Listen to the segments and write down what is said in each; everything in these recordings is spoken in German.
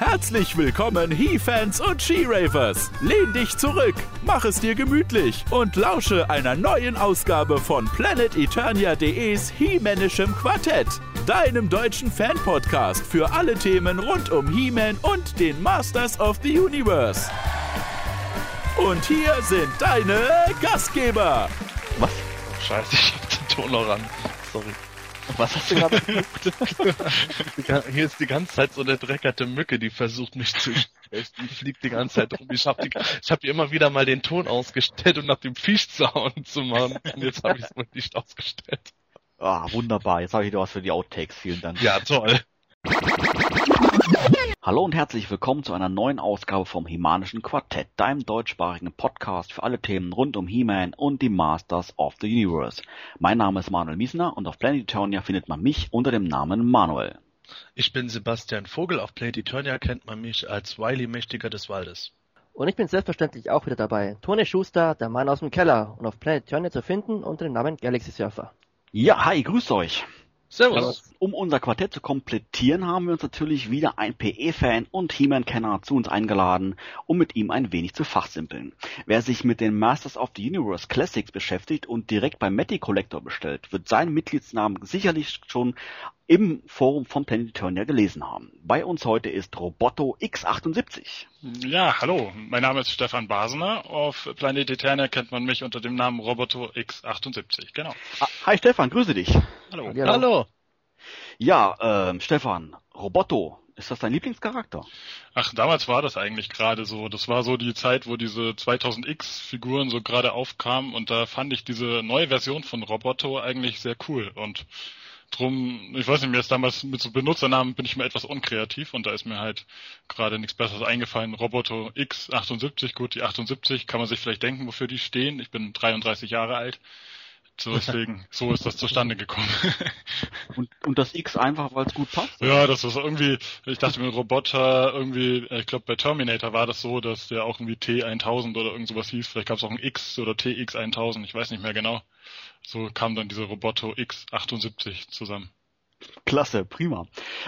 Herzlich willkommen, He-Fans und She-Ravers. Lehn dich zurück, mach es dir gemütlich und lausche einer neuen Ausgabe von PlanetEternia.de's He-Manischem Quartett, deinem deutschen Fan-Podcast für alle Themen rund um He-Man und den Masters of the Universe. Und hier sind deine Gastgeber. Was? Scheiße, ich hab den Ton noch ran. Sorry. Was hast du gerade gesagt? Hier ist die ganze Zeit so eine dreckerte Mücke, die versucht mich zu stechen. Die fliegt die ganze Zeit rum. Ich habe hab hier immer wieder mal den Ton ausgestellt, um nach dem hauen zu machen. Und jetzt habe ich es wohl nicht ausgestellt. Ah, wunderbar. Jetzt habe ich wieder was für die Outtakes. Vielen Dank. Ja, toll. Hallo und herzlich willkommen zu einer neuen Ausgabe vom Himanischen Quartett, deinem deutschsprachigen Podcast für alle Themen rund um He-Man und die Masters of the Universe. Mein Name ist Manuel Miesner und auf Planet Eternia findet man mich unter dem Namen Manuel. Ich bin Sebastian Vogel, auf Planet Eternia kennt man mich als Wiley Mächtiger des Waldes. Und ich bin selbstverständlich auch wieder dabei. Tone Schuster, der Mann aus dem Keller und auf Planet Eternia zu finden unter dem Namen Galaxy Surfer. Ja, hi, grüßt euch. Servus. Um unser Quartett zu komplettieren, haben wir uns natürlich wieder ein PE-Fan und He-Man-Kenner zu uns eingeladen, um mit ihm ein wenig zu fachsimpeln. Wer sich mit den Masters of the Universe Classics beschäftigt und direkt beim Matty Collector bestellt, wird seinen Mitgliedsnamen sicherlich schon im Forum von Planet Eternia gelesen haben. Bei uns heute ist Roboto X78. Ja, hallo, mein Name ist Stefan Basener. Auf Planet Eternia kennt man mich unter dem Namen Roboto X78, genau. Ah, hi Stefan, grüße dich. Hallo. Ja, Hallo. Ja, ähm, Stefan, Roboto, ist das dein Lieblingscharakter? Ach, damals war das eigentlich gerade so. Das war so die Zeit, wo diese 2000X-Figuren so gerade aufkamen und da fand ich diese neue Version von Roboto eigentlich sehr cool und drum, ich weiß nicht, mir ist damals mit so Benutzernamen bin ich mir etwas unkreativ und da ist mir halt gerade nichts Besseres eingefallen. Roboto X78, gut, die 78 kann man sich vielleicht denken, wofür die stehen. Ich bin 33 Jahre alt. So deswegen, so ist das zustande gekommen. Und, und das X einfach, weil es gut passt? ja, das ist irgendwie, ich dachte mir Roboter irgendwie, ich glaube bei Terminator war das so, dass der auch irgendwie T1000 oder irgend sowas hieß. Vielleicht gab es auch ein X oder TX1000, ich weiß nicht mehr genau. So kam dann diese Roboto X78 zusammen. Klasse, prima.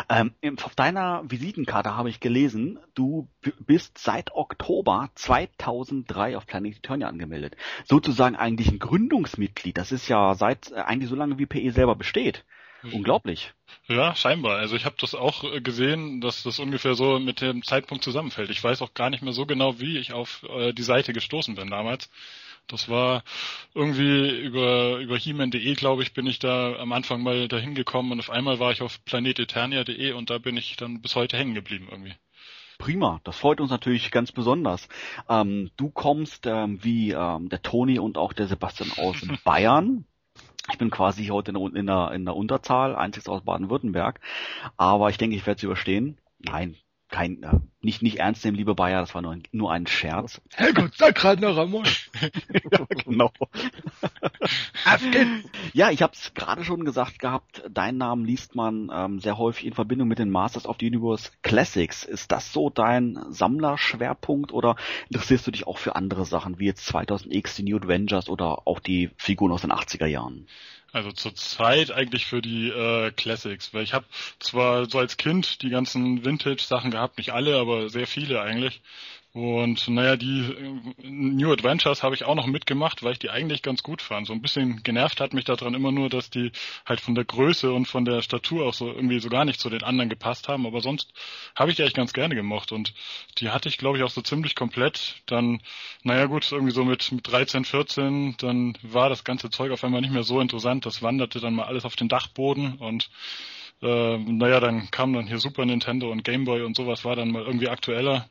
Ähm, auf deiner Visitenkarte habe ich gelesen, du bist seit Oktober 2003 auf Planet Eternia angemeldet. Sozusagen eigentlich ein Gründungsmitglied. Das ist ja seit äh, eigentlich so lange wie PE selber besteht. Unglaublich. Ja, scheinbar. Also ich habe das auch äh, gesehen, dass das ungefähr so mit dem Zeitpunkt zusammenfällt. Ich weiß auch gar nicht mehr so genau, wie ich auf äh, die Seite gestoßen bin damals. Das war irgendwie über über He-Man.de, glaube ich, bin ich da am Anfang mal dahin gekommen und auf einmal war ich auf planeteternia.de und da bin ich dann bis heute hängen geblieben irgendwie. Prima, das freut uns natürlich ganz besonders. Ähm, du kommst ähm, wie ähm, der Toni und auch der Sebastian aus Bayern. Ich bin quasi heute in der, in der, Unterzahl, einziges aus Baden-Württemberg. Aber ich denke, ich werde es überstehen. Nein, kein, äh, nicht, nicht ernst nehmen, liebe Bayer, das war nur ein, nur ein Scherz. Herrgott, sag gerade noch Ramon. ja, genau. ja, ich habe es gerade schon gesagt gehabt, deinen Namen liest man ähm, sehr häufig in Verbindung mit den Masters of the Universe Classics. Ist das so dein Sammlerschwerpunkt oder interessierst du dich auch für andere Sachen, wie jetzt 2000X, die New Avengers oder auch die Figuren aus den 80er Jahren? Also zurzeit eigentlich für die äh, Classics, weil ich habe zwar so als Kind die ganzen Vintage-Sachen gehabt, nicht alle, aber sehr viele eigentlich. Und naja, die äh, New Adventures habe ich auch noch mitgemacht, weil ich die eigentlich ganz gut fand. So ein bisschen genervt hat mich daran immer nur, dass die halt von der Größe und von der Statur auch so irgendwie so gar nicht zu den anderen gepasst haben. Aber sonst habe ich die eigentlich ganz gerne gemocht. Und die hatte ich, glaube ich, auch so ziemlich komplett. Dann, naja gut, irgendwie so mit, mit 13, 14, dann war das ganze Zeug auf einmal nicht mehr so interessant. Das wanderte dann mal alles auf den Dachboden und äh, naja, dann kam dann hier Super Nintendo und Game Boy und sowas war dann mal irgendwie aktueller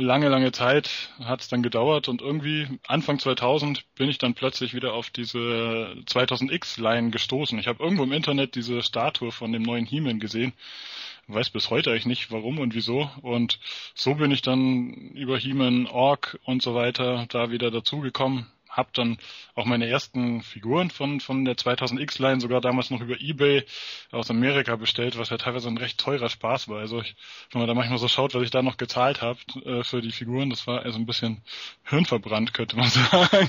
lange, lange Zeit hat es dann gedauert und irgendwie Anfang 2000 bin ich dann plötzlich wieder auf diese 2000X-Line gestoßen. Ich habe irgendwo im Internet diese Statue von dem neuen He-Man gesehen. Weiß bis heute eigentlich nicht, warum und wieso. Und so bin ich dann über He-Man, Org und so weiter da wieder dazugekommen. Hab dann auch meine ersten Figuren von, von der 2000X-Line sogar damals noch über Ebay aus Amerika bestellt, was ja teilweise ein recht teurer Spaß war. Also ich, wenn man da manchmal so schaut, was ich da noch gezahlt habe äh, für die Figuren, das war also ein bisschen hirnverbrannt, könnte man sagen.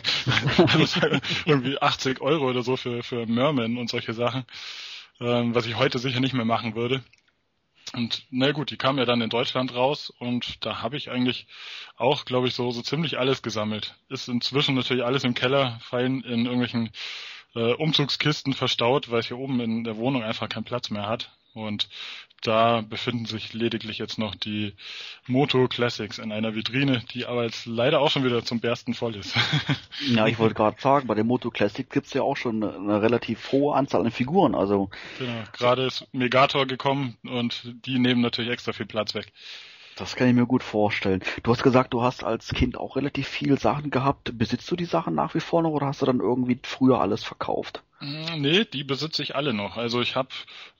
also irgendwie 80 Euro oder so für, für Merman und solche Sachen, ähm, was ich heute sicher nicht mehr machen würde. Und na gut, die kam ja dann in Deutschland raus und da habe ich eigentlich auch, glaube ich, so, so ziemlich alles gesammelt. Ist inzwischen natürlich alles im Keller, fein in irgendwelchen äh, Umzugskisten verstaut, weil es hier oben in der Wohnung einfach keinen Platz mehr hat. Und da befinden sich lediglich jetzt noch die Moto Classics in einer Vitrine, die aber jetzt leider auch schon wieder zum Bersten voll ist. ja, ich wollte gerade sagen, bei den Moto Classics gibt's ja auch schon eine, eine, relativ hohe Anzahl an Figuren. Also genau, gerade ist Megator gekommen und die nehmen natürlich extra viel Platz weg. Das kann ich mir gut vorstellen. Du hast gesagt, du hast als Kind auch relativ viel Sachen gehabt. Besitzt du die Sachen nach wie vor noch oder hast du dann irgendwie früher alles verkauft? Mm, nee, die besitze ich alle noch. Also ich habe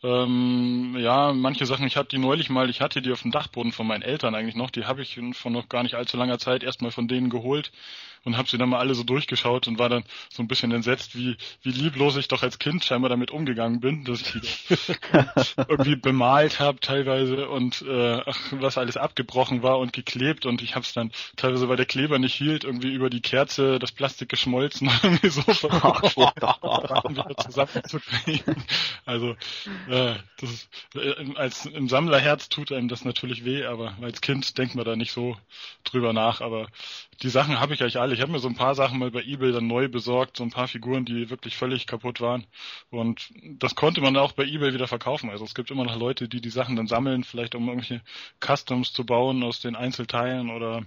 ähm, ja manche Sachen, ich hatte die neulich mal, ich hatte die auf dem Dachboden von meinen Eltern eigentlich noch, die habe ich von noch gar nicht allzu langer Zeit erstmal von denen geholt und habe sie dann mal alle so durchgeschaut und war dann so ein bisschen entsetzt, wie, wie lieblos ich doch als Kind scheinbar damit umgegangen bin, dass ich die irgendwie bemalt habe teilweise und äh, ach, was alles abgebrochen war und geklebt und ich habe es dann teilweise, weil der Kleber nicht hielt, irgendwie über die Kerze das Plastik geschmolzen irgendwie so wieder zusammenzukriegen. Also äh, das ist, äh, als im Sammlerherz tut einem das natürlich weh, aber als Kind denkt man da nicht so drüber nach, aber die Sachen habe ich eigentlich alle. Ich habe mir so ein paar Sachen mal bei eBay dann neu besorgt, so ein paar Figuren, die wirklich völlig kaputt waren. Und das konnte man auch bei eBay wieder verkaufen. Also es gibt immer noch Leute, die die Sachen dann sammeln, vielleicht um irgendwelche Customs zu bauen aus den Einzelteilen oder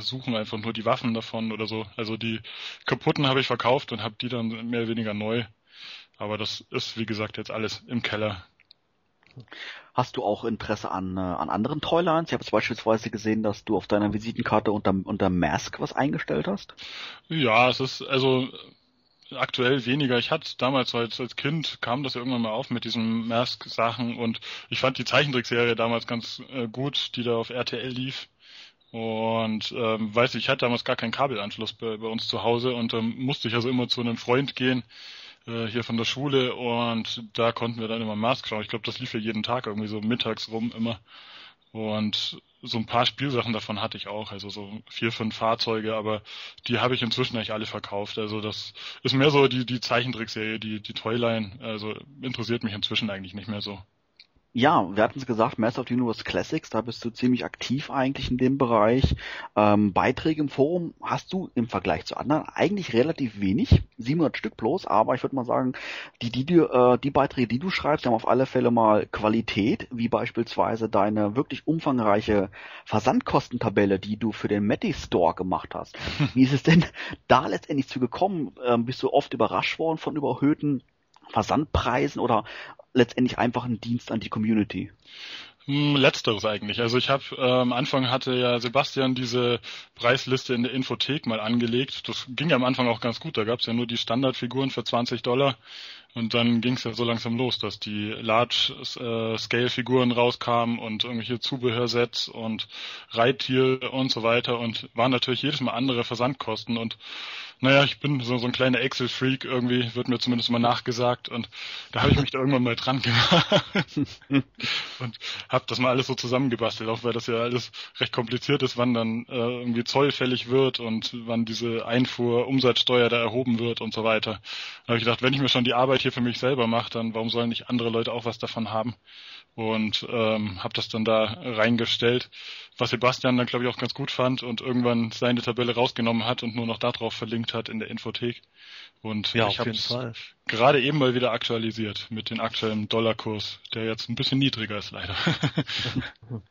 suchen einfach nur die Waffen davon oder so. Also die kaputten habe ich verkauft und habe die dann mehr oder weniger neu. Aber das ist, wie gesagt, jetzt alles im Keller. Hast du auch Interesse an, äh, an anderen Toylines? Ich habe beispielsweise gesehen, dass du auf deiner Visitenkarte unter, unter Mask was eingestellt hast. Ja, es ist also aktuell weniger. Ich hatte damals als, als Kind kam das irgendwann mal auf mit diesen Mask-Sachen und ich fand die Zeichentrickserie damals ganz äh, gut, die da auf RTL lief. Und ähm, weiß ich, ich hatte damals gar keinen Kabelanschluss bei, bei uns zu Hause und ähm, musste ich also immer zu einem Freund gehen, äh, hier von der Schule und da konnten wir dann immer Mask schauen. Ich glaube, das lief ja jeden Tag irgendwie so mittags rum immer. Und so ein paar Spielsachen davon hatte ich auch, also so vier, fünf Fahrzeuge, aber die habe ich inzwischen eigentlich alle verkauft. Also das ist mehr so die, die Zeichentrickserie, die, die Toyline, also interessiert mich inzwischen eigentlich nicht mehr so. Ja, wir hatten es gesagt, Master of the Universe Classics, da bist du ziemlich aktiv eigentlich in dem Bereich. Ähm, Beiträge im Forum hast du im Vergleich zu anderen eigentlich relativ wenig, 700 Stück bloß, aber ich würde mal sagen, die, die, die, äh, die Beiträge, die du schreibst, haben auf alle Fälle mal Qualität, wie beispielsweise deine wirklich umfangreiche Versandkostentabelle, die du für den Matty Store gemacht hast. Wie ist es denn da letztendlich zu gekommen? Ähm, bist du oft überrascht worden von überhöhten Versandpreisen oder letztendlich einfach ein Dienst an die Community? Hm, letzteres eigentlich. Also ich habe äh, am Anfang hatte ja Sebastian diese Preisliste in der Infothek mal angelegt. Das ging ja am Anfang auch ganz gut. Da gab es ja nur die Standardfiguren für 20 Dollar. Und dann ging es ja so langsam los, dass die Large-Scale-Figuren rauskamen und irgendwelche Zubehörsets und Reittiere und so weiter und waren natürlich jedes Mal andere Versandkosten und naja, ich bin so, so ein kleiner Excel-Freak irgendwie, wird mir zumindest mal nachgesagt und da habe ich mich da irgendwann mal dran gemacht und habe das mal alles so zusammengebastelt, auch weil das ja alles recht kompliziert ist, wann dann äh, irgendwie Zoll fällig wird und wann diese Einfuhr-Umsatzsteuer da erhoben wird und so weiter. Da habe ich gedacht, wenn ich mir schon die Arbeit hier für mich selber mache, dann warum sollen nicht andere Leute auch was davon haben? und ähm, habe das dann da reingestellt, was Sebastian dann glaube ich auch ganz gut fand und irgendwann seine Tabelle rausgenommen hat und nur noch darauf verlinkt hat in der Infothek. Und ja, ich habe es gerade eben mal wieder aktualisiert mit dem aktuellen Dollarkurs, der jetzt ein bisschen niedriger ist leider.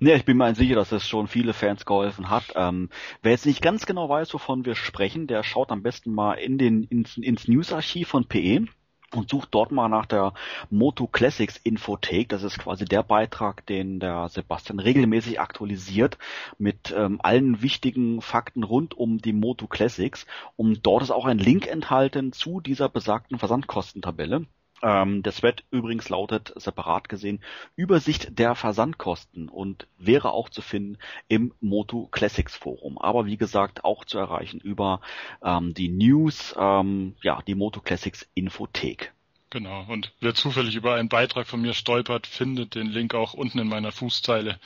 Ne, ich bin mir sicher, dass es schon viele Fans geholfen hat. Ähm, wer jetzt nicht ganz genau weiß, wovon wir sprechen, der schaut am besten mal in den ins, ins Newsarchiv von PE und sucht dort mal nach der Moto Classics Infothek. Das ist quasi der Beitrag, den der Sebastian regelmäßig aktualisiert mit ähm, allen wichtigen Fakten rund um die Moto Classics. Und dort ist auch ein Link enthalten zu dieser besagten Versandkostentabelle. Ähm, der Thread übrigens lautet separat gesehen Übersicht der Versandkosten und wäre auch zu finden im Moto Classics Forum. Aber wie gesagt auch zu erreichen über ähm, die News, ähm, ja die Moto Classics Infothek. Genau. Und wer zufällig über einen Beitrag von mir stolpert, findet den Link auch unten in meiner Fußzeile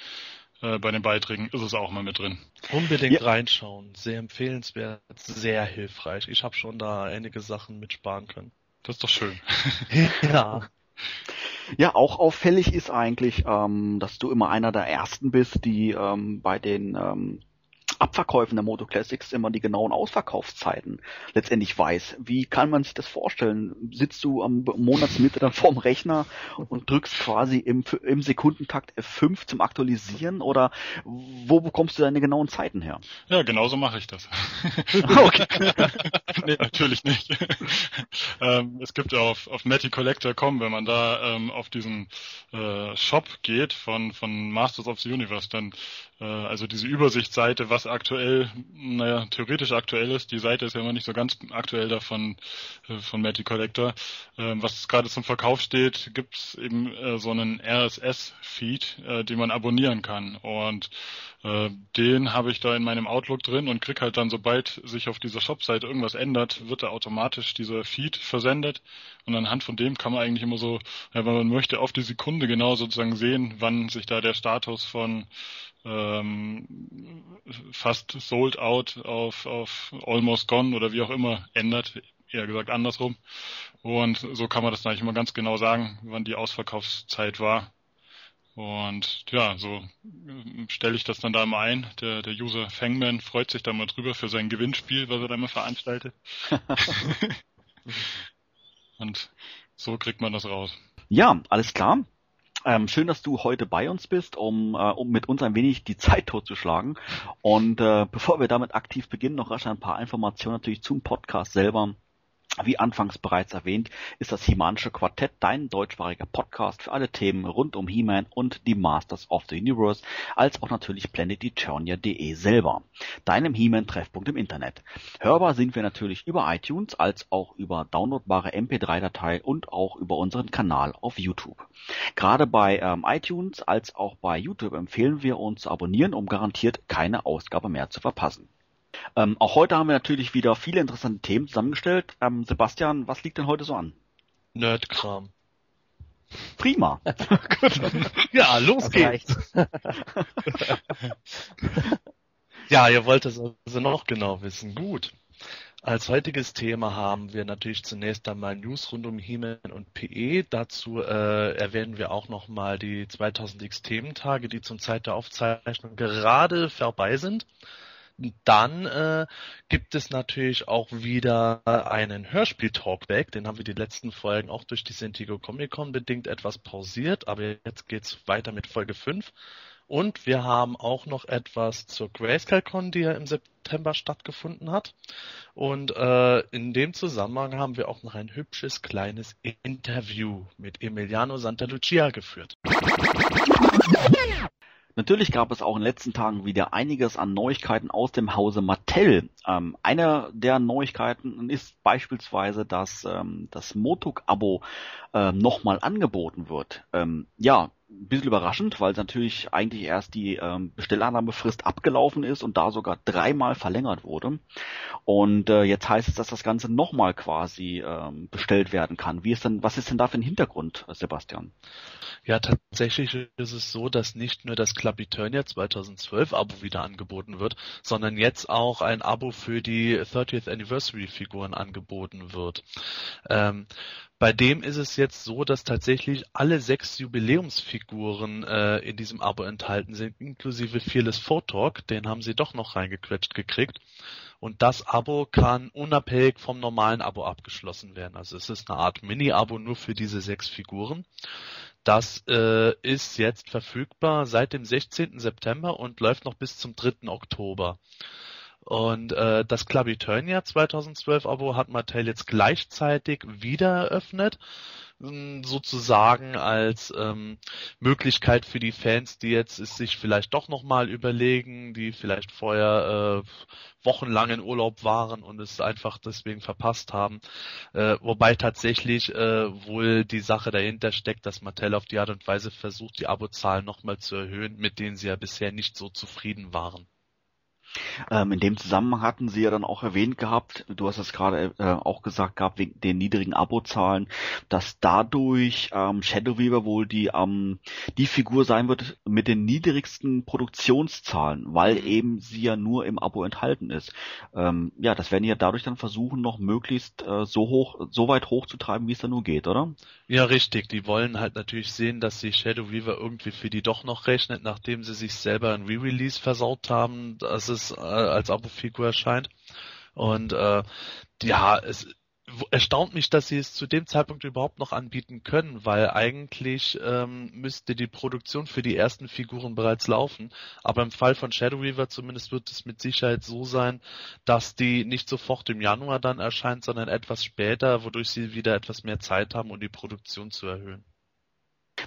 äh, bei den Beiträgen ist es auch mal mit drin. Unbedingt ja. reinschauen. Sehr empfehlenswert, sehr hilfreich. Ich habe schon da einige Sachen mitsparen können. Das ist doch schön. ja. Ja, auch auffällig ist eigentlich, ähm, dass du immer einer der ersten bist, die ähm, bei den ähm, Abverkäufen der Moto Classics immer die genauen Ausverkaufszeiten letztendlich weiß. Wie kann man sich das vorstellen? Sitzt du am Monatsmitte dann vorm Rechner und drückst quasi im, im Sekundentakt F5 zum Aktualisieren oder wo bekommst du deine genauen Zeiten her? Ja, genauso mache ich das. okay. nee, natürlich nicht. ähm, es gibt ja auf, auf MattyCollector.com, wenn man da ähm, auf diesen äh, Shop geht von, von Masters of the Universe, dann also diese Übersichtsseite, was aktuell, naja, theoretisch aktuell ist. Die Seite ist ja immer nicht so ganz aktuell davon äh, von Matty Collector. Ähm, was gerade zum Verkauf steht, gibt es eben äh, so einen RSS-Feed, äh, den man abonnieren kann. Und äh, den habe ich da in meinem Outlook drin und krieg halt dann, sobald sich auf dieser Shop-Seite irgendwas ändert, wird da automatisch dieser Feed versendet. Und anhand von dem kann man eigentlich immer so, wenn man möchte, auf die Sekunde genau sozusagen sehen, wann sich da der Status von ähm, fast sold out auf, auf almost gone oder wie auch immer ändert, eher gesagt andersrum. Und so kann man das eigentlich immer ganz genau sagen, wann die Ausverkaufszeit war. Und ja, so äh, stelle ich das dann da mal ein. Der, der User Fangman freut sich da mal drüber für sein Gewinnspiel, was er da immer veranstaltet. Und so kriegt man das raus. Ja, alles klar. Ähm, schön, dass du heute bei uns bist, um, äh, um mit uns ein wenig die Zeit totzuschlagen. Und äh, bevor wir damit aktiv beginnen, noch rasch ein paar Informationen natürlich zum Podcast selber. Wie anfangs bereits erwähnt, ist das Himanische Quartett dein deutschsprachiger Podcast für alle Themen rund um He-Man und die Masters of the Universe, als auch natürlich planeteternia.de selber, deinem He-Man-Treffpunkt im Internet. Hörbar sind wir natürlich über iTunes, als auch über downloadbare MP3-Datei und auch über unseren Kanal auf YouTube. Gerade bei ähm, iTunes als auch bei YouTube empfehlen wir uns zu abonnieren, um garantiert keine Ausgabe mehr zu verpassen. Ähm, auch heute haben wir natürlich wieder viele interessante Themen zusammengestellt. Ähm, Sebastian, was liegt denn heute so an? Nerdkram. Prima. ja, los das geht's. ja, ihr wollt es also noch genau wissen. Gut. Als heutiges Thema haben wir natürlich zunächst einmal News rund um He-Man und PE. Dazu äh, erwähnen wir auch nochmal die 2000X Thementage, die zum Zeit der Aufzeichnung gerade vorbei sind dann äh, gibt es natürlich auch wieder einen Hörspiel-Talkback. Den haben wir die letzten Folgen auch durch die Sintigo Comic Con bedingt etwas pausiert, aber jetzt geht's weiter mit Folge 5. Und wir haben auch noch etwas zur Grayscale-Con, die ja im September stattgefunden hat. Und äh, in dem Zusammenhang haben wir auch noch ein hübsches kleines Interview mit Emiliano Santalucia geführt. Natürlich gab es auch in den letzten Tagen wieder einiges an Neuigkeiten aus dem Hause Mattel. Ähm, eine der Neuigkeiten ist beispielsweise, dass ähm, das Motuk-Abo äh, nochmal angeboten wird. Ähm, ja, ein bisschen überraschend, weil natürlich eigentlich erst die ähm, Bestellannahmefrist abgelaufen ist und da sogar dreimal verlängert wurde. Und äh, jetzt heißt es, dass das Ganze nochmal quasi ähm, bestellt werden kann. Wie ist denn, was ist denn da für ein Hintergrund, Sebastian? Ja, tatsächlich ist es so, dass nicht nur das Club Eternia 2012 Abo wieder angeboten wird, sondern jetzt auch ein Abo für die 30th Anniversary Figuren angeboten wird. Ähm, bei dem ist es jetzt so, dass tatsächlich alle sechs Jubiläumsfiguren äh, in diesem Abo enthalten sind, inklusive Fearless Photalk, den haben sie doch noch reingequetscht gekriegt. Und das Abo kann unabhängig vom normalen Abo abgeschlossen werden. Also es ist eine Art Mini-Abo nur für diese sechs Figuren. Das äh, ist jetzt verfügbar seit dem 16. September und läuft noch bis zum 3. Oktober. Und äh, das Club Eternia 2012 Abo hat Mattel jetzt gleichzeitig wieder eröffnet, hm, sozusagen als ähm, Möglichkeit für die Fans, die jetzt es sich vielleicht doch nochmal überlegen, die vielleicht vorher äh, wochenlang in Urlaub waren und es einfach deswegen verpasst haben. Äh, wobei tatsächlich äh, wohl die Sache dahinter steckt, dass Mattel auf die Art und Weise versucht, die Abozahlen nochmal zu erhöhen, mit denen sie ja bisher nicht so zufrieden waren. Ähm, in dem Zusammenhang hatten Sie ja dann auch erwähnt gehabt, du hast es gerade äh, auch gesagt gehabt, wegen den niedrigen Abozahlen, dass dadurch ähm, Shadow Weaver wohl die, ähm, die Figur sein wird mit den niedrigsten Produktionszahlen, weil mhm. eben sie ja nur im Abo enthalten ist. Ähm, ja, das werden die ja dadurch dann versuchen, noch möglichst äh, so hoch, so weit hochzutreiben, wie es da nur geht, oder? Ja, richtig. Die wollen halt natürlich sehen, dass sich Shadow Weaver irgendwie für die doch noch rechnet, nachdem sie sich selber ein Re-Release versaut haben, dass es äh, als Abo-Figur erscheint. Und äh, ja, es erstaunt mich, dass sie es zu dem Zeitpunkt überhaupt noch anbieten können, weil eigentlich ähm, müsste die Produktion für die ersten Figuren bereits laufen. Aber im Fall von Shadow Weaver zumindest wird es mit Sicherheit so sein, dass die nicht sofort im Januar dann erscheint, sondern etwas später, wodurch sie wieder etwas mehr Zeit haben, um die Produktion zu erhöhen.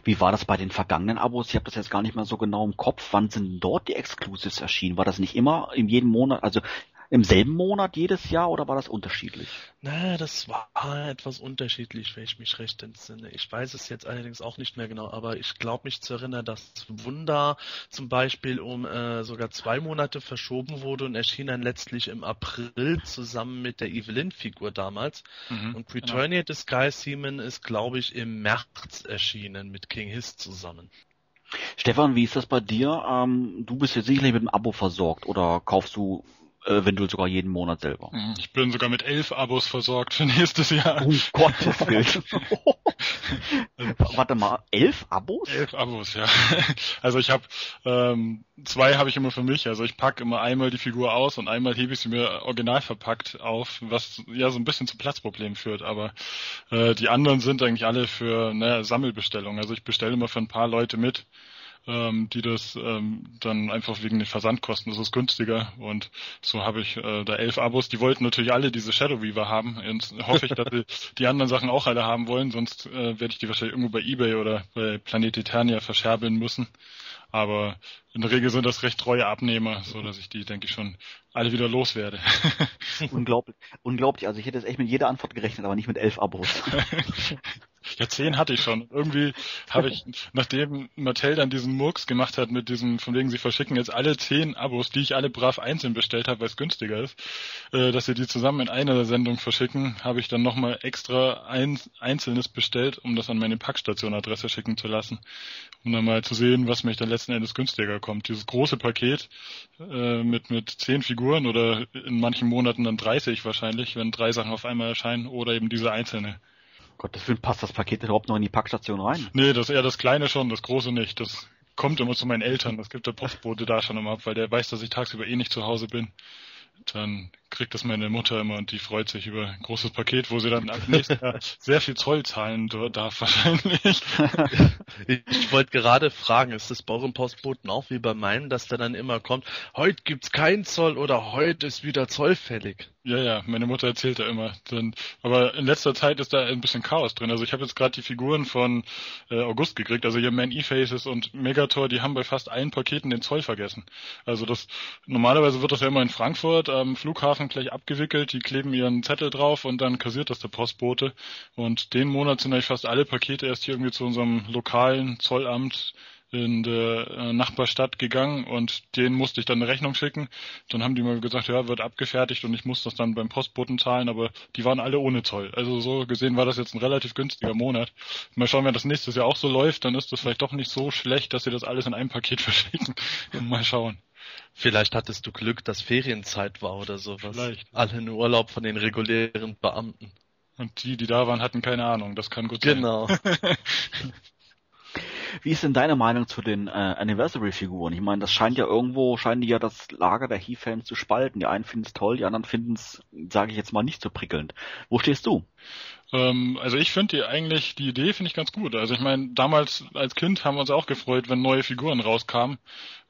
Wie war das bei den vergangenen Abos? Ich habe das jetzt gar nicht mehr so genau im Kopf. Wann sind dort die Exclusives erschienen? War das nicht immer in jedem Monat? Also im selben Monat jedes Jahr oder war das unterschiedlich? Naja, das war etwas unterschiedlich, wenn ich mich recht entsinne. Ich weiß es jetzt allerdings auch nicht mehr genau, aber ich glaube mich zu erinnern, dass Wunder zum Beispiel um äh, sogar zwei Monate verschoben wurde und erschien dann letztlich im April zusammen mit der Evelyn-Figur damals. Mhm, und Returnia genau. Disguise Seaman ist, glaube ich, im März erschienen mit King Hiss zusammen. Stefan, wie ist das bei dir? Ähm, du bist jetzt sicherlich mit dem Abo versorgt oder kaufst du eventuell sogar jeden Monat selber. Hm, ich bin sogar mit elf Abos versorgt für nächstes Jahr. Um Gottes Willen. Warte mal, elf Abos? Elf Abos, ja. Also ich habe ähm, zwei habe ich immer für mich. Also ich packe immer einmal die Figur aus und einmal hebe ich sie mir original verpackt auf, was ja so ein bisschen zu Platzproblemen führt. Aber äh, die anderen sind eigentlich alle für ne, Sammelbestellungen. Also ich bestelle immer für ein paar Leute mit ähm, die das ähm, dann einfach wegen den Versandkosten, das ist günstiger und so habe ich äh, da elf Abos. Die wollten natürlich alle diese Shadow Weaver haben und hoffe ich, dass sie die anderen Sachen auch alle haben wollen, sonst äh, werde ich die wahrscheinlich irgendwo bei Ebay oder bei Planet Eternia verscherbeln müssen. Aber in der Regel sind das recht treue Abnehmer, so dass ich die, denke ich, schon alle wieder loswerde. unglaublich, unglaublich. Also ich hätte jetzt echt mit jeder Antwort gerechnet, aber nicht mit elf Abos. Ja, zehn hatte ich schon. Irgendwie habe ich, nachdem Mattel dann diesen Murks gemacht hat mit diesem, von wegen sie verschicken jetzt alle zehn Abos, die ich alle brav einzeln bestellt habe, weil es günstiger ist, äh, dass sie die zusammen in einer Sendung verschicken, habe ich dann nochmal extra ein einzelnes bestellt, um das an meine Packstation-Adresse schicken zu lassen. Um dann mal zu sehen, was mich dann letzten Endes günstiger kommt. Dieses große Paket äh, mit, mit zehn Figuren oder in manchen Monaten dann 30 wahrscheinlich, wenn drei Sachen auf einmal erscheinen oder eben diese einzelne. Gott, das passt das Paket überhaupt noch in die Packstation rein? Nee, das eher das kleine schon, das große nicht. Das kommt immer zu meinen Eltern. Das gibt der Postbote da schon immer ab, weil der weiß, dass ich tagsüber eh nicht zu Hause bin. Dann kriegt das meine Mutter immer und die freut sich über ein großes Paket, wo sie dann ab nächsten Jahr sehr viel Zoll zahlen darf wahrscheinlich. ich wollte gerade fragen, ist das bei eurem Postboten auch wie bei meinem, dass der dann immer kommt, heute gibt's keinen Zoll oder heute ist wieder Zoll fällig? Ja, ja, meine Mutter erzählt da immer. Aber in letzter Zeit ist da ein bisschen Chaos drin. Also ich habe jetzt gerade die Figuren von äh, August gekriegt. Also hier Man E-Faces und Megator, die haben bei fast allen Paketen den Zoll vergessen. Also das normalerweise wird das ja immer in Frankfurt am Flughafen gleich abgewickelt. Die kleben ihren Zettel drauf und dann kassiert das der Postbote. Und den Monat sind eigentlich fast alle Pakete erst hier irgendwie zu unserem lokalen Zollamt in der äh, Nachbarstadt gegangen und denen musste ich dann eine Rechnung schicken. Dann haben die mir gesagt, ja, wird abgefertigt und ich muss das dann beim Postboten zahlen, aber die waren alle ohne Zoll. Also so gesehen war das jetzt ein relativ günstiger Monat. Mal schauen, wenn das nächstes Jahr auch so läuft, dann ist das vielleicht doch nicht so schlecht, dass sie das alles in einem Paket verschicken. Mal schauen. Vielleicht hattest du Glück, dass Ferienzeit war oder sowas. Vielleicht. Alle in Urlaub von den regulären Beamten. Und die, die da waren, hatten keine Ahnung. Das kann gut sein. Genau. Wie ist denn deine Meinung zu den äh, Anniversary-Figuren? Ich meine, das scheint ja irgendwo, scheinen die ja das Lager der He-Fans zu spalten. Die einen finden es toll, die anderen finden es, sage ich jetzt mal, nicht so prickelnd. Wo stehst du? Ähm, also ich finde die eigentlich, die Idee finde ich ganz gut. Also ich meine, damals als Kind haben wir uns auch gefreut, wenn neue Figuren rauskamen.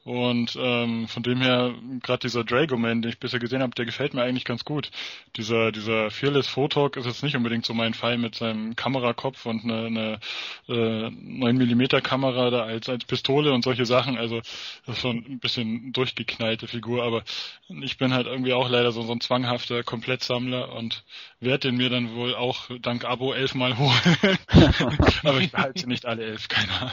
Und ähm, von dem her, gerade dieser Dragoman, den ich bisher gesehen habe, der gefällt mir eigentlich ganz gut. Dieser, dieser Fearless Photog ist jetzt nicht unbedingt so mein Fall mit seinem Kamerakopf und eine, eine äh, 9mm Kamera da als, als Pistole und solche Sachen. Also das ist schon ein bisschen durchgeknallte Figur, aber ich bin halt irgendwie auch leider so, so ein zwanghafter Komplettsammler und werde den mir dann wohl auch dank Abo elfmal holen. aber ich behalte nicht alle elf, keine Ahnung.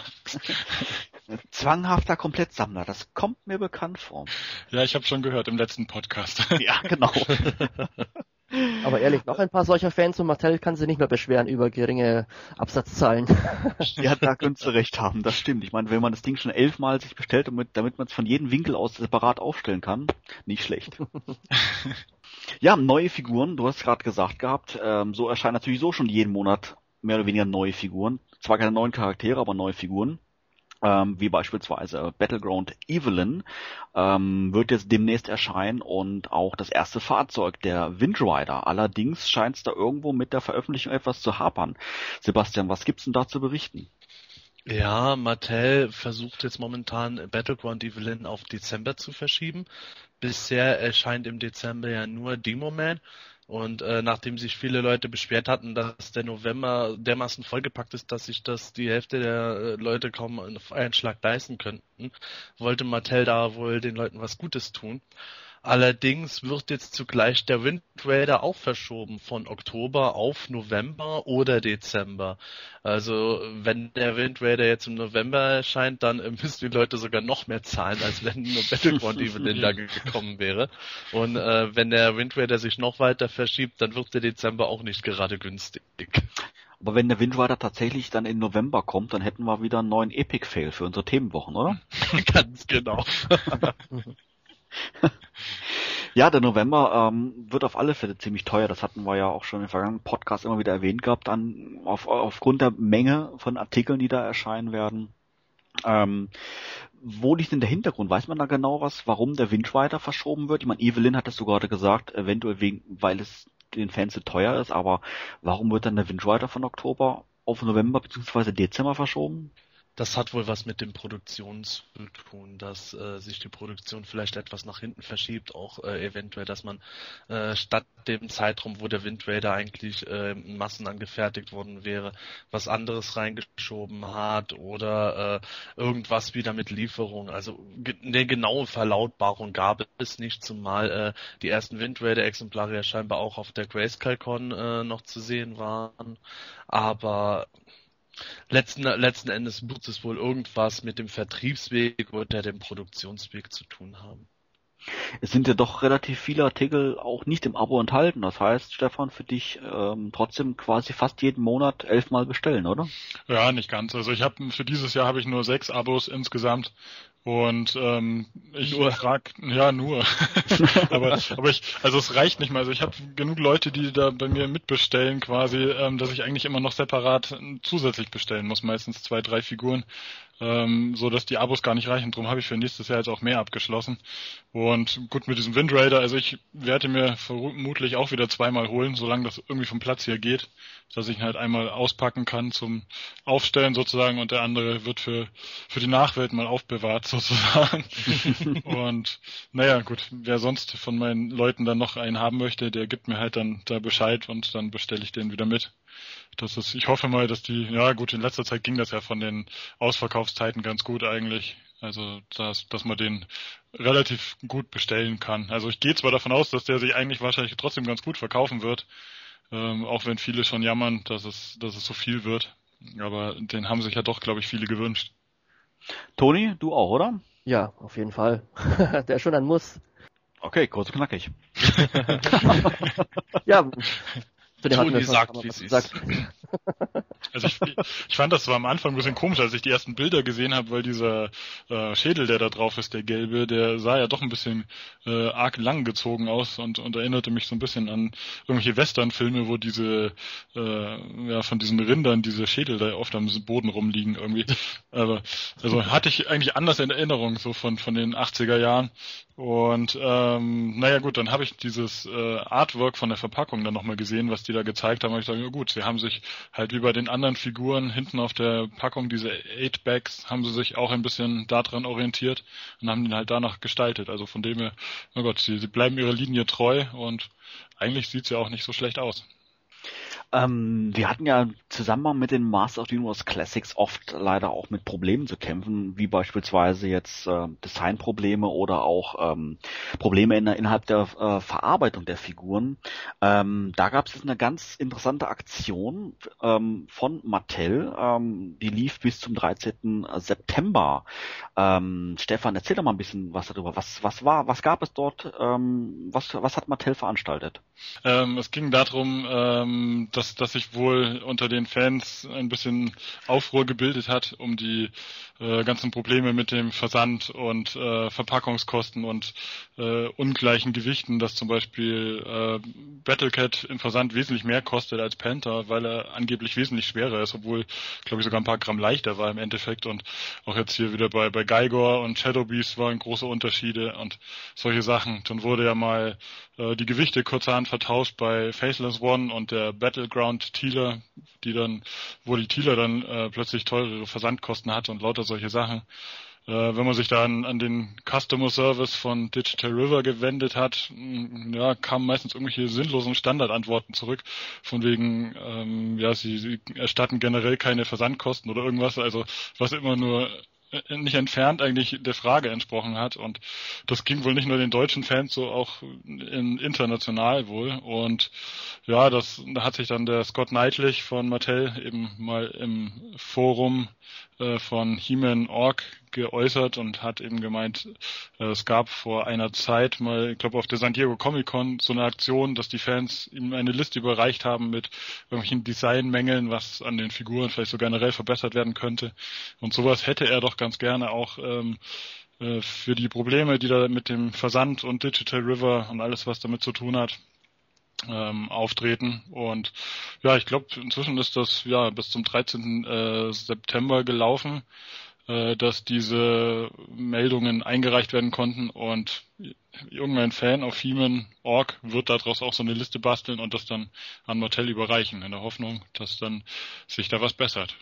Zwanghafter Komplettsammler, das kommt mir bekannt vor. Ja, ich habe schon gehört im letzten Podcast. Ja, genau. Aber ehrlich, noch ein paar solcher Fans und Mattel kann sich nicht mehr beschweren über geringe Absatzzahlen. ja, da könntest du recht haben, das stimmt. Ich meine, wenn man das Ding schon elfmal sich bestellt, damit, damit man es von jedem Winkel aus separat aufstellen kann, nicht schlecht. ja, neue Figuren, du hast gerade gesagt gehabt, ähm, so erscheinen natürlich so schon jeden Monat mehr oder weniger neue Figuren. Zwar keine neuen Charaktere, aber neue Figuren ähm, wie beispielsweise Battleground Evelyn, ähm, wird jetzt demnächst erscheinen und auch das erste Fahrzeug, der Windrider. Allerdings scheint es da irgendwo mit der Veröffentlichung etwas zu hapern. Sebastian, was gibt's denn da zu berichten? Ja, Mattel versucht jetzt momentan Battleground Evelyn auf Dezember zu verschieben. Bisher erscheint im Dezember ja nur Demo Man und äh, nachdem sich viele Leute beschwert hatten, dass der November dermaßen vollgepackt ist, dass sich das die Hälfte der äh, Leute kaum auf einen Schlag leisten könnten, wollte Mattel da wohl den Leuten was Gutes tun. Allerdings wird jetzt zugleich der Wind Raider auch verschoben von Oktober auf November oder Dezember. Also wenn der Wind Raider jetzt im November erscheint, dann müssen die Leute sogar noch mehr zahlen, als wenn nur Battleground Evelyn da gekommen wäre. Und äh, wenn der Wind Raider sich noch weiter verschiebt, dann wird der Dezember auch nicht gerade günstig. Aber wenn der Wind Rider tatsächlich dann in November kommt, dann hätten wir wieder einen neuen Epic Fail für unsere Themenwochen, oder? Ganz genau. Ja, der November ähm, wird auf alle Fälle ziemlich teuer. Das hatten wir ja auch schon im vergangenen Podcast immer wieder erwähnt gehabt, dann auf, aufgrund der Menge von Artikeln, die da erscheinen werden. Ähm, wo liegt denn der Hintergrund? Weiß man da genau was, warum der Windrider verschoben wird? Ich meine, Evelyn hat es so gerade gesagt, eventuell wegen, weil es den Fans zu teuer ist, aber warum wird dann der Windrider von Oktober auf November bzw. Dezember verschoben? Das hat wohl was mit den Produktionen zu tun, dass äh, sich die Produktion vielleicht etwas nach hinten verschiebt, auch äh, eventuell, dass man äh, statt dem Zeitraum, wo der Wind Raider eigentlich äh, in Massen angefertigt worden wäre, was anderes reingeschoben hat oder äh, irgendwas wieder mit Lieferung. Also eine genaue Verlautbarung gab es nicht, zumal äh, die ersten Wind Raider Exemplare ja scheinbar auch auf der Grayscale Con äh, noch zu sehen waren. Aber letzten, letzten Endes muss es wohl irgendwas mit dem Vertriebsweg oder dem Produktionsweg zu tun haben. Es sind ja doch relativ viele Artikel auch nicht im Abo enthalten. Das heißt, Stefan, für dich ähm, trotzdem quasi fast jeden Monat elfmal bestellen, oder? Ja, nicht ganz. Also ich habe für dieses Jahr habe ich nur sechs Abos insgesamt und ähm, ich nur. frag, ja nur. aber, aber ich, also es reicht nicht mehr. Also ich habe genug Leute, die da bei mir mitbestellen, quasi, ähm, dass ich eigentlich immer noch separat zusätzlich bestellen muss, meistens zwei, drei Figuren, ähm, so dass die Abos gar nicht reichen. Drum habe ich für nächstes Jahr jetzt auch mehr abgeschlossen. Und gut mit diesem Wind Raider, also ich werde mir vermutlich auch wieder zweimal holen, solange das irgendwie vom Platz hier geht, dass ich ihn halt einmal auspacken kann zum Aufstellen sozusagen und der andere wird für für die Nachwelt mal aufbewahrt sozusagen. und naja, gut, wer sonst von meinen Leuten dann noch einen haben möchte, der gibt mir halt dann da Bescheid und dann bestelle ich den wieder mit. Das ist, ich hoffe mal, dass die, ja gut, in letzter Zeit ging das ja von den Ausverkaufszeiten ganz gut eigentlich. Also, dass, dass man den relativ gut bestellen kann. Also ich gehe zwar davon aus, dass der sich eigentlich wahrscheinlich trotzdem ganz gut verkaufen wird, ähm, auch wenn viele schon jammern, dass es, dass es so viel wird. Aber den haben sich ja doch, glaube ich, viele gewünscht. Toni, du auch, oder? Ja, auf jeden Fall. Der ist schon ein Muss. Okay, kurz und knackig. ja, Toni sagt, wie es ist. Also ich, ich fand das zwar am Anfang ein bisschen komisch, als ich die ersten Bilder gesehen habe, weil dieser äh, Schädel, der da drauf ist, der gelbe, der sah ja doch ein bisschen äh, arg lang gezogen aus und, und erinnerte mich so ein bisschen an irgendwelche Western-Filme, wo diese äh, ja von diesen Rindern diese Schädel da oft am Boden rumliegen irgendwie. Aber also hatte ich eigentlich anders in Erinnerung so von von den 80er Jahren und ähm, naja gut, dann habe ich dieses äh, Artwork von der Verpackung dann nochmal gesehen, was die da gezeigt haben. Und ich sage, ja gut, sie haben sich halt wie bei den anderen Figuren hinten auf der Packung, diese Eight Bags, haben sie sich auch ein bisschen daran orientiert und haben den halt danach gestaltet. Also von dem her, oh Gott, sie, sie bleiben ihrer Linie treu und eigentlich sieht's ja auch nicht so schlecht aus. Ähm, wir hatten ja zusammen mit den Master of the Universe Classics oft leider auch mit Problemen zu kämpfen, wie beispielsweise jetzt äh, Designprobleme oder auch ähm, Probleme in, innerhalb der äh, Verarbeitung der Figuren. Ähm, da gab es jetzt eine ganz interessante Aktion ähm, von Mattel, ähm, die lief bis zum 13. September. Ähm, Stefan, erzähl doch mal ein bisschen was darüber. Was, was war, was gab es dort? Was, was hat Mattel veranstaltet? Es ging darum, ähm, dass, dass sich wohl unter den Fans ein bisschen Aufruhr gebildet hat um die äh, ganzen Probleme mit dem Versand und äh, Verpackungskosten und äh, ungleichen Gewichten, dass zum Beispiel äh, Battlecat im Versand wesentlich mehr kostet als Panther, weil er angeblich wesentlich schwerer ist, obwohl, glaube ich, sogar ein paar Gramm leichter war im Endeffekt und auch jetzt hier wieder bei, bei Gygor und Shadow Beast waren große Unterschiede und solche Sachen. Dann wurde ja mal äh, die Gewichte kurzerhand vertauscht bei Faceless One und der Battleground Tealer, die dann, wo die Tealer dann äh, plötzlich teurere Versandkosten hatte und lauter solche Sachen. Äh, wenn man sich dann an den Customer Service von Digital River gewendet hat, mm, ja, kamen meistens irgendwelche sinnlosen Standardantworten zurück, von wegen, ähm, ja, sie, sie erstatten generell keine Versandkosten oder irgendwas, also was immer nur äh, nicht entfernt eigentlich der Frage entsprochen hat. Und das ging wohl nicht nur den deutschen Fans so, auch in, international wohl. Und ja, das da hat sich dann der Scott Knightley von Mattel eben mal im Forum äh, von He-Man Org geäußert und hat eben gemeint, äh, es gab vor einer Zeit mal, ich glaube auf der San Diego Comic Con so eine Aktion, dass die Fans ihm eine Liste überreicht haben mit irgendwelchen Designmängeln, was an den Figuren vielleicht so generell verbessert werden könnte. Und sowas hätte er doch ganz gerne auch ähm, äh, für die Probleme, die da mit dem Versand und Digital River und alles, was damit zu tun hat, ähm, auftreten. Und ja, ich glaube, inzwischen ist das ja bis zum 13. Äh, September gelaufen, äh, dass diese Meldungen eingereicht werden konnten und irgendein Fan auf Heeman.org wird daraus auch so eine Liste basteln und das dann an Mattel überreichen, in der Hoffnung, dass dann sich da was bessert.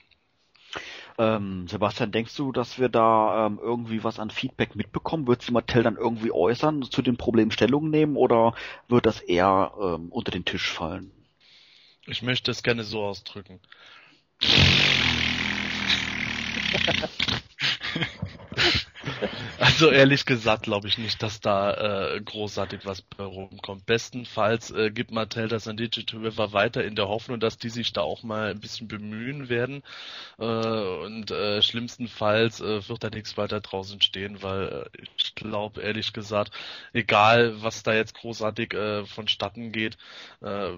Ähm, Sebastian, denkst du, dass wir da ähm, irgendwie was an Feedback mitbekommen? Wird sich Mattel dann irgendwie äußern, zu den Problemen Stellung nehmen oder wird das eher ähm, unter den Tisch fallen? Ich möchte es gerne so ausdrücken. Also ehrlich gesagt glaube ich nicht, dass da äh, großartig was bei rumkommt. Bestenfalls äh, gibt Mattel das an Digital River weiter in der Hoffnung, dass die sich da auch mal ein bisschen bemühen werden. Äh, und äh, schlimmstenfalls äh, wird da nichts weiter draußen stehen, weil äh, ich glaube ehrlich gesagt, egal was da jetzt großartig äh, vonstatten geht, äh,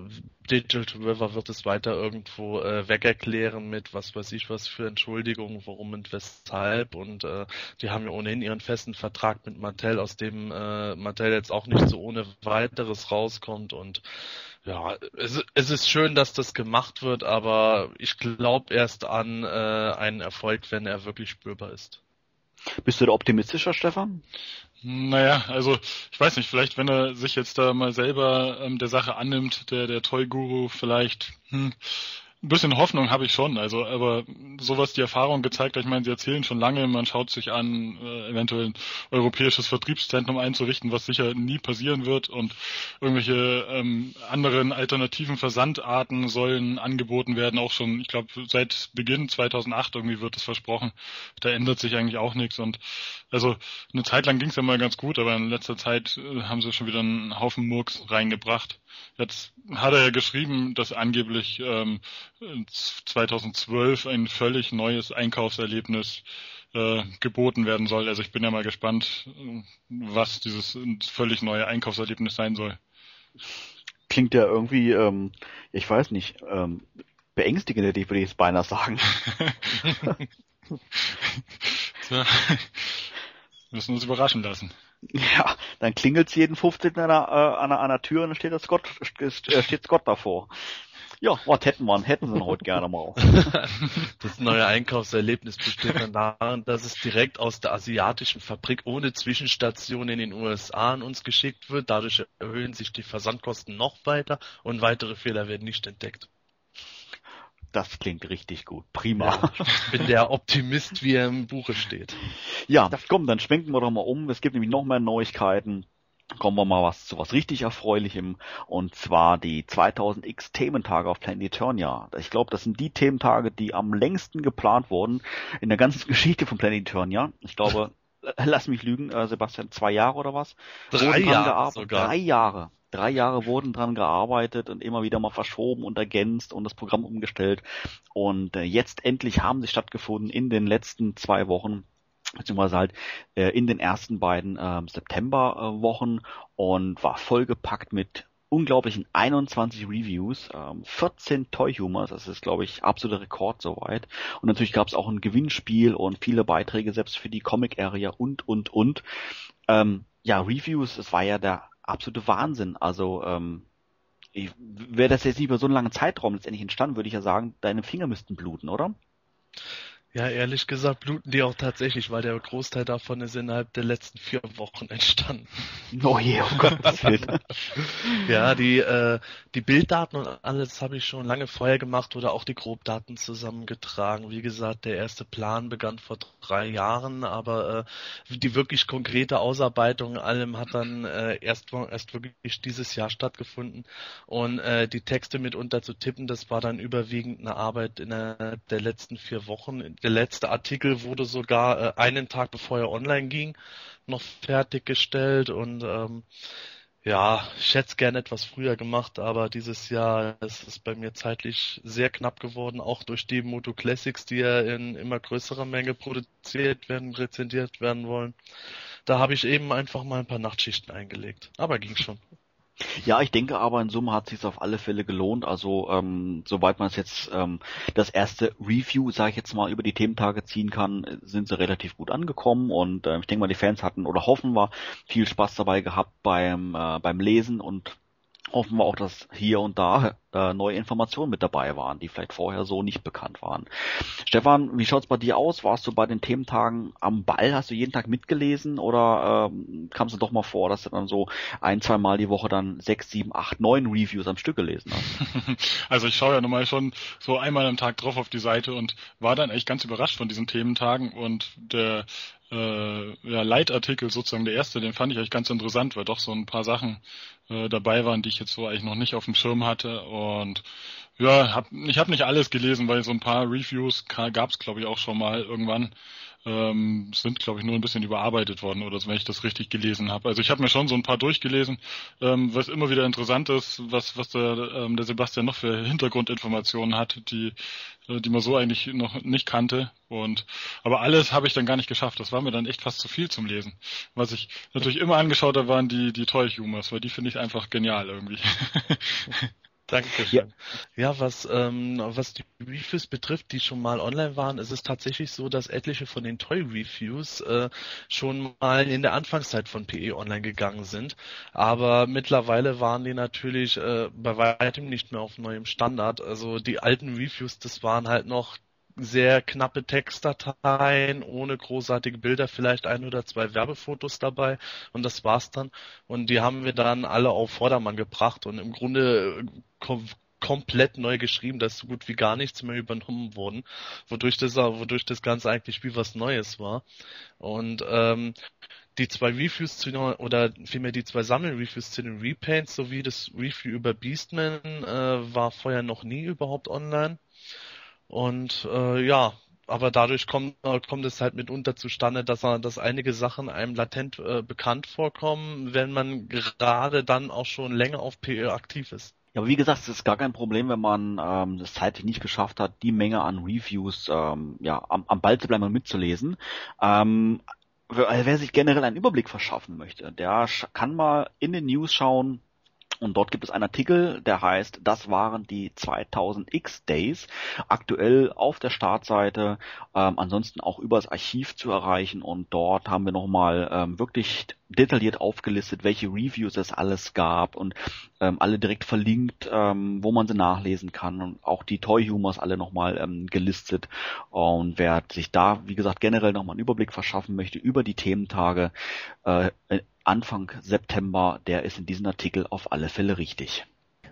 Digital River wird es weiter irgendwo äh, wegerklären mit was weiß ich was für Entschuldigungen, warum und weshalb. Und äh, die haben ja ohnehin ihren festen Vertrag mit Mattel, aus dem äh, Mattel jetzt auch nicht so ohne weiteres rauskommt. Und ja, es, es ist schön, dass das gemacht wird, aber ich glaube erst an äh, einen Erfolg, wenn er wirklich spürbar ist. Bist du da optimistischer, Stefan? Naja, also ich weiß nicht, vielleicht wenn er sich jetzt da mal selber ähm, der Sache annimmt, der der Toy Guru vielleicht hm, ein bisschen Hoffnung habe ich schon, also aber sowas die Erfahrung gezeigt hat, ich meine, sie erzählen schon lange, man schaut sich an, äh, eventuell ein europäisches Vertriebszentrum einzurichten, was sicher nie passieren wird und irgendwelche ähm, anderen alternativen Versandarten sollen angeboten werden, auch schon, ich glaube, seit Beginn 2008 irgendwie wird es versprochen. Da ändert sich eigentlich auch nichts und also eine Zeit lang ging es ja mal ganz gut, aber in letzter Zeit äh, haben sie schon wieder einen Haufen Murks reingebracht. Jetzt hat er ja geschrieben, dass angeblich ähm, 2012 ein völlig neues Einkaufserlebnis äh, geboten werden soll. Also ich bin ja mal gespannt, was dieses völlig neue Einkaufserlebnis sein soll. Klingt ja irgendwie, ähm, ich weiß nicht, ähm, beängstigend, würde ich jetzt beinahe sagen. Tja, müssen uns überraschen lassen. Ja, dann klingelt's jeden 15. an der, äh, an der, an der Tür und dann steht, das Scott, äh, steht Scott davor. Ja, was hätten wir, hätten sie heute gerne mal. Das neue Einkaufserlebnis besteht dann darin, dass es direkt aus der asiatischen Fabrik ohne Zwischenstation in den USA an uns geschickt wird. Dadurch erhöhen sich die Versandkosten noch weiter und weitere Fehler werden nicht entdeckt. Das klingt richtig gut. Prima. Ja, ich bin der Optimist, wie er im Buche steht. Ja, komm, dann schwenken wir doch mal um. Es gibt nämlich noch mehr Neuigkeiten. kommen wir mal was zu was richtig Erfreulichem und zwar die 2000X Thementage auf Planet Eternia. Ich glaube, das sind die Thementage, die am längsten geplant wurden in der ganzen Geschichte von Planet Eternia. Ich glaube, lass mich lügen, äh, Sebastian, zwei Jahre oder was? Drei Jahre sogar. Drei Jahre. Drei Jahre wurden dran gearbeitet und immer wieder mal verschoben und ergänzt und das Programm umgestellt. Und äh, jetzt endlich haben sie stattgefunden in den letzten zwei Wochen beziehungsweise halt äh, in den ersten beiden äh, Septemberwochen und war vollgepackt mit unglaublichen 21 Reviews, ähm, 14 Toy Humors, das ist glaube ich absoluter Rekord soweit. Und natürlich gab es auch ein Gewinnspiel und viele Beiträge selbst für die Comic Area und und und. Ähm, ja, Reviews, es war ja der absolute Wahnsinn. Also ähm, wäre das jetzt nicht über so einen langen Zeitraum letztendlich entstanden, würde ich ja sagen, deine Finger müssten bluten, oder? Ja, ehrlich gesagt bluten die auch tatsächlich, weil der Großteil davon ist innerhalb der letzten vier Wochen entstanden. Oh je, oh Gott. ja, die, äh, die Bilddaten und alles habe ich schon lange vorher gemacht oder auch die Grobdaten zusammengetragen. Wie gesagt, der erste Plan begann vor drei Jahren, aber äh, die wirklich konkrete Ausarbeitung allem hat dann äh, erst, erst wirklich dieses Jahr stattgefunden. Und äh, die Texte mitunter zu tippen, das war dann überwiegend eine Arbeit in der, der letzten vier Wochen der letzte Artikel wurde sogar äh, einen Tag bevor er online ging noch fertiggestellt und ähm, ja, ich hätte es gerne etwas früher gemacht, aber dieses Jahr ist es bei mir zeitlich sehr knapp geworden, auch durch die Moto Classics, die ja in immer größerer Menge produziert werden, rezensiert werden wollen. Da habe ich eben einfach mal ein paar Nachtschichten eingelegt. Aber ging schon. Ja, ich denke aber in Summe hat sich auf alle Fälle gelohnt. Also ähm, soweit man es jetzt ähm, das erste Review, sage ich jetzt mal, über die Thementage ziehen kann, sind sie relativ gut angekommen und äh, ich denke mal, die Fans hatten oder hoffen wir viel Spaß dabei gehabt beim äh, beim Lesen und hoffen wir auch, dass hier und da äh, neue Informationen mit dabei waren, die vielleicht vorher so nicht bekannt waren. Stefan, wie schaut's bei dir aus? Warst du bei den Thementagen am Ball? Hast du jeden Tag mitgelesen oder ähm, kam es doch mal vor, dass du dann so ein, zwei Mal die Woche dann sechs, sieben, acht, neun Reviews am Stück gelesen hast? Also ich schaue ja normal schon so einmal am Tag drauf auf die Seite und war dann echt ganz überrascht von diesen Thementagen und der äh, ja, Leitartikel sozusagen der erste, den fand ich eigentlich ganz interessant, weil doch so ein paar Sachen äh, dabei waren, die ich jetzt so eigentlich noch nicht auf dem Schirm hatte. Und ja, hab, ich habe nicht alles gelesen, weil so ein paar Reviews gab es, glaube ich, auch schon mal irgendwann. Ähm, sind, glaube ich, nur ein bisschen überarbeitet worden oder wenn ich das richtig gelesen habe. Also ich habe mir schon so ein paar durchgelesen, ähm, was immer wieder interessant ist, was, was der, ähm, der Sebastian noch für Hintergrundinformationen hat, die äh, die man so eigentlich noch nicht kannte. Und aber alles habe ich dann gar nicht geschafft. Das war mir dann echt fast zu viel zum Lesen. Was ich natürlich immer angeschaut habe, waren die die Toy Humors, weil die finde ich einfach genial irgendwie. Dankeschön. Ja, ja was, ähm, was die Reviews betrifft, die schon mal online waren, ist es tatsächlich so, dass etliche von den Toy Reviews äh, schon mal in der Anfangszeit von PE online gegangen sind. Aber mittlerweile waren die natürlich äh, bei weitem nicht mehr auf neuem Standard. Also die alten Reviews, das waren halt noch sehr knappe Textdateien ohne großartige Bilder, vielleicht ein oder zwei Werbefotos dabei und das war's dann. Und die haben wir dann alle auf Vordermann gebracht und im Grunde äh, kom komplett neu geschrieben, da ist so gut wie gar nichts mehr übernommen worden, wodurch das, wodurch das Ganze eigentlich wie was Neues war. Und ähm, die zwei Reviews zu oder vielmehr die zwei Sammelreviews zu den Repaints sowie das Review über Beastman äh, war vorher noch nie überhaupt online. Und äh, ja, aber dadurch kommt, kommt es halt mitunter zustande, dass, er, dass einige Sachen einem latent äh, bekannt vorkommen, wenn man gerade dann auch schon länger auf PE aktiv ist. Ja, aber wie gesagt, es ist gar kein Problem, wenn man ähm, das zeitlich nicht geschafft hat, die Menge an Reviews ähm, ja, am, am Ball zu bleiben und mitzulesen. Ähm, wer, wer sich generell einen Überblick verschaffen möchte, der kann mal in den News schauen, und dort gibt es einen Artikel, der heißt, das waren die 2000X Days, aktuell auf der Startseite, ähm, ansonsten auch übers Archiv zu erreichen. Und dort haben wir nochmal ähm, wirklich detailliert aufgelistet, welche Reviews es alles gab und ähm, alle direkt verlinkt, ähm, wo man sie nachlesen kann. Und auch die Toy Humors alle nochmal ähm, gelistet. Und wer sich da, wie gesagt, generell nochmal einen Überblick verschaffen möchte über die Thementage, äh, Anfang September, der ist in diesem Artikel auf alle Fälle richtig.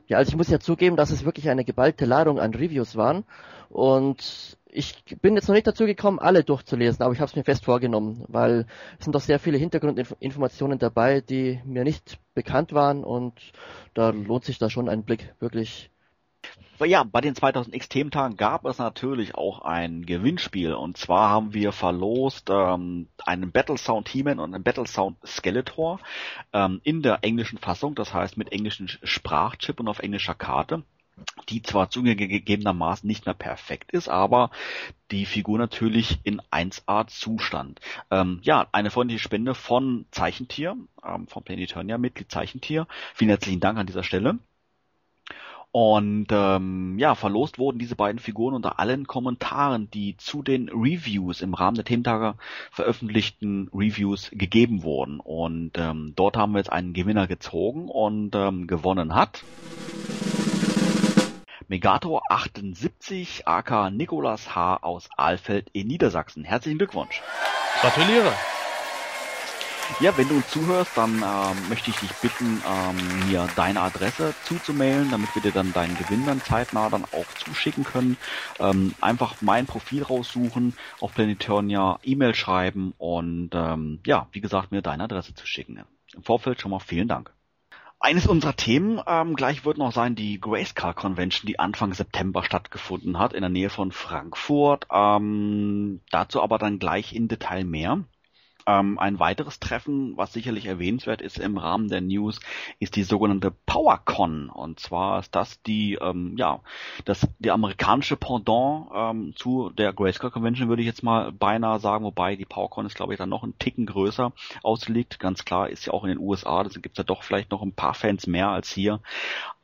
Ja, also ich muss ja zugeben, dass es wirklich eine geballte Ladung an Reviews waren. Und ich bin jetzt noch nicht dazu gekommen, alle durchzulesen, aber ich habe es mir fest vorgenommen, weil es sind doch sehr viele Hintergrundinformationen dabei, die mir nicht bekannt waren und da lohnt sich da schon ein Blick wirklich. Ja, bei den 2000X Thementagen gab es natürlich auch ein Gewinnspiel und zwar haben wir verlost ähm, einen Battlesound He-Man und einen Battlesound Skeletor ähm, in der englischen Fassung, das heißt mit englischen Sprachchip und auf englischer Karte die zwar zugegebenermaßen nicht mehr perfekt ist, aber die Figur natürlich in 1A Zustand. Ähm, ja, eine freundliche Spende von Zeichentier, ähm, vom Planeturnia Mitglied Zeichentier. Vielen herzlichen Dank an dieser Stelle. Und ähm, ja, verlost wurden diese beiden Figuren unter allen Kommentaren, die zu den Reviews im Rahmen der Thementage veröffentlichten Reviews gegeben wurden. Und ähm, dort haben wir jetzt einen Gewinner gezogen und ähm, gewonnen hat. Megator 78 aka Nikolas H. aus Ahlfeld in Niedersachsen. Herzlichen Glückwunsch. Gratuliere. Ja, wenn du uns zuhörst, dann ähm, möchte ich dich bitten, ähm, mir deine Adresse zuzumailen, damit wir dir dann deinen Gewinn dann zeitnah dann auch zuschicken können. Ähm, einfach mein Profil raussuchen, auf Planeturnia E-Mail schreiben und ähm, ja, wie gesagt, mir deine Adresse zu schicken. Im Vorfeld schon mal vielen Dank. Eines unserer Themen ähm, gleich wird noch sein die Grayscale Convention, die Anfang September stattgefunden hat in der Nähe von Frankfurt. Ähm, dazu aber dann gleich in Detail mehr. Ähm, ein weiteres Treffen, was sicherlich erwähnenswert ist im Rahmen der News, ist die sogenannte PowerCon. Und zwar ist das die, ähm, ja, das die amerikanische Pendant ähm, zu der Grayscale Convention, würde ich jetzt mal beinahe sagen, wobei die PowerCon ist, glaube ich, dann noch ein Ticken größer ausgelegt. Ganz klar ist ja auch in den USA, deswegen gibt es ja doch vielleicht noch ein paar Fans mehr als hier.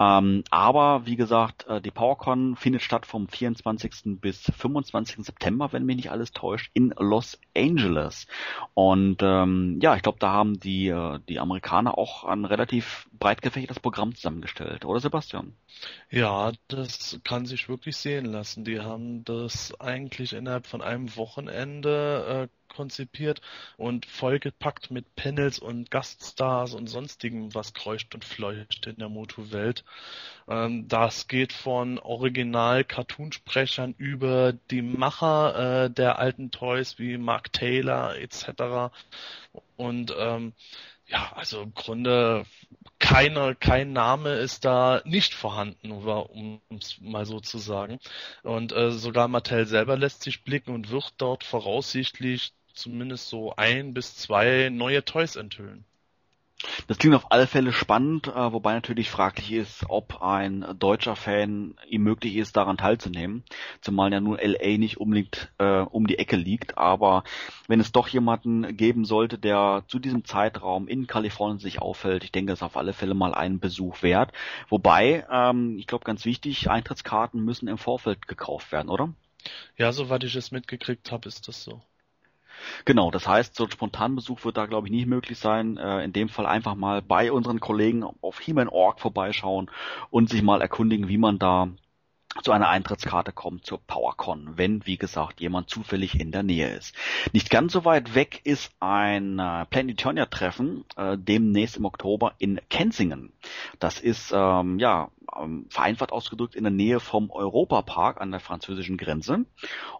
Ähm, aber wie gesagt, äh, die PowerCon findet statt vom 24. bis 25. September, wenn mich nicht alles täuscht, in Los Angeles. Und und ähm, ja, ich glaube, da haben die, äh, die Amerikaner auch ein relativ breit gefächertes Programm zusammengestellt, oder Sebastian? Ja, das kann sich wirklich sehen lassen. Die haben das eigentlich innerhalb von einem Wochenende äh, konzipiert und vollgepackt mit Panels und Gaststars und sonstigem, was kreucht und fleucht in der Moto-Welt. Ähm, das geht von Original-Cartoonsprechern über die Macher äh, der alten Toys wie Mark Taylor etc. Und ähm, ja, also im Grunde keine, kein Name ist da nicht vorhanden, um es mal so zu sagen. Und äh, sogar Mattel selber lässt sich blicken und wird dort voraussichtlich zumindest so ein bis zwei neue Toys enthüllen. Das klingt auf alle Fälle spannend, äh, wobei natürlich fraglich ist, ob ein deutscher Fan ihm möglich ist, daran teilzunehmen, zumal ja nur LA nicht unbedingt äh, um die Ecke liegt. Aber wenn es doch jemanden geben sollte, der zu diesem Zeitraum in Kalifornien sich aufhält, ich denke, es ist auf alle Fälle mal einen Besuch wert. Wobei, ähm, ich glaube, ganz wichtig, Eintrittskarten müssen im Vorfeld gekauft werden, oder? Ja, soweit ich es mitgekriegt habe, ist das so. Genau, das heißt, so ein Spontanbesuch wird da, glaube ich, nicht möglich sein. Äh, in dem Fall einfach mal bei unseren Kollegen auf He-Man.org vorbeischauen und sich mal erkundigen, wie man da zu einer Eintrittskarte kommt zur PowerCon, wenn, wie gesagt, jemand zufällig in der Nähe ist. Nicht ganz so weit weg ist ein äh, Planetonia-Treffen äh, demnächst im Oktober in Kensingen. Das ist, ähm, ja, ähm, vereinfacht ausgedrückt in der Nähe vom Europapark an der französischen Grenze.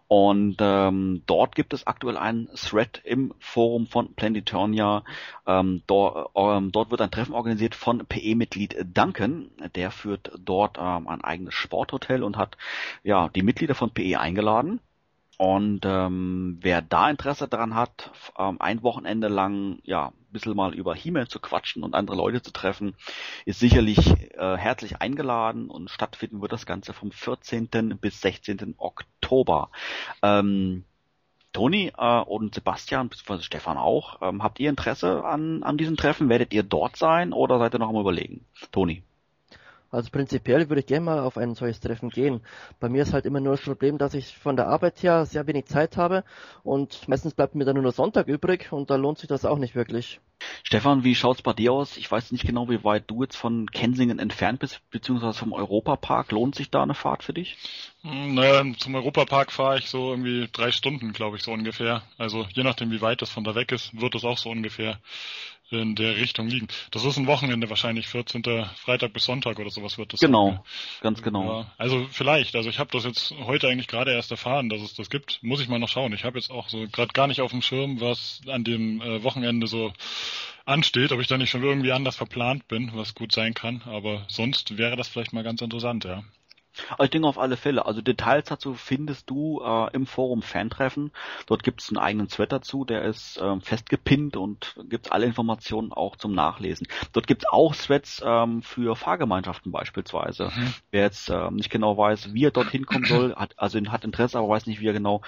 Und ähm, dort gibt es aktuell einen Thread im Forum von Planetonia. Ähm, dort, ähm, dort wird ein Treffen organisiert von PE-Mitglied Duncan. Der führt dort ähm, ein eigenes Sporthotel und hat ja die Mitglieder von PE eingeladen. Und ähm, wer da Interesse daran hat, ähm, ein Wochenende lang ja ein bisschen mal über he zu quatschen und andere Leute zu treffen, ist sicherlich äh, herzlich eingeladen und stattfinden wird das Ganze vom 14. bis 16. Oktober. Ähm, Toni äh, und Sebastian, beziehungsweise Stefan auch, ähm, habt ihr Interesse an, an diesen Treffen? Werdet ihr dort sein oder seid ihr noch am überlegen? Toni. Also prinzipiell würde ich gerne mal auf ein solches Treffen gehen. Bei mir ist halt immer nur das Problem, dass ich von der Arbeit her sehr wenig Zeit habe und meistens bleibt mir dann nur Sonntag übrig und da lohnt sich das auch nicht wirklich. Stefan, wie schaut's bei dir aus? Ich weiß nicht genau, wie weit du jetzt von Kensingen entfernt bist, beziehungsweise vom Europapark. Lohnt sich da eine Fahrt für dich? Hm, naja, zum Europapark fahre ich so irgendwie drei Stunden, glaube ich, so ungefähr. Also je nachdem, wie weit das von da weg ist, wird es auch so ungefähr in der Richtung liegen. Das ist ein Wochenende wahrscheinlich, 14. Freitag bis Sonntag oder sowas wird das. Genau, sein. ganz genau. Ja, also vielleicht, also ich habe das jetzt heute eigentlich gerade erst erfahren, dass es das gibt. Muss ich mal noch schauen. Ich habe jetzt auch so gerade gar nicht auf dem Schirm, was an dem äh, Wochenende so ansteht, ob ich da nicht schon irgendwie anders verplant bin, was gut sein kann. Aber sonst wäre das vielleicht mal ganz interessant, ja. Also ich denke auf alle Fälle. Also Details dazu findest du äh, im Forum Fantreffen. Dort gibt es einen eigenen Thread dazu, der ist ähm, festgepinnt und gibt alle Informationen auch zum Nachlesen. Dort gibt es auch Threads ähm, für Fahrgemeinschaften beispielsweise. Mhm. Wer jetzt ähm, nicht genau weiß, wie er dorthin kommen soll, hat also hat Interesse, aber weiß nicht, wie er genau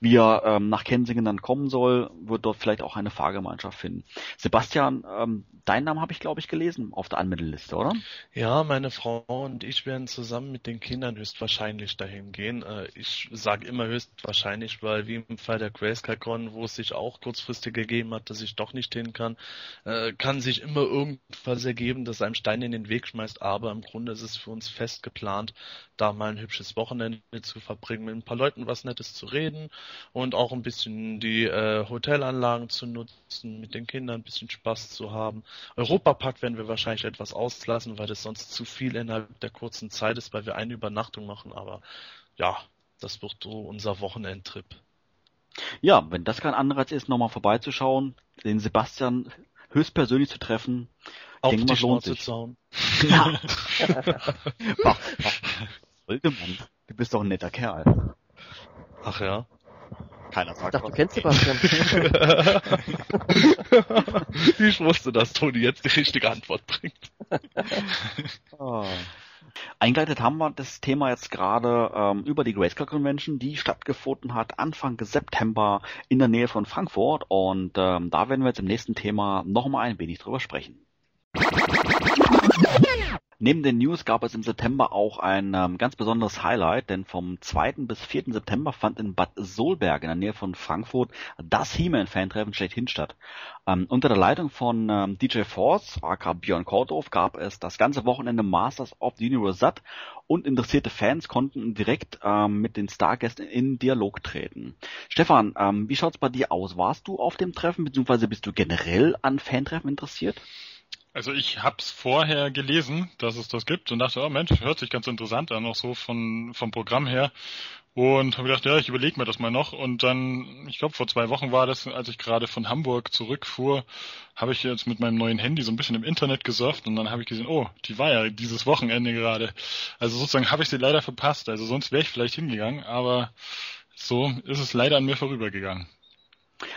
wie er ähm, nach Kensingen dann kommen soll, wird dort vielleicht auch eine Fahrgemeinschaft finden. Sebastian, ähm, deinen Namen habe ich, glaube ich, gelesen auf der Anmeldeliste, oder? Ja, meine Frau und ich werden zusammen mit den Kindern höchstwahrscheinlich dahin gehen. Äh, ich sage immer höchstwahrscheinlich, weil wie im Fall der Grayscale-Con, wo es sich auch kurzfristig gegeben hat, dass ich doch nicht hin kann, äh, kann sich immer irgendwas ergeben, das einem Stein in den Weg schmeißt. Aber im Grunde ist es für uns fest geplant, da mal ein hübsches Wochenende zu verbringen, mit ein paar Leuten was Nettes zu reden und auch ein bisschen die äh, Hotelanlagen zu nutzen, mit den Kindern ein bisschen Spaß zu haben. Europapark werden wir wahrscheinlich etwas auslassen, weil das sonst zu viel innerhalb der kurzen Zeit ist, weil wir eine Übernachtung machen, aber ja, das wird so unser Wochenendtrip. Ja, wenn das kein Anreiz ist, nochmal vorbeizuschauen, den Sebastian höchstpersönlich zu treffen, auf denke, die Schnauze zu hauen. Ja. ach, ach. Du bist doch ein netter Kerl. Ach ja. Keiner sagt Ich dachte, du kennst Sebastian. ich wusste, dass Toni jetzt die richtige Antwort bringt. oh. Eingeleitet haben wir das Thema jetzt gerade ähm, über die Grayscale Convention, die stattgefunden hat Anfang September in der Nähe von Frankfurt und ähm, da werden wir jetzt im nächsten Thema nochmal ein wenig drüber sprechen. Neben den News gab es im September auch ein ähm, ganz besonderes Highlight, denn vom 2. bis 4. September fand in Bad Solberg in der Nähe von Frankfurt das He-Man-Fan-Treffen schlechthin statt. Ähm, unter der Leitung von ähm, DJ Force, aka Björn Korthoff, gab es das ganze Wochenende Masters of the Universe satt und interessierte Fans konnten direkt ähm, mit den Stargästen in Dialog treten. Stefan, ähm, wie schaut's bei dir aus? Warst du auf dem Treffen, beziehungsweise bist du generell an Fantreffen interessiert? Also ich hab's vorher gelesen, dass es das gibt und dachte, oh Mensch, hört sich ganz interessant an, auch so von vom Programm her. Und habe gedacht, ja, ich überlege mir das mal noch. Und dann, ich glaube, vor zwei Wochen war das, als ich gerade von Hamburg zurückfuhr, habe ich jetzt mit meinem neuen Handy so ein bisschen im Internet gesurft und dann habe ich gesehen, oh, die war ja dieses Wochenende gerade. Also sozusagen habe ich sie leider verpasst. Also sonst wäre ich vielleicht hingegangen, aber so ist es leider an mir vorübergegangen.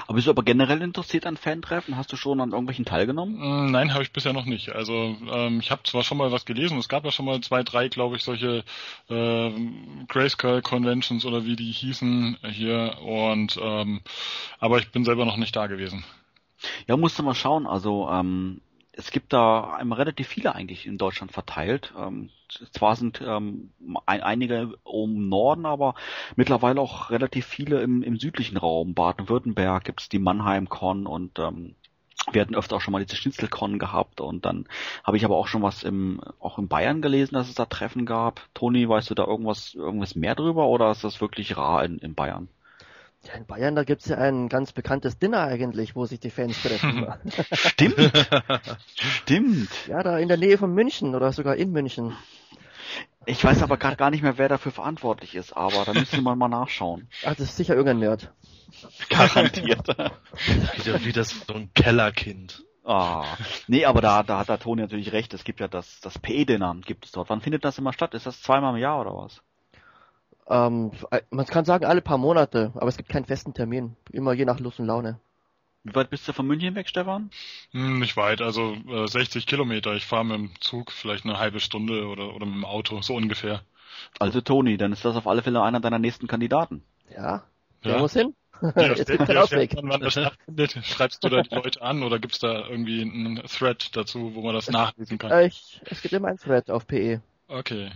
Aber bist du aber generell interessiert an Fantreffen? Hast du schon an irgendwelchen teilgenommen? Mm, nein, habe ich bisher noch nicht. Also ähm, ich habe zwar schon mal was gelesen, es gab ja schon mal zwei, drei, glaube ich, solche äh, Grayscale Conventions oder wie die hießen hier und ähm, aber ich bin selber noch nicht da gewesen. Ja, musst du mal schauen. Also ähm, es gibt da einmal relativ viele eigentlich in Deutschland verteilt. Ähm, zwar sind ähm, ein, einige um Norden, aber mittlerweile auch relativ viele im, im südlichen Raum. Baden-Württemberg gibt's die Mannheim-Con und ähm, wir hatten öfter auch schon mal diese Schnitzelkon gehabt und dann habe ich aber auch schon was im auch in Bayern gelesen, dass es da Treffen gab. Toni, weißt du da irgendwas irgendwas mehr drüber oder ist das wirklich rar in, in Bayern? Ja, in Bayern, da gibt's ja ein ganz bekanntes Dinner eigentlich, wo sich die Fans treffen. Stimmt. Stimmt. Ja, da in der Nähe von München oder sogar in München. Ich weiß aber gerade gar nicht mehr, wer dafür verantwortlich ist, aber da müsste man mal nachschauen. Ach, das ist sicher irgendein Nerd. Garantiert. wieder, wieder so ein Kellerkind. Ah, nee, aber da, da hat der Toni natürlich recht. Es gibt ja das, das PE-Dinner gibt es dort. Wann findet das immer statt? Ist das zweimal im Jahr oder was? Ähm, man kann sagen alle paar Monate, aber es gibt keinen festen Termin. Immer je nach Lust und Laune. Wie weit bist du von München weg, Stefan? Hm, nicht weit, also äh, 60 Kilometer. Ich fahre mit dem Zug vielleicht eine halbe Stunde oder, oder mit dem Auto, so ungefähr. Also Toni, dann ist das auf alle Fälle einer deiner nächsten Kandidaten. Ja, der ja. muss hin. Ja, steht, ja, steht, wann das stattfindet. Schreibst du da die Leute an oder gibt's da irgendwie einen Thread dazu, wo man das nachlesen kann? Äh, ich, es gibt immer einen Thread auf PE. Okay.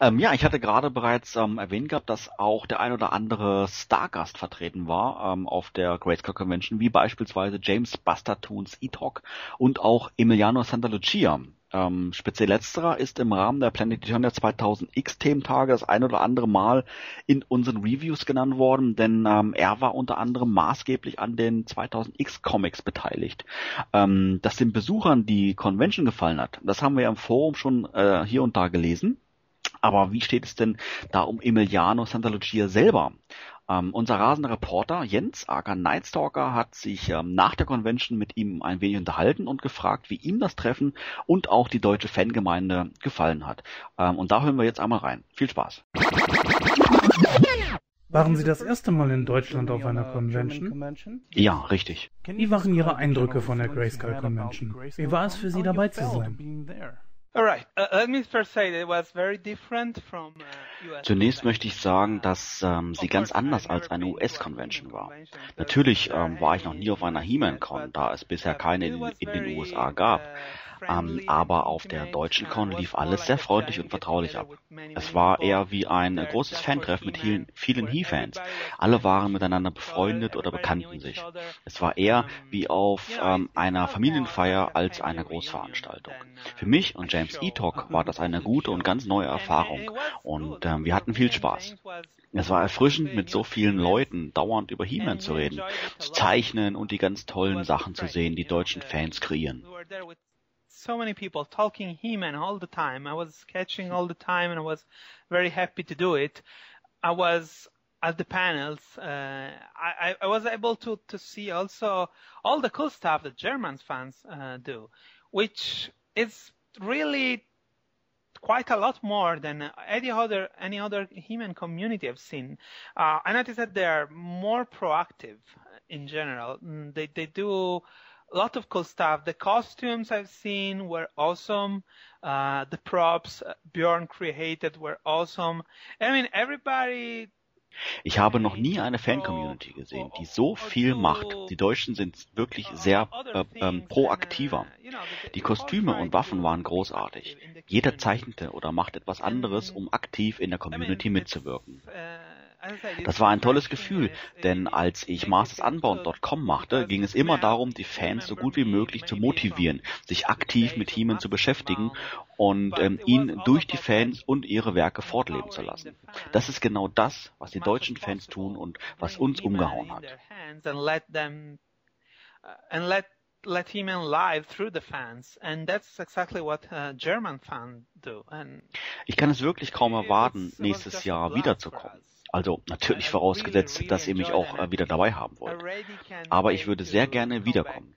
Ähm, ja, ich hatte gerade bereits ähm, erwähnt gehabt, dass auch der ein oder andere Stargast vertreten war ähm, auf der Grayscale Convention, wie beispielsweise James Buster Toons E-Talk und auch Emiliano Santa Lucia. Ähm, speziell letzterer ist im Rahmen der Planet Eternia 2000 X-Thementage das ein oder andere Mal in unseren Reviews genannt worden, denn ähm, er war unter anderem maßgeblich an den 2000 X-Comics beteiligt. Ähm, dass den Besuchern die Convention gefallen hat, das haben wir ja im Forum schon äh, hier und da gelesen. Aber wie steht es denn da um Emiliano Santa Lucia selber? Ähm, unser rasender Reporter Jens Acker Nightstalker hat sich ähm, nach der Convention mit ihm ein wenig unterhalten und gefragt, wie ihm das Treffen und auch die deutsche Fangemeinde gefallen hat. Ähm, und da hören wir jetzt einmal rein. Viel Spaß. Waren Sie das erste Mal in Deutschland auf einer Convention? Ja, richtig. Wie waren Ihre Eindrücke von der Grayskull Convention? Wie war es für Sie dabei zu sein? Zunächst möchte ich sagen, dass ähm, sie ganz anders als eine US-Convention war. Natürlich ähm, war ich noch nie auf einer He-Man-Con, da es bisher keine in, in den USA gab. Ähm, aber auf der deutschen Con lief alles sehr freundlich und vertraulich ab. Es war eher wie ein großes Fantreff mit vielen, vielen He-Fans. Alle waren miteinander befreundet oder bekannten sich. Es war eher wie auf ähm, einer Familienfeier als eine Großveranstaltung. Für mich und James Etok war das eine gute und ganz neue Erfahrung und ähm, wir hatten viel Spaß. Es war erfrischend, mit so vielen Leuten dauernd über He-Man zu reden, zu zeichnen und die ganz tollen Sachen zu sehen, die deutschen Fans kreieren. So many people talking He-Man all the time. I was sketching all the time and I was very happy to do it. I was at the panels. Uh, I, I was able to, to see also all the cool stuff that German fans uh, do, which is really quite a lot more than any other any other community I've seen. Uh, I noticed that they are more proactive in general. Mm, they they do lot of cool stuff. The costumes I've seen were awesome. Uh, the props Björn created were awesome. I mean, everybody Ich habe noch nie eine Fan-Community gesehen, die so viel macht. Die Deutschen sind wirklich sehr äh, ähm, proaktiver. Die Kostüme und Waffen waren großartig. Jeder zeichnete oder macht etwas anderes, um aktiv in der Community mitzuwirken. Das war ein tolles Gefühl, denn als ich mastersunbound.com machte, ging es immer darum, die Fans so gut wie möglich zu motivieren, sich aktiv mit He-Man zu beschäftigen und ähm, ihn durch die Fans und ihre Werke fortleben zu lassen. Das ist genau das, was die deutschen Fans tun und was uns umgehauen hat. let him in live through the fans, and that's exactly what uh, German fans do. And ich kann es wirklich kaum erwarten, nächstes Jahr wiederzukommen. Also natürlich vorausgesetzt, dass ihr mich auch äh, wieder dabei haben wollt. Aber ich würde sehr gerne wiederkommen.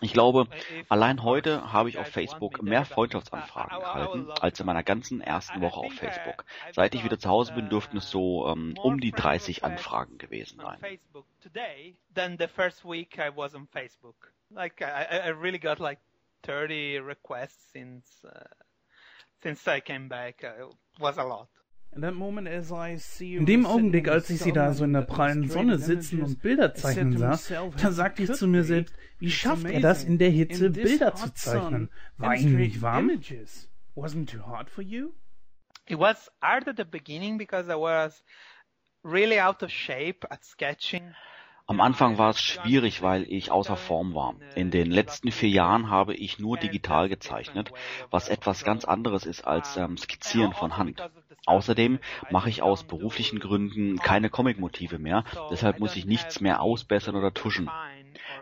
Ich glaube, allein heute habe ich auf Facebook mehr Freundschaftsanfragen erhalten als in meiner ganzen ersten Woche auf Facebook. Seit ich wieder zu Hause bin, dürften es so ähm, um die 30 Anfragen gewesen sein. Like I, I really got like 30 requests since since I came back. It was a lot. In dem Augenblick, als ich sie da so in der prallen Sonne sitzen und Bilder zeichnen sah, da sagte ich zu mir selbst, wie schafft er das, in der Hitze Bilder zu zeichnen? War ihm nicht warm? Wasn't too hot for you? It was hard at the beginning because I was really out of shape at sketching. Am Anfang war es schwierig, weil ich außer Form war. In den letzten vier Jahren habe ich nur digital gezeichnet, was etwas ganz anderes ist als ähm, Skizzieren von Hand. Außerdem mache ich aus beruflichen Gründen keine Comicmotive mehr, deshalb muss ich nichts mehr ausbessern oder tuschen.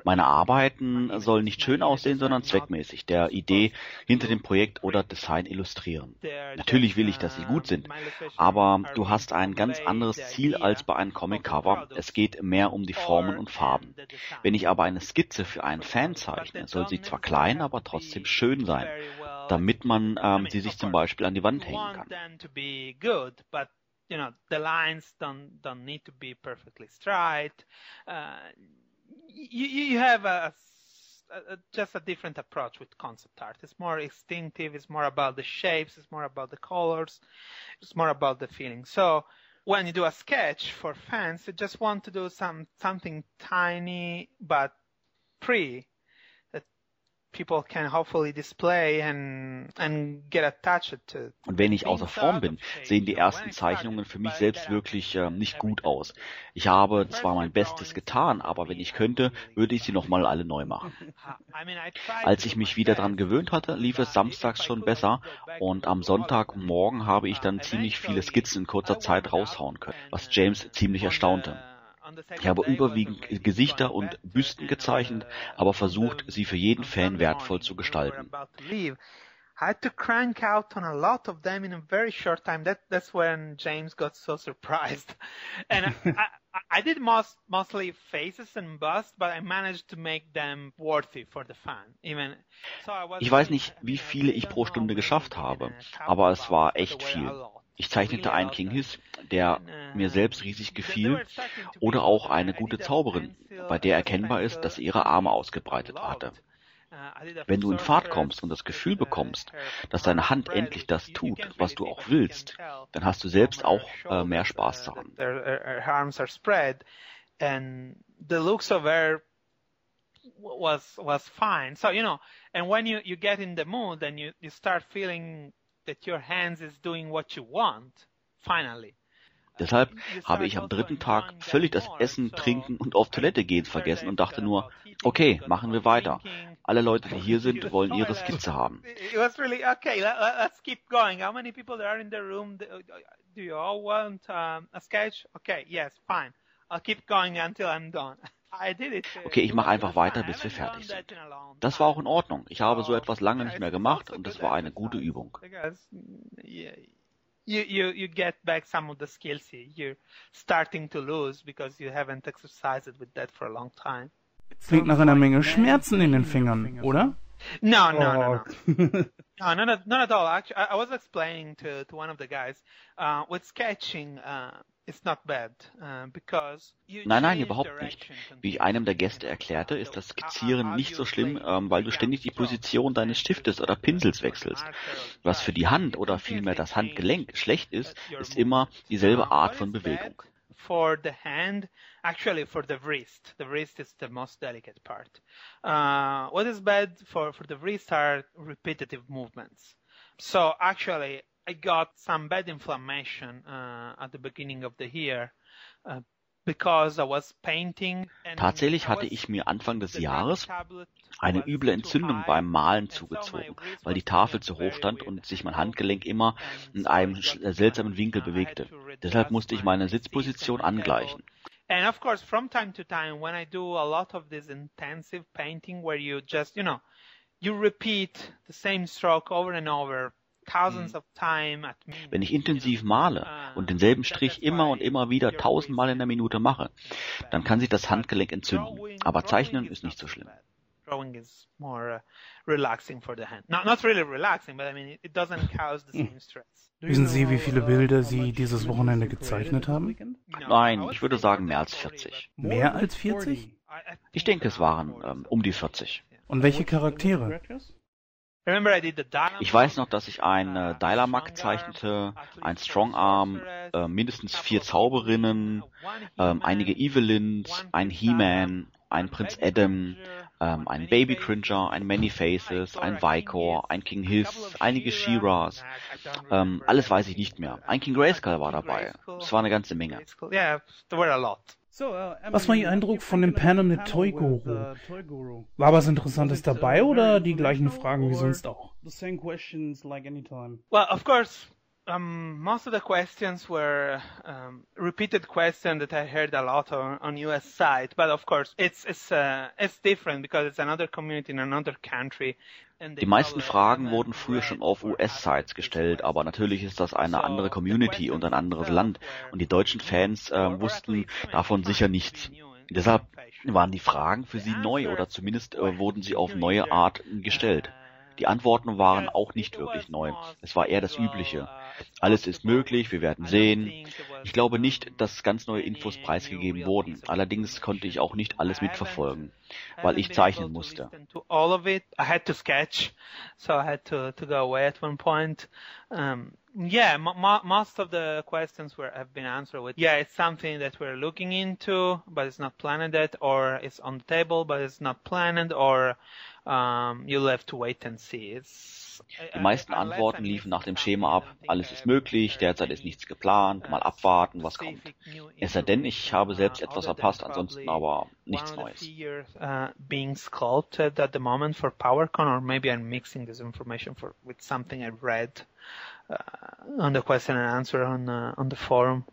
Meine Arbeiten sollen nicht schön aussehen, sondern zweckmäßig der Idee hinter dem Projekt oder Design illustrieren. Natürlich will ich, dass sie gut sind, aber du hast ein ganz anderes Ziel als bei einem Comic-Cover. Es geht mehr um die Formen und Farben. Wenn ich aber eine Skizze für einen Fan zeichne, soll sie zwar klein, aber trotzdem schön sein, damit man ähm, sie sich zum Beispiel an die Wand hängen kann. you know the lines don't don't need to be perfectly straight uh, you, you have a, just a different approach with concept art. It's more instinctive. It's more about the shapes. It's more about the colors. It's more about the feeling. So when you do a sketch for fans, you just want to do some something tiny but pretty that Und wenn ich außer Form bin, sehen die ersten Zeichnungen für mich selbst wirklich äh, nicht gut aus. Ich habe zwar mein Bestes getan, aber wenn ich könnte, würde ich sie nochmal alle neu machen. Als ich mich wieder dran gewöhnt hatte, lief es samstags schon besser und am Sonntagmorgen habe ich dann ziemlich viele Skizzen in kurzer Zeit raushauen können, was James ziemlich erstaunte. Ich habe überwiegend Gesichter und Büsten gezeichnet, aber versucht, sie für jeden Fan wertvoll zu gestalten. I had to crank out on a lot of them in a very short time. That that's when James got so surprised. And I, I, I did most mostly faces and busts, but I managed to make them worthy for the fan. Even so I was Ich weiß nicht, wie viele ich pro Stunde geschafft habe, aber es war echt viel. Ich zeichnete einen King Hiss, der mir selbst riesig gefiel, oder auch eine gute Zauberin, bei der erkennbar ist, dass sie ihre Arme ausgebreitet hatte. Wenn du in Fahrt kommst und das Gefühl bekommst, dass deine Hand endlich das tut, was du auch willst, dann hast du selbst auch äh, mehr Spaß daran. was was fine. So you know, and when you you get in the mood and you you start feeling that your hands is doing what you want, finally. Deshalb habe ich am dritten Tag völlig das Essen, Trinken und auf Toilette gehen vergessen und dachte nur, okay, machen wir weiter. Alle Leute, die hier sind, wollen ihre Skizze haben. Okay. Ich mache einfach weiter, bis wir fertig sind. Das war auch in Ordnung. Ich habe so etwas lange nicht mehr gemacht und es war eine gute Übung. You, you, you get back some of the skills you're starting to lose because you haven't exercised with that for a long time. Klingt nach einer Menge Schmerzen in den Fingern, oder? No, no, no, no. no, not at, not at all. Actually, I, I was explaining to, to one of the guys, uh, with sketching, uh, Uh, nein, nein, überhaupt nicht. Wie ich einem der Gäste erklärte, ist das Skizzieren nicht so schlimm, ähm, weil du ständig die Position deines Stiftes oder Pinsels wechselst. Was für die Hand oder vielmehr das Handgelenk schlecht ist, ist immer dieselbe Art von Bewegung. For the hand, actually for the wrist. The wrist is the most delicate part. Uh, what is bad for, for the wrist are repetitive movements. So actually, I got some bad inflammation uh, at the beginning of the year. Uh, Tatsächlich hatte ich mir Anfang des Jahres eine üble Entzündung beim Malen zugezogen, weil die Tafel zu hoch stand und sich mein Handgelenk immer in einem äh, seltsamen Winkel bewegte. Deshalb musste ich meine Sitzposition angleichen. And of course, from time to time, when I do a lot of this intensive painting where you just, you know, you repeat the same stroke over and over Mhm. Wenn ich intensiv male und denselben Strich immer und immer wieder tausendmal in der Minute mache, dann kann sich das Handgelenk entzünden. Aber Zeichnen ist nicht so schlimm. Drawing is more uh, relaxing for the hand. Not, not really relaxing, but I mean, it doesn't cause the same stress. Wissen Sie, wie viele Bilder Sie dieses Wochenende gezeichnet haben? Nein, ich würde sagen mehr als 40. Mehr als 40? Ich denke, es waren ähm, um die 40. Und welche Charaktere? Ich weiß noch, dass ich einen äh, Dialamak zeichnete, ein Strongarm, äh, mindestens vier Zauberinnen, äh, einige Evelyns, ein He-Man, ein Prinz Adam, ähm, ein Baby Cringer, ein Many Faces, ein Vicor, ein King Hiss, einige She-Ras. Ähm, alles weiß ich nicht mehr. Ein King Grayskull war dabei. Es war eine ganze Menge. Was war Ihr Eindruck von dem Panel mit Toy Guru? War was Interessantes dabei oder die gleichen Fragen wie sonst auch? Well, of course, um, most of the questions were um, repeated questions that I heard a lot on, on US side, but of course it's it's uh, it's different because it's another community in another country. Die meisten Fragen wurden früher schon auf US-Sites gestellt, aber natürlich ist das eine andere Community und ein anderes Land und die deutschen Fans äh, wussten davon sicher nichts. Deshalb waren die Fragen für sie neu oder zumindest äh, wurden sie auf neue Art gestellt. Die Antworten waren auch nicht wirklich neu. Es war eher das Übliche. Alles ist möglich, wir werden sehen. Ich glaube nicht, dass ganz neue Infos preisgegeben wurden. Allerdings konnte ich auch nicht alles mitverfolgen, weil ich zeichnen musste. Yeah, m- most of the questions were have been answered with yeah, it's something that we're looking into, but it's not planned yet, or it's on the table, but it's not planned, or um, you'll have to wait and see. It's Die meisten Antworten liefen nach dem Schema ab, alles ist möglich, derzeit ist nichts geplant, mal abwarten, was kommt. Es sei denn, ich habe selbst etwas verpasst, ansonsten aber nichts Neues. Uh, being sculpted at the moment for PowerCon, or maybe I'm mixing this information for, with something I read uh, on the question and answer on, uh, on the forum.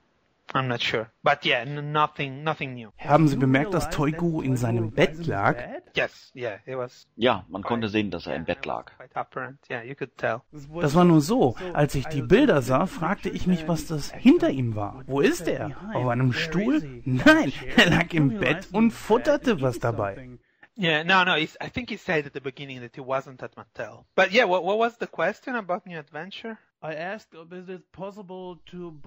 I'm not sure. But yeah, nothing, nothing new. Haben Sie bemerkt, dass Toigu in seinem Bett lag? Yes, yeah, it was. Ja, man konnte sehen, dass er im Bett lag. Yeah, you could tell. Das war nur so. Als ich die Bilder sah, fragte ich mich, was das hinter ihm war. Wo ist er? Auf einem Stuhl? Nein, er lag im Bett und futterte was dabei. Yeah, no, no. I think he said at the beginning that he wasn't at Mattel. But yeah, what, what was the question about New Adventure?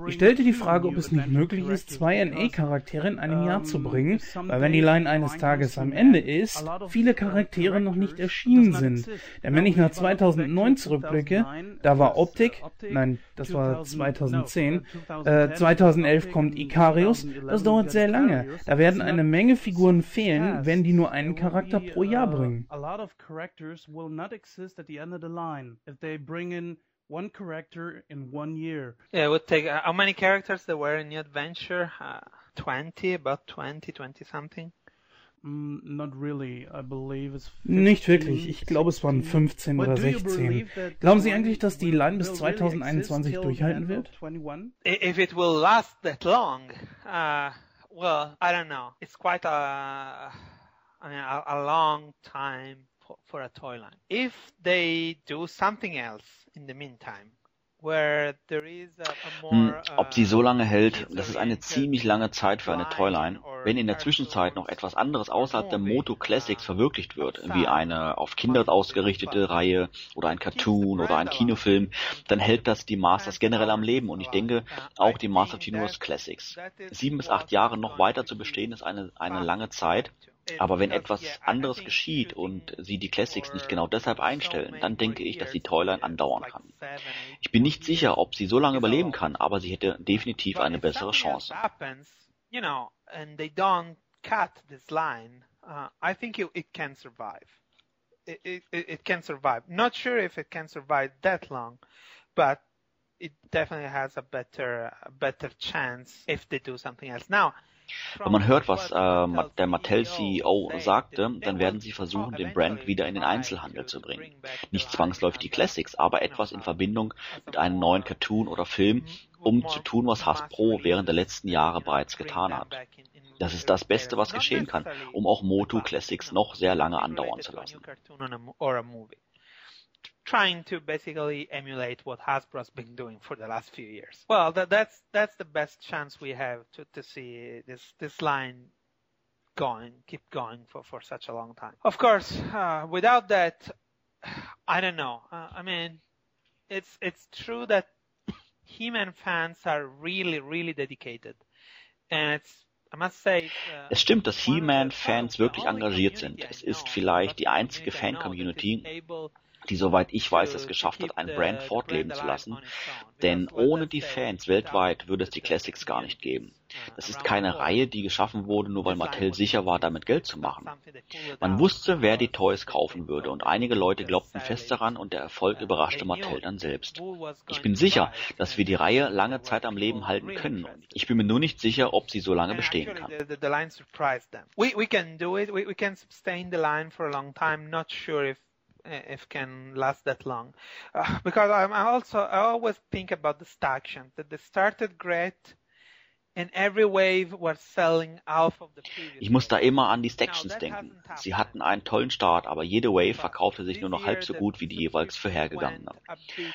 Ich stellte die Frage, ob es nicht möglich ist, zwei NA-Charaktere in einem Jahr zu bringen, weil wenn die Line eines Tages am Ende ist, viele Charaktere noch nicht erschienen sind. Denn wenn ich nach 2009 zurückblicke, da war Optik, nein, das war 2010, äh, 2011 kommt Ikarius, das dauert sehr lange. Da werden eine Menge Figuren fehlen, wenn die nur einen Charakter pro Jahr bringen one character in one year. Yeah, it would take. Uh, how many characters there were in New Adventure? Uh, 20, about 20, 20 something. Mm, not really. I believe it's 15, Nicht wirklich. Ich glaube, es waren 15 oder 16. Glauben Sie eigentlich, dass die Line bis 2021 durchhalten wird? If it will last that long, uh, well, I don't know. It's quite a, I mean, a, a long time for, for a toy line. If they do something else in the meantime, hm, ob sie so lange hält, das ist eine ziemlich lange Zeit für eine Toyline. Wenn in der Zwischenzeit noch etwas anderes außerhalb der Moto Classics verwirklicht wird, wie eine auf Kinder ausgerichtete Reihe oder ein Cartoon oder ein Kinofilm, dann hält das die Masters generell am Leben und ich denke auch die Master of Universe Classics. Sieben bis acht Jahre noch weiter zu bestehen ist eine, eine lange Zeit aber wenn etwas anderes geschieht und sie die Classics nicht genau deshalb einstellen, dann denke ich, dass die Toyline andauern kann. Ich bin nicht sicher, ob sie so lange überleben kann, aber sie hätte definitiv eine bessere Chance. It, definitely has a better, a better chance if they do something else. Now, wenn man hört, was äh, der Mattel-CEO sagte, dann werden sie versuchen, den Brand wieder in den Einzelhandel zu bringen. Nicht zwangsläufig die Classics, aber etwas in Verbindung mit einem neuen Cartoon oder Film, um zu tun, was Hasbro während der letzten Jahre bereits getan hat. Das ist das Beste, was geschehen kann, um auch Motu Classics noch sehr lange andauern zu lassen. Trying to basically emulate what Hasbro's been doing for the last few years. Well, that, that's that's the best chance we have to, to see this this line going, keep going for, for such a long time. Of course, uh, without that, I don't know. Uh, I mean, it's it's true that He-Man fans are really really dedicated, and it's uh, Es stimmt, dass He-Man-Fans wirklich engagiert sind. Es ist vielleicht die einzige Fan-Community, die, soweit ich weiß, es geschafft hat, ein Brand fortleben zu lassen. Denn ohne die Fans weltweit würde es die Classics gar nicht geben. Das ist keine Reihe, die geschaffen wurde, nur weil Mattel sicher war, damit Geld zu machen. Man wusste, wer die Toys kaufen würde und einige Leute glaubten fest daran und der Erfolg überraschte Mattel dann selbst. Ich bin sicher, dass wir die Reihe lange Zeit am Leben halten können. Ich bin mir nur nicht sicher, ob sie so lange bestehen kann. We can do it. We can sustain the line for a long time. Not sure if if can last that long. Uh, because I'm also I always think about the Staction that they started great Ich muss da immer an die Stactions denken. Sie hatten einen tollen Start, aber jede Wave verkaufte sich nur noch halb so gut wie die jeweils vorhergegangene.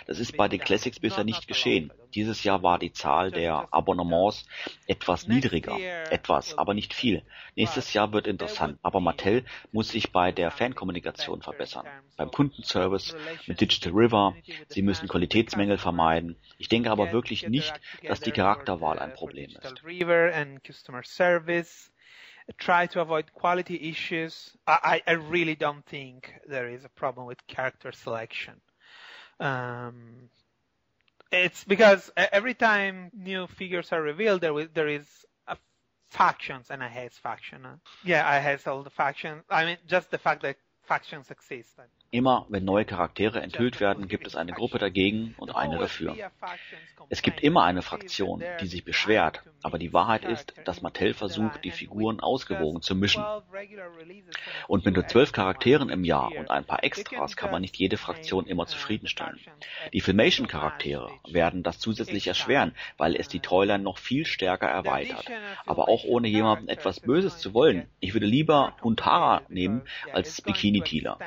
Das ist bei den Classics bisher nicht geschehen. Dieses Jahr war die Zahl der Abonnements etwas niedriger. Etwas, aber nicht viel. Nächstes Jahr wird interessant, aber Mattel muss sich bei der Fankommunikation verbessern. Beim Kundenservice, mit Digital River, sie müssen Qualitätsmängel vermeiden. Ich denke aber wirklich nicht, dass die Charakterwahl ein Problem ist. River and customer service. Try to avoid quality issues. I, I really don't think there is a problem with character selection. Um, It's because every time new figures are revealed, there, will, there is a factions, and I hate faction. Yeah, I hate all the factions. I mean, just the fact that factions exist. Immer wenn neue Charaktere enthüllt werden, gibt es eine Gruppe dagegen und eine dafür. Es gibt immer eine Fraktion, die sich beschwert, aber die Wahrheit ist, dass Mattel versucht, die Figuren ausgewogen zu mischen. Und mit nur zwölf Charakteren im Jahr und ein paar Extras kann man nicht jede Fraktion immer zufriedenstellen. Die Filmation-Charaktere werden das zusätzlich erschweren, weil es die Toyline noch viel stärker erweitert. Aber auch ohne jemandem etwas Böses zu wollen, ich würde lieber Huntara nehmen als Bikini Tila.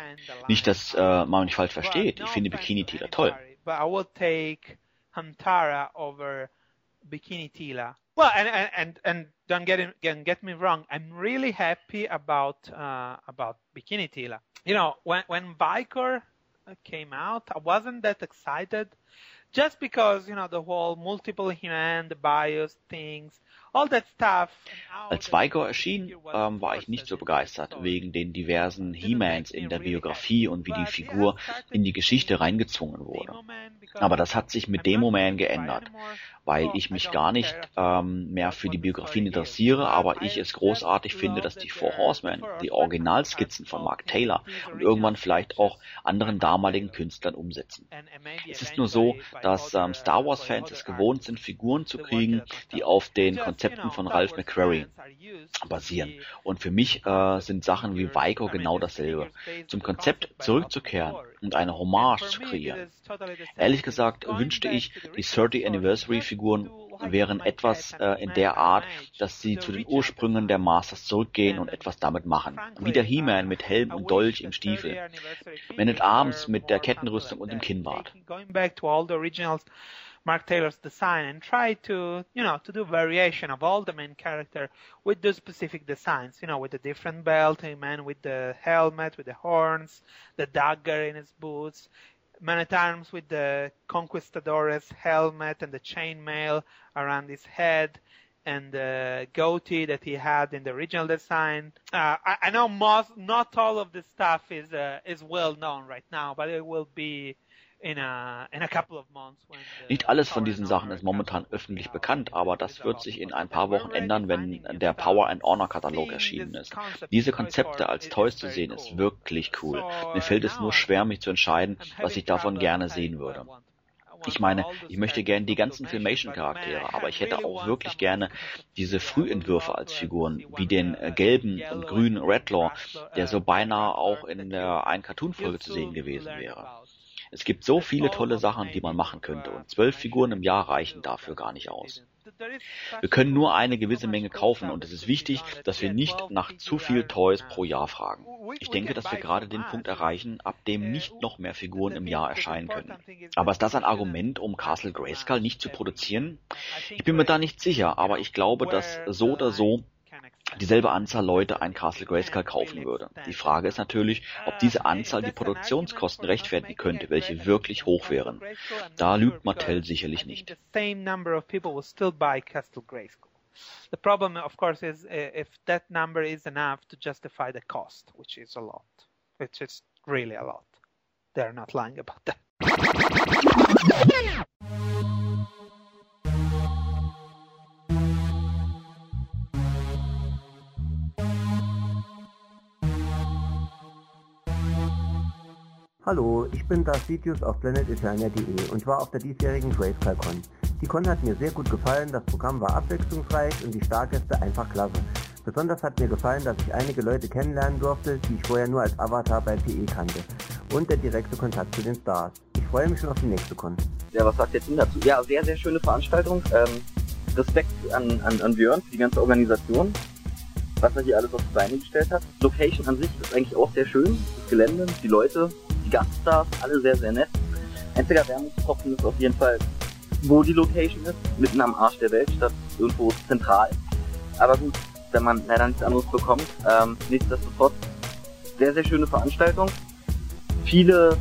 Nicht, dass äh, man mich falsch versteht. Ich finde Bikini Tila toll. But I will take Huntara over Bikini Tila. Well, and and and, and don't get it, get me wrong. I'm really happy about uh, about Bikini Tila. You know, when when Vicor came out, I wasn't that excited, just because you know the whole multiple hand, the bios things. Als Vigor erschien, ähm, war ich nicht so begeistert wegen den diversen He-Mans in der Biografie und wie die Figur in die Geschichte reingezwungen wurde. Aber das hat sich mit Demo-Man geändert, weil ich mich gar nicht ähm, mehr für die Biografien interessiere, aber ich es großartig finde, dass die Four Horsemen, die Originalskizzen von Mark Taylor und irgendwann vielleicht auch anderen damaligen Künstlern umsetzen. Es ist nur so, dass ähm, Star Wars-Fans es gewohnt sind, Figuren zu kriegen, die auf den Konzepten Konzepten von Ralph McQuarrie basieren. Und für mich äh, sind Sachen wie Vico genau dasselbe. Zum Konzept zurückzukehren und eine Hommage zu kreieren. Ehrlich gesagt wünschte ich, die 30 Anniversary Figuren wären etwas äh, in der Art, dass sie zu den Ursprüngen der Masters zurückgehen und etwas damit machen. Wie der He-Man mit Helm und Dolch im Stiefel. Man at Arms mit der Kettenrüstung und dem Kinnbart. Mark Taylor's design and try to, you know, to do variation of all the main character with the specific designs, you know, with the different belt, a man with the helmet, with the horns, the dagger in his boots, man at arms with the conquistador's helmet and the chainmail around his head and the goatee that he had in the original design. Uh, I, I, know most, not all of this stuff is uh, is well known right now, but it will be Nicht alles von diesen Sachen ist momentan öffentlich bekannt, aber das wird sich in ein paar Wochen ändern, wenn der Power and Honor Katalog erschienen ist. Diese Konzepte als Toys zu sehen ist wirklich cool. Mir fällt es nur schwer, mich zu entscheiden, was ich davon gerne sehen würde. Ich meine, ich möchte gerne die ganzen Filmation-Charaktere, aber ich hätte auch wirklich gerne diese Frühentwürfe als Figuren, wie den äh, gelben und grünen Redlaw, der so beinahe auch in der einen Cartoon-Folge zu sehen gewesen wäre. Es gibt so viele tolle Sachen, die man machen könnte, und zwölf Figuren im Jahr reichen dafür gar nicht aus. Wir können nur eine gewisse Menge kaufen und es ist wichtig, dass wir nicht nach zu viel Toys pro Jahr fragen. Ich denke, dass wir gerade den Punkt erreichen, ab dem nicht noch mehr Figuren im Jahr erscheinen können. Aber ist das ein Argument, um Castle Grayskull nicht zu produzieren? Ich bin mir da nicht sicher, aber ich glaube, dass so oder so dieselbe Anzahl Leute ein Castle Grayskull kaufen würde. Die Frage ist natürlich, ob diese Anzahl die Produktionskosten rechtfertigen könnte, welche wirklich hoch wären. Da lügt Mattel sicherlich nicht. The problem, of course, is if that number is enough to justify the cost, which is a lot, which is really a lot. They're not lying about that. Hallo, ich bin Darth auf planeteternia.de und war auf der diesjährigen GraceCalCon. Die Con hat mir sehr gut gefallen, das Programm war abwechslungsreich und die Stargäste einfach klasse. Besonders hat mir gefallen, dass ich einige Leute kennenlernen durfte, die ich vorher nur als Avatar bei PE kannte. Und der direkte Kontakt zu den Stars. Ich freue mich schon auf die nächste Con. Ja, was sagt der Team dazu? Ja, sehr, sehr schöne Veranstaltung. Ähm, Respekt an, an, an Björn für die ganze Organisation, was er hier alles auf die Beine gestellt hat. Location an sich ist eigentlich auch sehr schön. Das Gelände, die Leute, die Gaststars, alle sehr, sehr nett. Einziger Wermungstropfen ist auf jeden Fall, wo die Location ist, mitten am Arsch der Welt, statt irgendwo zentral. Aber gut, wenn man leider nichts anderes bekommt. Ähm, nichtsdestotrotz, sehr, sehr schöne Veranstaltung. Viele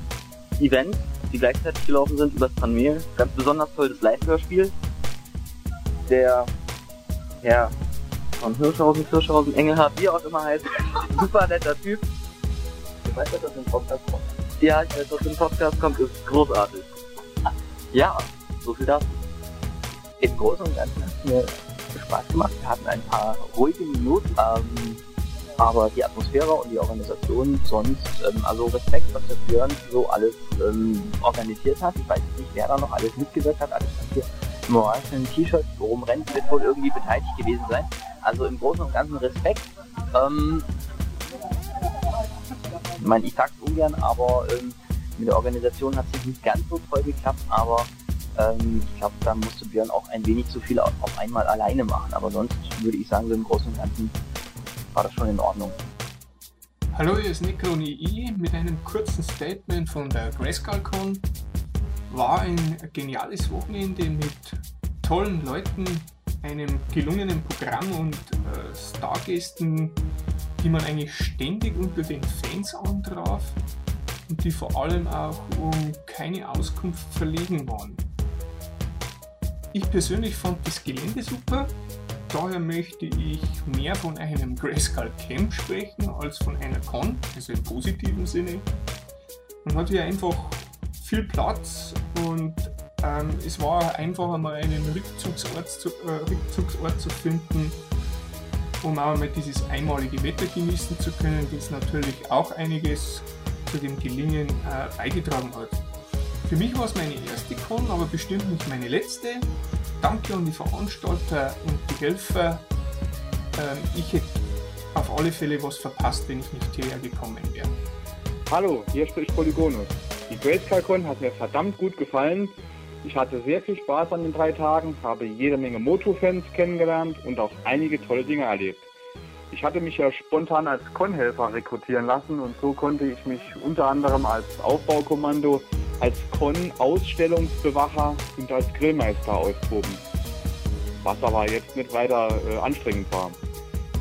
Events, die gleichzeitig gelaufen sind übers Panel. Ganz besonders toll das Live-Hörspiel. Der Herr von Hirschhausen, Hirschhausen, Engelhardt, wie auch immer heißt. Super netter Typ. Ich weiß, dass das im Podcast kommt. Ja, ich weiß, was im Podcast kommt, ist großartig. Ja, So viel dazu. Im Großen und Ganzen hat es mir Spaß gemacht. Wir hatten ein paar ruhige Minuten, ähm, aber die Atmosphäre und die Organisation sonst, ähm, also Respekt, was der Björn so alles ähm, organisiert hat. Ich weiß nicht, wer da noch alles mitgewirkt hat, alles was hier im orangenen T-Shirt rumrennt, wird wohl irgendwie beteiligt gewesen sein. Also im Großen und Ganzen Respekt. Ähm, ich meine, ich sag's ungern, aber ähm, mit der Organisation hat es nicht ganz so toll geklappt, aber ähm, ich glaube, da musste Björn auch ein wenig zu viel auf einmal alleine machen. Aber sonst würde ich sagen, so im Großen und Ganzen war das schon in Ordnung. Hallo, hier ist Necroni mit einem kurzen Statement von der Grayskull-Con. War ein geniales Wochenende mit tollen Leuten, einem gelungenen Programm und äh, Stargästen, die man eigentlich ständig unter den Fans antraf und die vor allem auch um keine Auskunft verlegen waren. Ich persönlich fand das Gelände super, daher möchte ich mehr von einem Grayskull Camp sprechen als von einer Con, also im positiven Sinne. Man hat hier einfach viel Platz und ähm, es war einfach einmal einen Rückzugsort zu, äh, Rückzugsort zu finden, um auch mal dieses einmalige Wetter genießen zu können, das natürlich auch einiges zu dem Gelingen äh, beigetragen hat. Für mich war es meine erste Con, aber bestimmt nicht meine letzte. Danke an die Veranstalter und die Helfer. Ähm, ich hätte auf alle Fälle was verpasst, wenn ich nicht hierher gekommen wäre. Hallo, hier spricht Polygonus. Die Grayscale-Con hat mir verdammt gut gefallen. Ich hatte sehr viel Spaß an den drei Tagen, habe jede Menge Moto-Fans kennengelernt und auch einige tolle Dinge erlebt. Ich hatte mich ja spontan als Con-Helfer rekrutieren lassen und so konnte ich mich unter anderem als Aufbaukommando als Con-Ausstellungsbewacher und als Grillmeister austoben. Was aber jetzt nicht weiter äh, anstrengend war.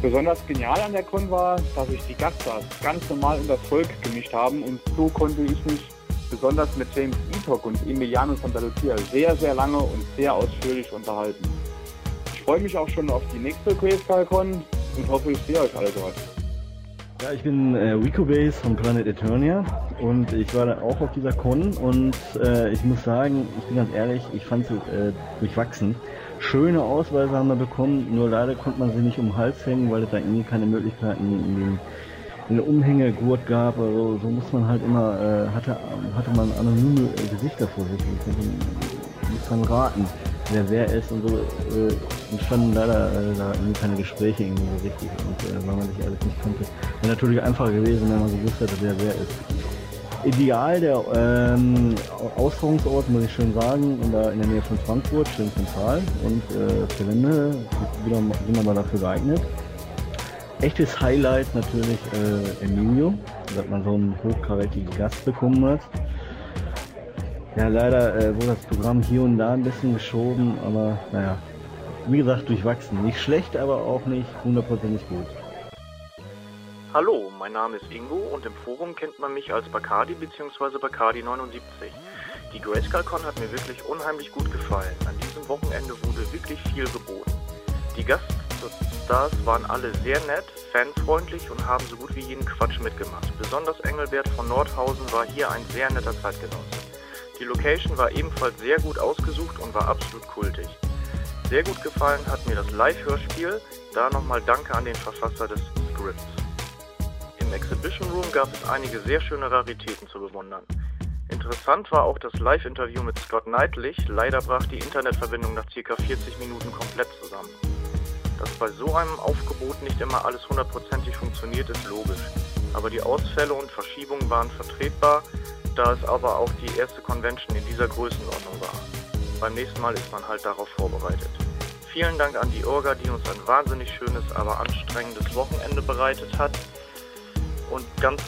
Besonders genial an der Con war, dass sich die Gaststars ganz normal in das Volk gemischt haben und so konnte ich mich besonders mit James Etok und Emiliano Santalucia sehr, sehr lange und sehr ausführlich unterhalten. Ich freue mich auch schon auf die nächste QSCon und hoffe, ich sehe euch alle dort. Ja, ich bin äh, Base von Planet Eternia und ich war da auch auf dieser Con und äh, ich muss sagen, ich bin ganz ehrlich, ich fand es äh, durchwachsen. Schöne Ausweise haben wir bekommen, nur leider konnte man sie nicht um den Hals hängen, weil es da irgendwie keine Möglichkeiten in den, in den Umhängegurt gab. Also so muss man halt immer, äh, hatte, hatte man anonyme Gesichter vor sich. Ich muss dann raten wer wer ist und so, äh, entstanden leider äh, da keine Gespräche irgendwie so richtig und äh, weil man sich alles nicht konnte. Wäre natürlich einfacher gewesen, wenn man gewusst hätte, wer wer ist. Ideal der ähm, Austragungsort, muss ich schön sagen, in der, in der Nähe von Frankfurt, schön zentral und äh, Gelände wieder, wieder mal dafür geeignet. Echtes Highlight natürlich äh, Emilio, dass man so einen hochkarätigen Gast bekommen hat. Ja, leider äh, wurde das Programm hier und da ein bisschen geschoben, aber naja, wie gesagt, durchwachsen. Nicht schlecht, aber auch nicht hundertprozentig gut. Hallo, mein Name ist Ingo und im Forum kennt man mich als Bacardi bzw. Bacardi79. Die GrayscaleCon hat mir wirklich unheimlich gut gefallen. An diesem Wochenende wurde wirklich viel geboten. Die Gaststars waren alle sehr nett, fanfreundlich und haben so gut wie jeden Quatsch mitgemacht. Besonders Engelbert von Nordhausen war hier ein sehr netter Zeitgenosse. Die Location war ebenfalls sehr gut ausgesucht und war absolut kultig. Sehr gut gefallen hat mir das Live-Hörspiel, da nochmal Danke an den Verfasser des Scripts. Im Exhibition Room gab es einige sehr schöne Raritäten zu bewundern. Interessant war auch das Live-Interview mit Scott Knightley, leider brach die Internetverbindung nach ca. 40 Minuten komplett zusammen. Dass bei so einem Aufgebot nicht immer alles hundertprozentig funktioniert, ist logisch. Aber die Ausfälle und Verschiebungen waren vertretbar da es aber auch die erste Convention in dieser Größenordnung war. Beim nächsten Mal ist man halt darauf vorbereitet. Vielen Dank an die Orga, die uns ein wahnsinnig schönes, aber anstrengendes Wochenende bereitet hat. Und ganz,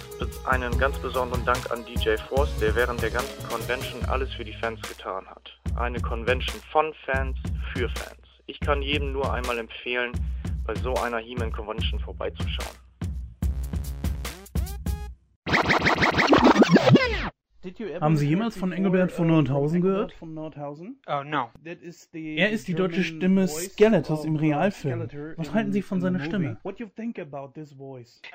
einen ganz besonderen Dank an DJ Force, der während der ganzen Convention alles für die Fans getan hat. Eine Convention von Fans für Fans. Ich kann jedem nur einmal empfehlen, bei so einer He-Man Convention vorbeizuschauen. Haben Sie jemals von Engelbert von Nordhausen gehört? Oh, no. Er ist die deutsche Stimme Skeletors im Realfilm. Was halten Sie von seiner Stimme?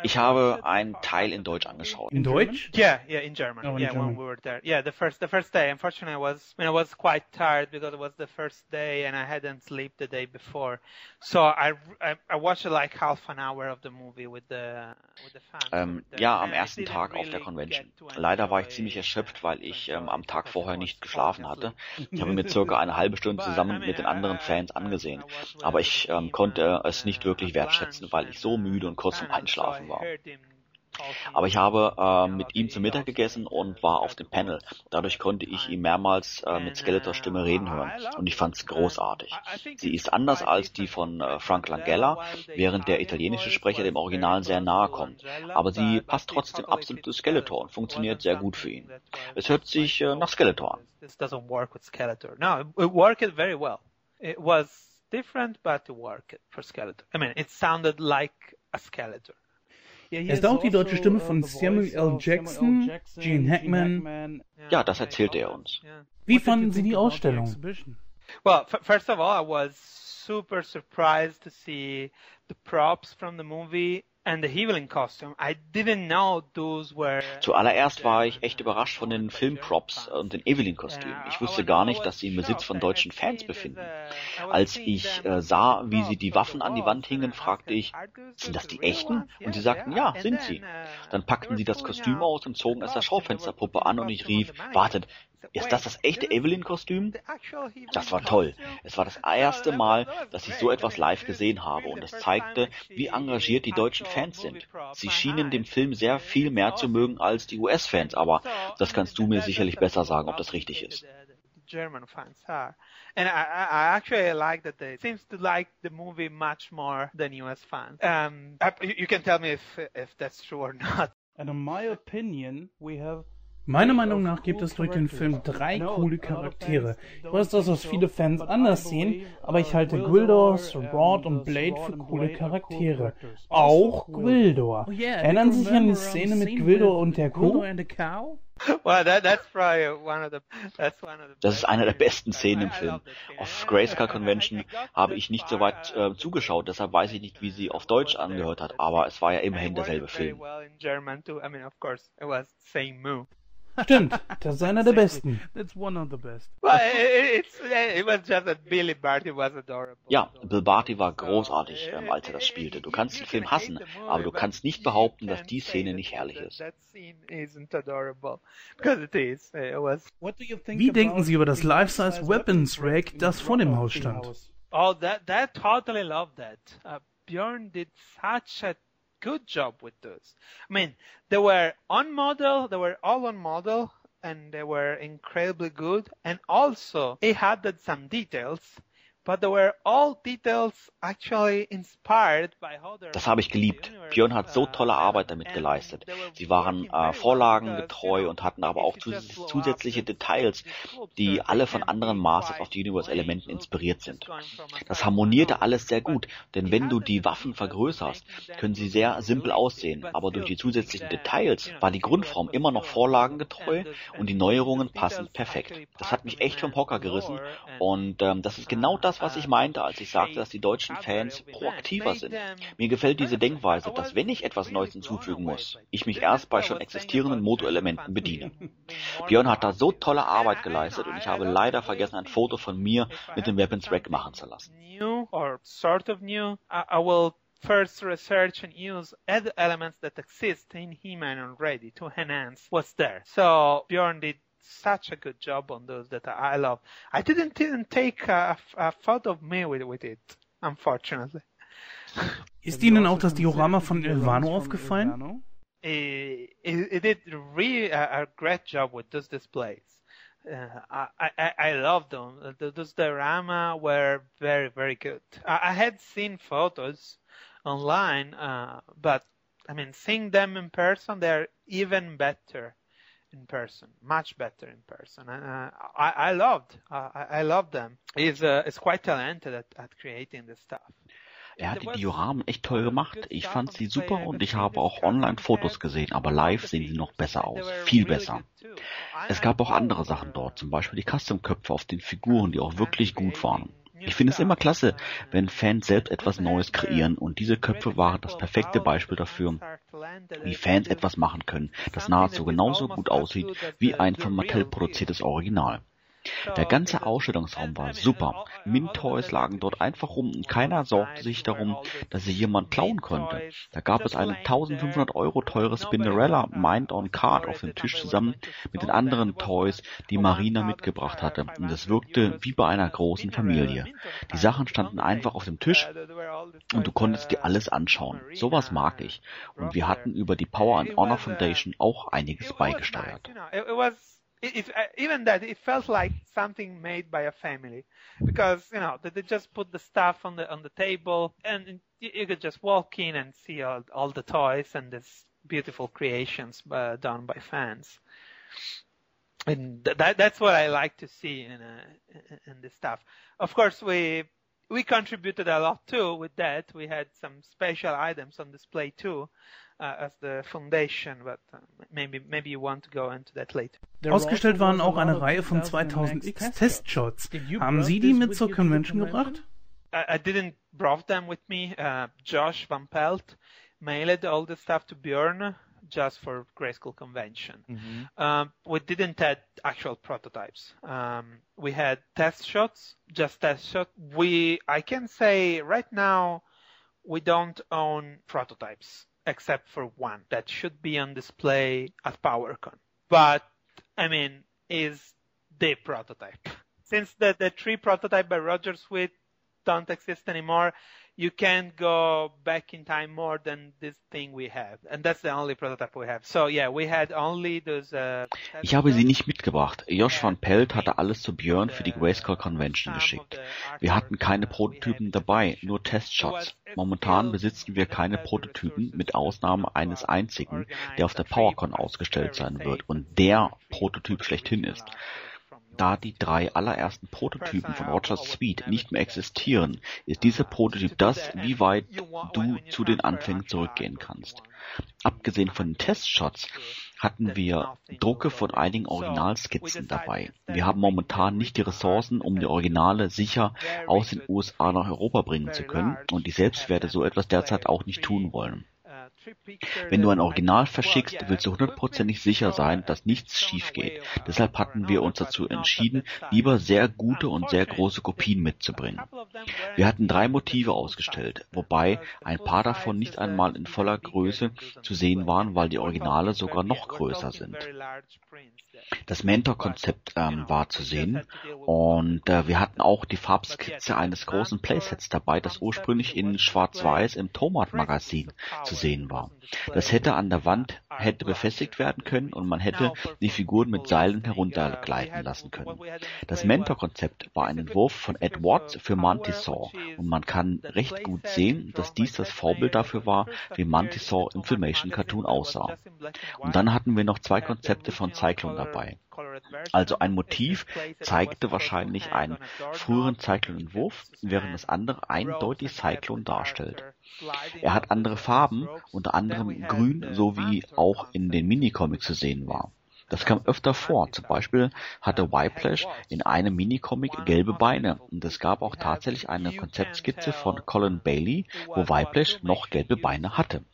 Ich habe einen Teil in Deutsch angeschaut. In Deutsch? Yeah, yeah, in German. Oh, in yeah, German. when we were there. Yeah, the first the first day. Unfortunately, I was I, mean, I was quite tired because it was the first day and I hadn't slept the day before. So I I, I watched like half an hour of the movie with the with the fans. Ähm, ja, am ersten Tag auf der Convention. Leider war ich ziemlich erschöpft, weil ich ähm, am Tag vorher nicht geschlafen hatte. Ich habe mir circa eine halbe Stunde zusammen mit den anderen Fans angesehen. Aber ich ähm, konnte es nicht wirklich wertschätzen, weil ich so müde und kurz vorm Einschlafen war. Aber ich habe äh, mit ihm zu Mittag gegessen und war auf dem Panel. Dadurch konnte ich ihn mehrmals äh, mit Skeletors Stimme reden hören und ich fand es großartig. Sie ist anders als die von äh, Frank Langella, während der italienische Sprecher dem Original sehr nahe kommt. Aber sie passt trotzdem absolut zu Skeletor und funktioniert sehr gut für ihn. Es hört sich äh, nach Skeletor an. This doesn't work with Skeletor. No, it worked very well. It was different, but it worked for Skeletor. I mean, it sounded like a Skeletor. Er ist auch die deutsche Stimme von Samuel L. Jackson, Gene Hackman. Ja, das erzählte er uns. Wie fanden Sie die Ausstellung? Well, first of all, I was super surprised to see the props from the movie and the Evelyn costume. I didn't know those were. Zuallererst war ich echt überrascht von den Filmprops und den Evelyn-Kostümen. Ich wusste gar nicht, dass sie im Besitz von deutschen Fans befinden. Als ich äh, sah, wie sie die Waffen an die Wand hingen, fragte ich, sind das die echten? Und sie sagten, ja, sind sie. Dann packten sie das Kostüm aus und zogen es der Schaufensterpuppe an und ich rief, wartet, ist das das echte Evelyn-Kostüm? Das war toll. Es war das erste Mal, dass ich so etwas live gesehen habe und es zeigte, wie engagiert die deutschen Fans sind. Sie schienen den Film sehr viel mehr zu mögen als die US-Fans, aber das kannst du mir sicherlich besser sagen, ob das richtig ist. German fans are. And I, I actually like that they seems to like the movie much more than US fans. Um, you can tell me if if that's true or not. And in my opinion, we have Meiner Meinung nach gibt es durch den Film drei coole Charaktere. Ich weiß, dass das viele Fans anders sehen, aber ich halte Gwildor, Rod und Blade für coole Charaktere. Auch Gwildor. Erinnern Sie sich an die Szene mit Gwildor und der Kuh? Well, that that's probably one of the that's one of the. Das ist eine der besten Szenen im Film. Auf Grayskull Convention habe ich nicht so weit äh, zugeschaut, deshalb weiß ich nicht, wie sie auf Deutsch angehört hat, aber es war ja immerhin derselbe Film. Stimmt, das ist einer der besten. that's one of the best. Well, it, it's it was just that Billy Barty was adorable. Ja, Bill Barty war großartig, ähm, als er das spielte. Du kannst den Film hassen, aber du kannst nicht behaupten, dass die Szene nicht herrlich ist. That scene isn't adorable because it is. It was. What do you think Wie denken Sie über das Life-Size Weapons Rack, das vor dem Haus stand? Oh, that that totally loved that. Uh, Bjorn did such a good job with those. I mean, they were on model. They were all on model, and they were incredibly good. And also, it had some details, but they were all details actually inspired by how they're Das habe ich geliebt. Björn hat so tolle Arbeit damit geleistet. Sie waren äh, vorlagengetreu und hatten aber auch zus zusätzliche Details, die alle von anderen Masters of the Universe Elementen inspiriert sind. Das harmonierte alles sehr gut, denn wenn du die Waffen vergrößerst, können sie sehr simpel aussehen, aber durch die zusätzlichen Details war die Grundform immer noch vorlagengetreu und die Neuerungen passen perfekt. Das hat mich echt vom Hocker gerissen und ähm, das ist genau das, was ich meinte, als ich sagte, dass die deutschen Fans proaktiver sind. Mir gefällt diese Denkweise, dass wenn ich etwas Neues hinzufügen muss, ich mich erst bei schon existierenden Motorelementen bediene. Björn hat da so tolle Arbeit geleistet und ich habe leider vergessen, ein Foto von mir mit dem Weapons Rack machen zu lassen. first research and use other elements that exist in He-Man already to enhance what's there. So Bjorn did such a good job on those that I I love. I didn't even take a, a photo of me with, with it, unfortunately. Ist Ihnen auch das Diorama von Ilvano aufgefallen? It, it, it did really a, a great job with those displays. Uh, I, I, I love them. Those diorama were very, very good. I, I had seen photos online, uh, but I mean, seeing them in person, they're even better in person, much better in person. And uh, I, I loved, uh, I, I loved them. He's, uh, he's quite talented at, at creating this stuff. Er hat die Dioramen echt toll gemacht. Ich fand sie super und ich habe auch online Fotos gesehen, aber live sehen sie noch besser aus. Viel besser. Es gab auch andere Sachen dort, zum Beispiel die Custom-Köpfe auf den Figuren, die auch wirklich gut waren. Ich finde es immer klasse, wenn Fans selbst etwas Neues kreieren und diese Köpfe waren das perfekte Beispiel dafür, wie Fans etwas machen können, das nahezu genauso gut aussieht wie ein von Mattel produziertes Original. Der ganze Ausstellungsraum war super. Min-Toys lagen dort einfach rum und keiner sorgte sich darum, dass sie jemand klauen konnte. Da gab es eine 1500 Euro teure Spinderella Mind on Card auf dem Tisch zusammen mit den anderen Toys, die Marina mitgebracht hatte. Und es wirkte wie bei einer großen Familie. Die Sachen standen einfach auf dem Tisch und du konntest dir alles anschauen. Sowas mag ich. Und wir hatten über die Power and Honor Foundation auch einiges beigesteuert. It, uh, even that it felt like something made by a family. Because you know they, they just put the stuff on the on the table and you, you could just walk in and see all, all the toys and these beautiful creations uh, done by fans. And that that's what I like to see in uh, in this stuff. Of course we we contributed a lot too with that. We had some special items on display too as the foundation, but uh, maybe maybe you want to go into that later. Ausgestellt waren auch eine Reihe von 2000X Testshots. Haben Sie die mit zur Convention gebracht? I, I didn't brought them with me. Uh, Josh Van Pelt mailed all the stuff to Björn just for Grayskull convention. Mm-hmm. Um, we didn't have actual prototypes. Um, we had test shots, just test shots. We, I can say right now, we don't own prototypes except for one that should be on display at PowerCon. But I mean, is the prototype. Since the, the tree prototype by Roger Sweet don't exist anymore, you can't go back in time more than this thing we have. And that's the only prototype we have. So yeah, we had only those, uh, Ich habe sie nicht mitgebracht. Josh van Pelt hatte alles zu Björn für die Grayskull Convention geschickt. Wir hatten keine Prototypen dabei, nur Testshots. Momentan besitzen wir keine Prototypen, mit Ausnahme eines einzigen, der auf der PowerCon ausgestellt sein wird und der Prototyp schlechthin ist. Da die drei allerersten Prototypen von Rogers Suite nicht mehr existieren, ist dieser Prototyp das, wie weit du zu den Anfängen zurückgehen kannst. Abgesehen von den Testshots hatten wir Drucke von einigen Originalskizzen dabei. Wir haben momentan nicht die Ressourcen, um die Originale sicher aus den USA nach Europa bringen zu können und ich selbst werde so etwas derzeit auch nicht tun wollen. Wenn du ein Original verschickst, willst du hundertprozentig sicher sein, dass nichts schief geht. Deshalb hatten wir uns dazu entschieden, lieber sehr gute und sehr große Kopien mitzubringen. Wir hatten drei Motive ausgestellt, wobei ein paar davon nicht einmal in voller Größe zu sehen waren, weil die Originale sogar noch größer sind. Das Mentor-Konzept ähm, war zu sehen und äh, wir hatten auch die Farbskizze eines großen Playsets dabei, das ursprünglich in Schwarz-Weiß im Tomat-Magazin zu sehen war. Das hätte an der Wand hätte befestigt werden können und man hätte die Figuren mit Seilen heruntergleiten lassen können. Das Mentor-Konzept war ein Entwurf von Ed Watts für Mantisaur und man kann recht gut sehen, dass dies das Vorbild dafür war, wie Mantisaur im Filmation Cartoon aussah. Und dann hatten wir noch zwei Konzepte von Cyclone dabei. Also ein Motiv zeigte wahrscheinlich einen früheren Cyclone-Entwurf, während das andere eindeutig Cyclone darstellt. Er hat andere Farben, unter anderem grün, so wie auch in den Minicomics zu sehen war. Das kam öfter vor. Zum Beispiel hatte Whiplash in einem Minicomic gelbe Beine und es gab auch tatsächlich eine Konzeptskizze von Colin Bailey, wo Whiplash noch gelbe Beine hatte.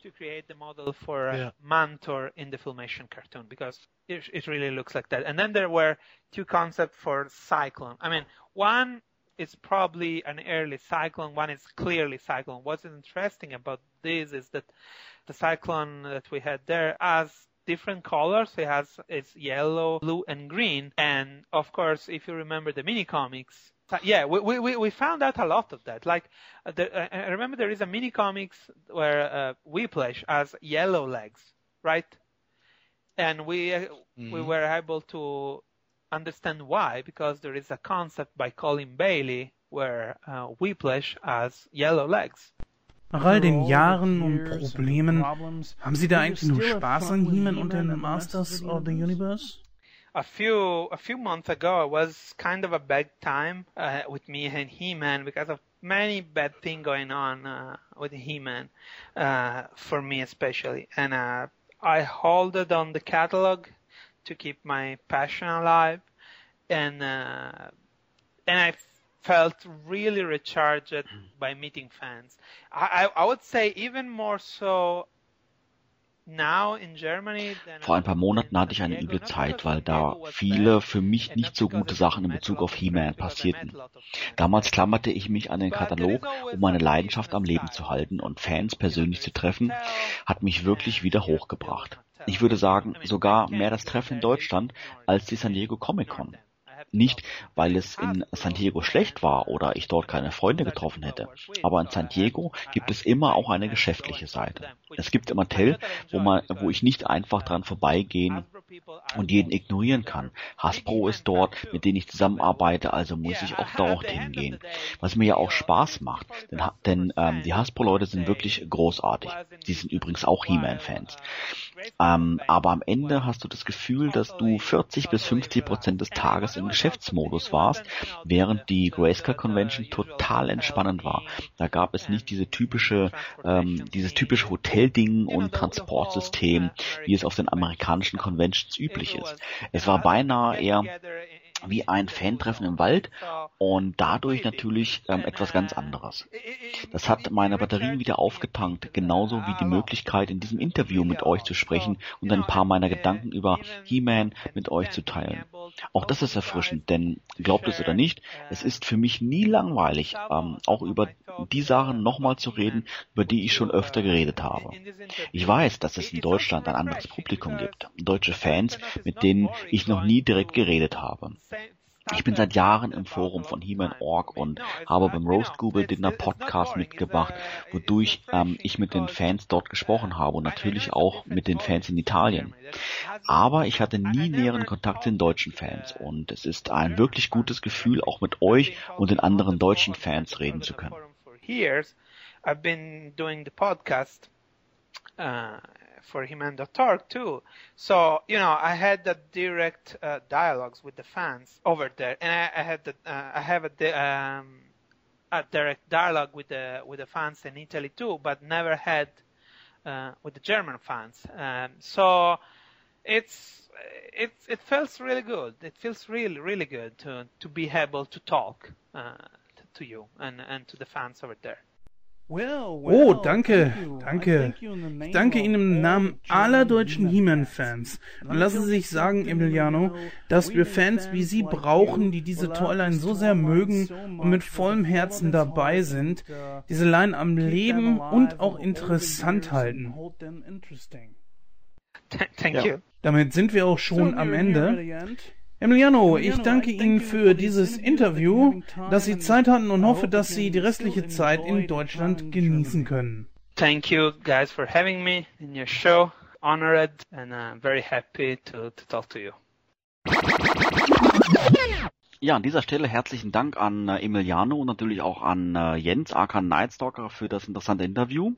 It really looks like that. And then there were two concepts for Cyclone. I mean, one is probably an early cyclone, one is clearly cyclone. What's interesting about this is that the cyclone that we had there has different colors. It has it's yellow, blue, and green. And of course, if you remember the mini comics, yeah, we we we found out a lot of that. Like, uh, the, uh, I remember there is a mini comics where uh, Whiplash has yellow legs, right? And we uh, mm-hmm. we were able to understand why because there is a concept by Colin Bailey where uh, Whiplash has yellow legs. Nach all den Jahren und Problemen, haben Sie da eigentlich nur Spaß an He-Man und den Masters of the Universe? A few a few months ago, it was kind of a bad time uh, with me and He-Man because of many bad things going on uh, with He-Man, uh, for me especially, and uh, I holded on the catalog to keep my passion alive, and uh, and I felt really recharged by meeting fans. I, I, I would say even more so Vor ein paar Monaten hatte ich eine üble Zeit, weil da viele für mich nicht so gute Sachen in Bezug auf He-Man passierten. Damals klammerte ich mich an den Katalog, um meine Leidenschaft am Leben zu halten und Fans persönlich zu treffen, hat mich wirklich wieder hochgebracht. Ich würde sagen, sogar mehr das Treffen in Deutschland als die San Diego Comic Con. Nicht, weil es in San Diego schlecht war oder ich dort keine Freunde getroffen hätte. Aber in San Diego gibt es immer auch eine geschäftliche Seite. Es gibt im Hotel, wo man, wo ich nicht einfach dran vorbeigehen und jeden ignorieren kann. Hasbro ist dort, mit denen ich zusammenarbeite, also muss ich auch dort hingehen. Was mir ja auch Spaß macht, denn, denn ähm, die Hasbro-Leute sind wirklich großartig. Sie sind übrigens auch He-Man-Fans. Ähm, aber am Ende hast du das Gefühl, dass du 40 bis 50 Prozent des Tages im Geschäftsmodus warst, während die Grayscale Convention total entspannend war. Da gab es nicht diese typische, ähm, dieses typische Hotelding und Transportsystem, wie es auf den amerikanischen Conventions üblich ist. Es war beinahe eher wie ein Fantreffen im Wald und dadurch natürlich ähm, etwas ganz anderes. Das hat meine Batterien wieder aufgetankt, genauso wie die Möglichkeit, in diesem Interview mit euch zu sprechen und ein paar meiner Gedanken über He-Man mit euch zu teilen. Auch das ist erfrischend, denn glaubt es oder nicht, es ist für mich nie langweilig, ähm, auch über die Sachen nochmal zu reden, über die ich schon öfter geredet habe. Ich weiß, dass es in Deutschland ein anderes Publikum gibt, deutsche Fans, mit denen ich noch nie direkt geredet habe. Ich bin seit Jahren im Forum von He-Man.org und habe beim Roast Google Dinner Podcast mitgebracht, wodurch ähm, ich mit den Fans dort gesprochen habe und natürlich auch mit den Fans in Italien. Aber ich hatte nie näheren Kontakt zu den deutschen Fans und es ist ein wirklich gutes Gefühl, auch mit euch und den anderen deutschen Fans reden zu können. I've been doing the podcast uh, for He-Man.org too. So, you know, I had the direct uh, dialogues with the fans over there, and I, I had the, uh, I have a, um, a direct dialogue with the with the fans in Italy too, but never had uh, with the German fans. Um, so it's it it feels really good. It feels really really good to to be able to talk uh, to, to you and and to the fans over there. Oh, danke, danke. Ich danke Ihnen im Namen aller deutschen He-Man-Fans. Und lassen Sie sich sagen, Emiliano, dass wir Fans wie Sie brauchen, die diese Toyline so sehr mögen und mit vollem Herzen dabei sind, diese Line am Leben und auch interessant halten. Thank you. Damit sind wir auch schon am Ende. Emiliano, ich danke Ihnen für dieses Interview, dass Sie Zeit hatten und hoffe, dass Sie die restliche Zeit in Deutschland genießen können. Thank you guys for having me in your show. Honored and uh, very happy to, to talk to you. Ja, an dieser Stelle herzlichen Dank an äh, Emiliano und natürlich auch an äh, Jens, aka Nightstalker, für das interessante Interview.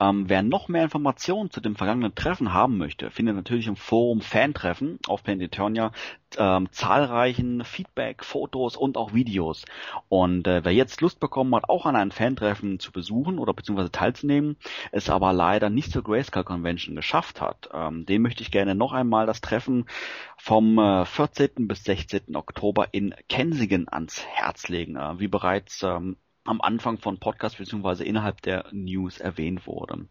Ähm, wer noch mehr Informationen zu dem vergangenen Treffen haben möchte, findet natürlich im Forum Fantreffen auf Planet Eternia ähm, zahlreichen Feedback, Fotos und auch Videos. Und äh, wer jetzt Lust bekommen hat, auch an einem Fantreffen zu besuchen oder beziehungsweise teilzunehmen, es aber leider nicht zur Grayscale Convention geschafft hat, ähm, dem möchte ich gerne noch einmal das Treffen vom äh, 14. bis 16. Oktober in Kensington ans Herz legen. Äh, wie bereits ähm, am Anfang von Podcast beziehungsweise innerhalb der News erwähnt wurde.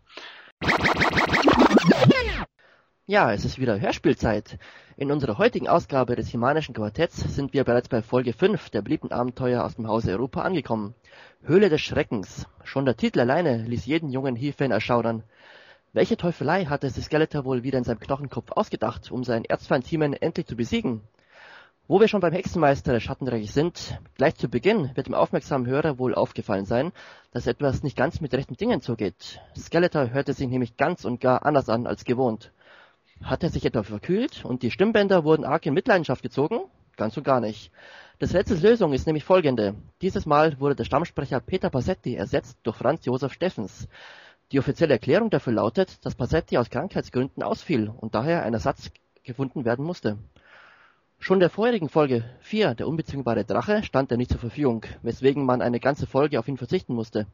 Ja, es ist wieder Hörspielzeit. In unserer heutigen Ausgabe des Himanischen Quartetts sind wir bereits bei Folge 5 der beliebten Abenteuer aus dem Hause Europa angekommen. Höhle des Schreckens. Schon der Titel alleine ließ jeden jungen He-Fan erschaudern. Welche Teufelei hatte sich Skeletor wohl wieder in seinem Knochenkopf ausgedacht, um seinen Erzfeind He-Man endlich zu besiegen? Wo wir schon beim Hexenmeister des Schattenreiches sind, gleich zu Beginn wird dem aufmerksamen Hörer wohl aufgefallen sein, dass etwas nicht ganz mit rechten Dingen zugeht. Skeletor hörte sich nämlich ganz und gar anders an als gewohnt. Hat er sich etwa verkühlt und die Stimmbänder wurden arg in Mitleidenschaft gezogen? Ganz und gar nicht. Des Rätsels Lösung ist nämlich folgende. Dieses Mal wurde der Stammsprecher Peter Passetti ersetzt durch Franz Josef Steffens. Die offizielle Erklärung dafür lautet, dass Passetti aus Krankheitsgründen ausfiel und daher ein Ersatz gefunden werden musste. Schon der vorherigen Folge 4, der unbezwingbare Drache, stand er nicht zur Verfügung, weswegen man eine ganze Folge auf ihn verzichten musste.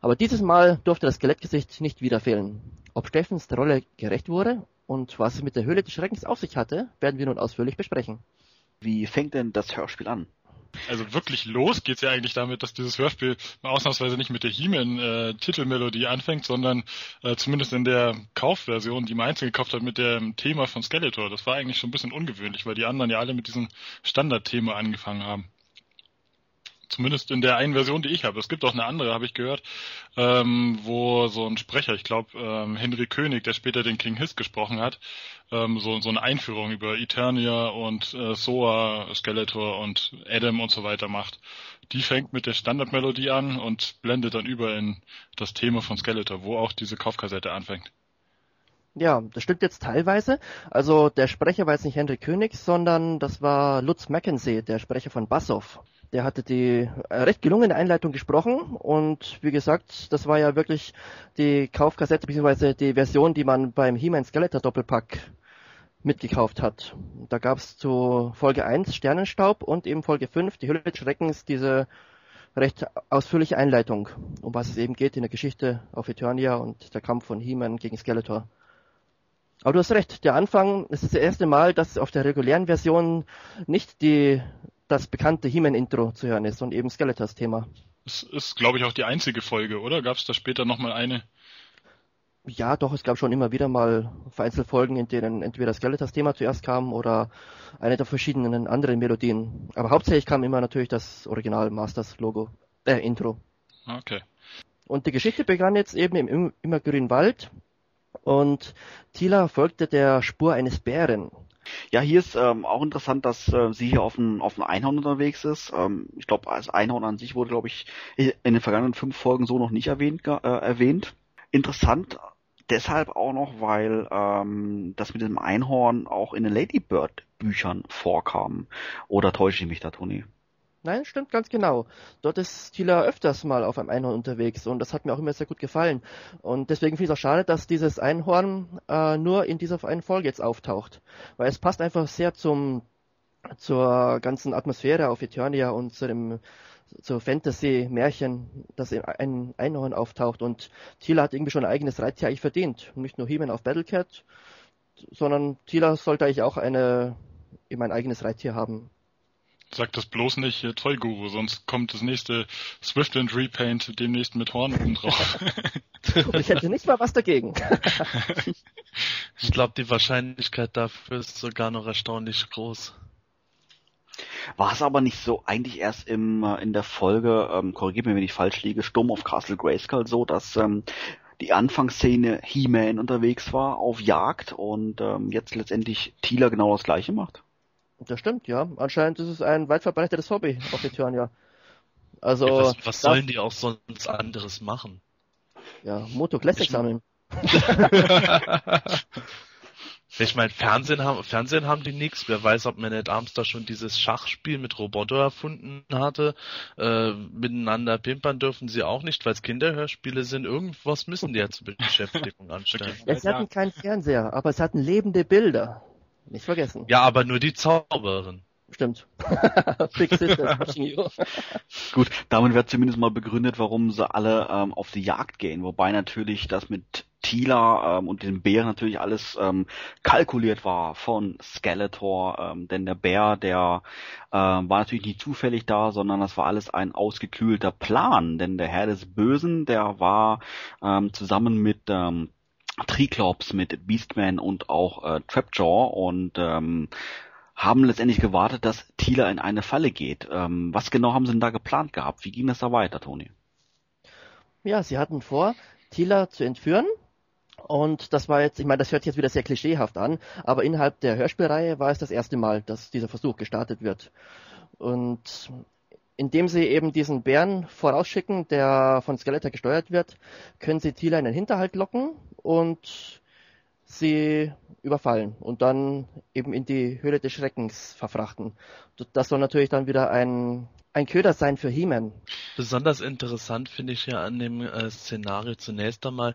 Aber dieses Mal durfte das Skelettgesicht nicht wieder fehlen. Ob Steffens der Rolle gerecht wurde und was es mit der Höhle des Schreckens auf sich hatte, werden wir nun ausführlich besprechen. Wie fängt denn das Hörspiel an? Also wirklich los geht's ja eigentlich damit, dass dieses Hörspiel ausnahmsweise nicht mit der He-Man-Titelmelodie äh, anfängt, sondern äh, zumindest in der Kaufversion, die man einzeln gekauft hat, mit dem Thema von Skeletor. Das war eigentlich schon ein bisschen ungewöhnlich, weil die anderen ja alle mit diesem Standardthema angefangen haben. Zumindest in der einen Version, die ich habe. Es gibt auch eine andere, habe ich gehört, ähm, wo so ein Sprecher, ich glaube ähm, Henry König, der später den King Hiss gesprochen hat, ähm, so, so eine Einführung über Eternia und äh, Soa, Skeletor und Adam und so weiter macht. Die fängt mit der Standardmelodie an und blendet dann über in das Thema von Skeletor, wo auch diese Kaufkassette anfängt. Ja, das stimmt jetzt teilweise. Also der Sprecher war jetzt nicht Henry König, sondern das war Lutz Mackenzie, der Sprecher von Bassoff. Der hatte die äh, recht gelungene Einleitung gesprochen und wie gesagt, das war ja wirklich die Kaufkassette bzw. die Version, die man beim He-Man Skeletor Doppelpack mitgekauft hat. Da gab es zu Folge 1 Sternenstaub und eben Folge 5 die Hülle des Schreckens diese recht ausführliche Einleitung, um was es eben geht in der Geschichte auf Eternia und der Kampf von He-Man gegen Skeletor. Aber du hast recht, der Anfang, es ist das erste Mal, dass auf der regulären Version nicht die das bekannte He-Man-Intro zu hören ist und eben Skeletors Thema. Es ist, glaube ich, auch die einzige Folge, oder? Gab es da später nochmal eine? Ja, doch, es gab schon immer wieder mal vereinzelt Folgen, in denen entweder Skeletors Thema zuerst kam oder eine der verschiedenen anderen Melodien. Aber hauptsächlich kam immer natürlich das Original Masters Logo, äh, Intro. Okay. Und die Geschichte begann jetzt eben im immergrünen Wald und Tila folgte der Spur eines Bären. Ja, hier ist ähm, auch interessant, dass äh, sie hier auf dem auf dem Einhorn unterwegs ist. Ähm, ich glaube, als Einhorn an sich wurde, glaube ich, in den vergangenen fünf Folgen so noch nicht erwähnt. Äh, erwähnt. Interessant deshalb auch noch, weil ähm, das mit dem Einhorn auch in den Ladybird Büchern vorkam. Oder täusche ich mich da, Toni? Nein, stimmt ganz genau. Dort ist Tila öfters mal auf einem Einhorn unterwegs und das hat mir auch immer sehr gut gefallen. Und deswegen finde ich es auch schade, dass dieses Einhorn äh, nur in dieser einen Folge jetzt auftaucht. Weil es passt einfach sehr zum zur ganzen Atmosphäre auf Eternia und zu dem zur Fantasy-Märchen, dass ein Einhorn auftaucht und Tila hat irgendwie schon ein eigenes Reittier eigentlich verdient. Nicht nur He-Man auf Battlecat, sondern Tila sollte eigentlich auch eine, eben ein eigenes Reittier haben. Sag das bloß nicht, äh, Toy Guru, sonst kommt das nächste Swift and Repaint demnächst mit Horn oben drauf. ich hätte nicht mal was dagegen. ich glaube, die Wahrscheinlichkeit dafür ist sogar noch erstaunlich groß. War es aber nicht so eigentlich erst im, äh, in der Folge, ähm, korrigiert mir, wenn ich falsch liege, Sturm auf Castle Grayskull so, dass ähm, die Anfangsszene He-Man unterwegs war auf Jagd und ähm, jetzt letztendlich Tila genau das gleiche macht? Das stimmt, ja. Anscheinend ist es ein weit verbreitetes Hobby auf Eternia. Also. Ja, was, was sollen die auch sonst anderes machen? Ja, Moto Classic ich sammeln. ich meine, Fernsehen haben, Fernsehen haben die nix. Wer weiß, ob Man at Arms da schon dieses Schachspiel mit Roboter erfunden hatte. Äh, miteinander pimpern dürfen sie auch nicht, weil es Kinderhörspiele sind. Irgendwas müssen die ja zur Beschäftigung anstellen. Sie hatten keinen Fernseher, aber es hatten lebende Bilder. Nicht vergessen. Ja, aber nur die Zauberin. Stimmt. Gut, damit wird zumindest mal begründet, warum sie alle ähm, auf die Jagd gehen. Wobei natürlich das mit Tila ähm, und dem Bär natürlich alles ähm, kalkuliert war von Skeletor. Ähm, denn der Bär, der äh, war natürlich nicht zufällig da, sondern das war alles ein ausgeklügelter Plan. Denn der Herr des Bösen, der war ähm, zusammen mit ähm, Triclops mit Beastman und auch äh, Trapjaw und ähm, haben letztendlich gewartet, dass Tila in eine Falle geht. Ähm, was genau haben sie denn da geplant gehabt? Wie ging das da weiter, Toni? Ja, sie hatten vor, Tila zu entführen. Und das war jetzt, ich meine, das hört jetzt wieder sehr klischeehaft an, aber innerhalb der Hörspielreihe war es das erste Mal, dass dieser Versuch gestartet wird. Und indem sie eben diesen Bären vorausschicken, der von Skeletor gesteuert wird, können sie Tila in den Hinterhalt locken und sie überfallen und dann eben in die Höhle des Schreckens verfrachten. Das soll natürlich dann wieder ein, ein Köder sein für He-Man. Besonders interessant finde ich ja an dem äh, Szenario zunächst einmal,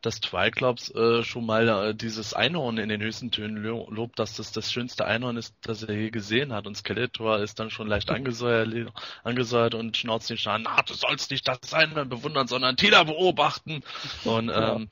dass Triclops äh, schon mal äh, dieses Einhorn in den höchsten Tönen lo lobt, dass das das schönste Einhorn ist, das er je gesehen hat. Und Skeletor ist dann schon leicht angesäuert, angesäuert und schnauzt den Schaden, na, du sollst nicht das Einhorn bewundern, sondern Tila beobachten. Und ähm,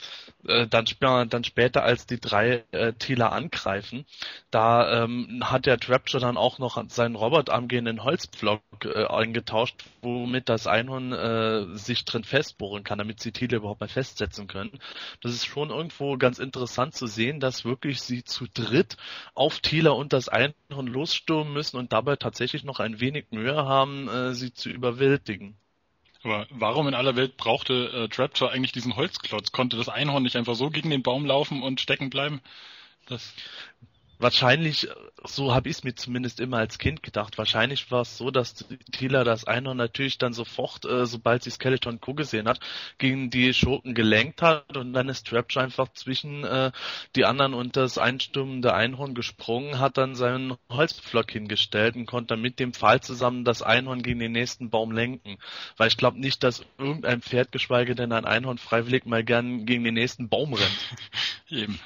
äh, dann, dann später, als die drei äh, Tila angreifen, da ähm, hat der Trapture dann auch noch seinen robotarm gehenden Holzpflock äh, eingetauscht, womit das Einhorn äh, sich drin festbohren kann, damit sie Tila überhaupt mal festsetzen können. Das ist schon irgendwo ganz interessant zu sehen, dass wirklich sie zu dritt auf Tila und das Einhorn losstürmen müssen und dabei tatsächlich noch ein wenig Mühe haben, äh, sie zu überwältigen. Aber warum in aller Welt brauchte äh, Traptor eigentlich diesen Holzklotz? Konnte das Einhorn nicht einfach so gegen den Baum laufen und stecken bleiben? Das wahrscheinlich, so habe ich es mir zumindest immer als Kind gedacht, wahrscheinlich war es so, dass Tila das Einhorn natürlich dann sofort, äh, sobald sie Skeleton Co. gesehen hat, gegen die Schurken gelenkt hat und dann ist Trapjaw einfach zwischen äh, die anderen und das einstürmende Einhorn gesprungen, hat dann seinen Holzpflock hingestellt und konnte dann mit dem Pfahl zusammen das Einhorn gegen den nächsten Baum lenken. Weil ich glaube nicht, dass irgendein Pferd, geschweige denn ein Einhorn, freiwillig mal gern gegen den nächsten Baum rennt. Eben.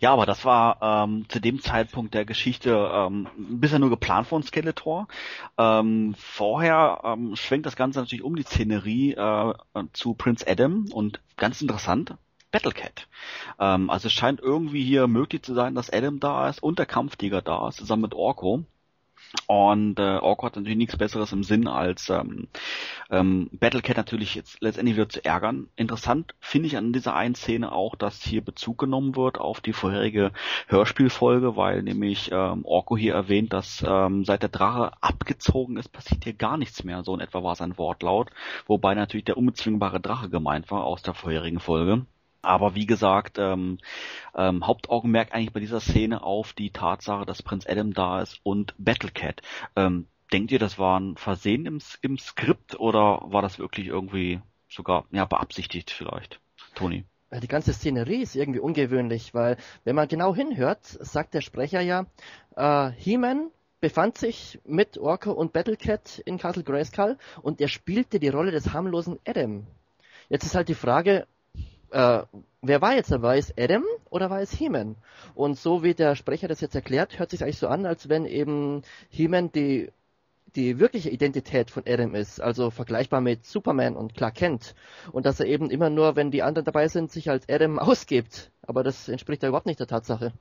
Ja, aber das war ähm, zu dem Zeitpunkt der Geschichte ähm, bisher nur geplant von Skeletor. Ähm, vorher ähm, schwenkt das Ganze natürlich um die Szenerie äh, zu Prince Adam und ganz interessant, Battlecat. Ähm, also es scheint irgendwie hier möglich zu sein, dass Adam da ist und der Kampftiger da ist, zusammen mit Orko. Und äh, Orko hat natürlich nichts Besseres im Sinn, als ähm, ähm, Battlecat natürlich jetzt letztendlich wieder zu ärgern. Interessant finde ich an dieser einen Szene auch, dass hier Bezug genommen wird auf die vorherige Hörspielfolge, weil nämlich ähm, Orko hier erwähnt, dass ähm, seit der Drache abgezogen ist, passiert hier gar nichts mehr. So in etwa war sein Wortlaut, wobei natürlich der unbezwingbare Drache gemeint war aus der vorherigen Folge. Aber wie gesagt, ähm, ähm, Hauptaugenmerk eigentlich bei dieser Szene auf die Tatsache, dass Prinz Adam da ist und Battlecat. Ähm, denkt ihr, das war ein Versehen im, im Skript oder war das wirklich irgendwie sogar ja beabsichtigt vielleicht? Toni. Die ganze Szenerie ist irgendwie ungewöhnlich, weil wenn man genau hinhört, sagt der Sprecher ja, äh, He-Man befand sich mit Orko und Battlecat in Castle Grayskull und er spielte die Rolle des harmlosen Adam. Jetzt ist halt die Frage, äh, wer war jetzt dabei? Ist Adam oder war es He-Man? Und so wie der Sprecher das jetzt erklärt, hört sich eigentlich so an, als wenn eben He-Man die die wirkliche Identität von Adam ist, also vergleichbar mit Superman und Clark Kent. Und dass er eben immer nur, wenn die anderen dabei sind, sich als Adam ausgibt. Aber das entspricht ja überhaupt nicht der Tatsache.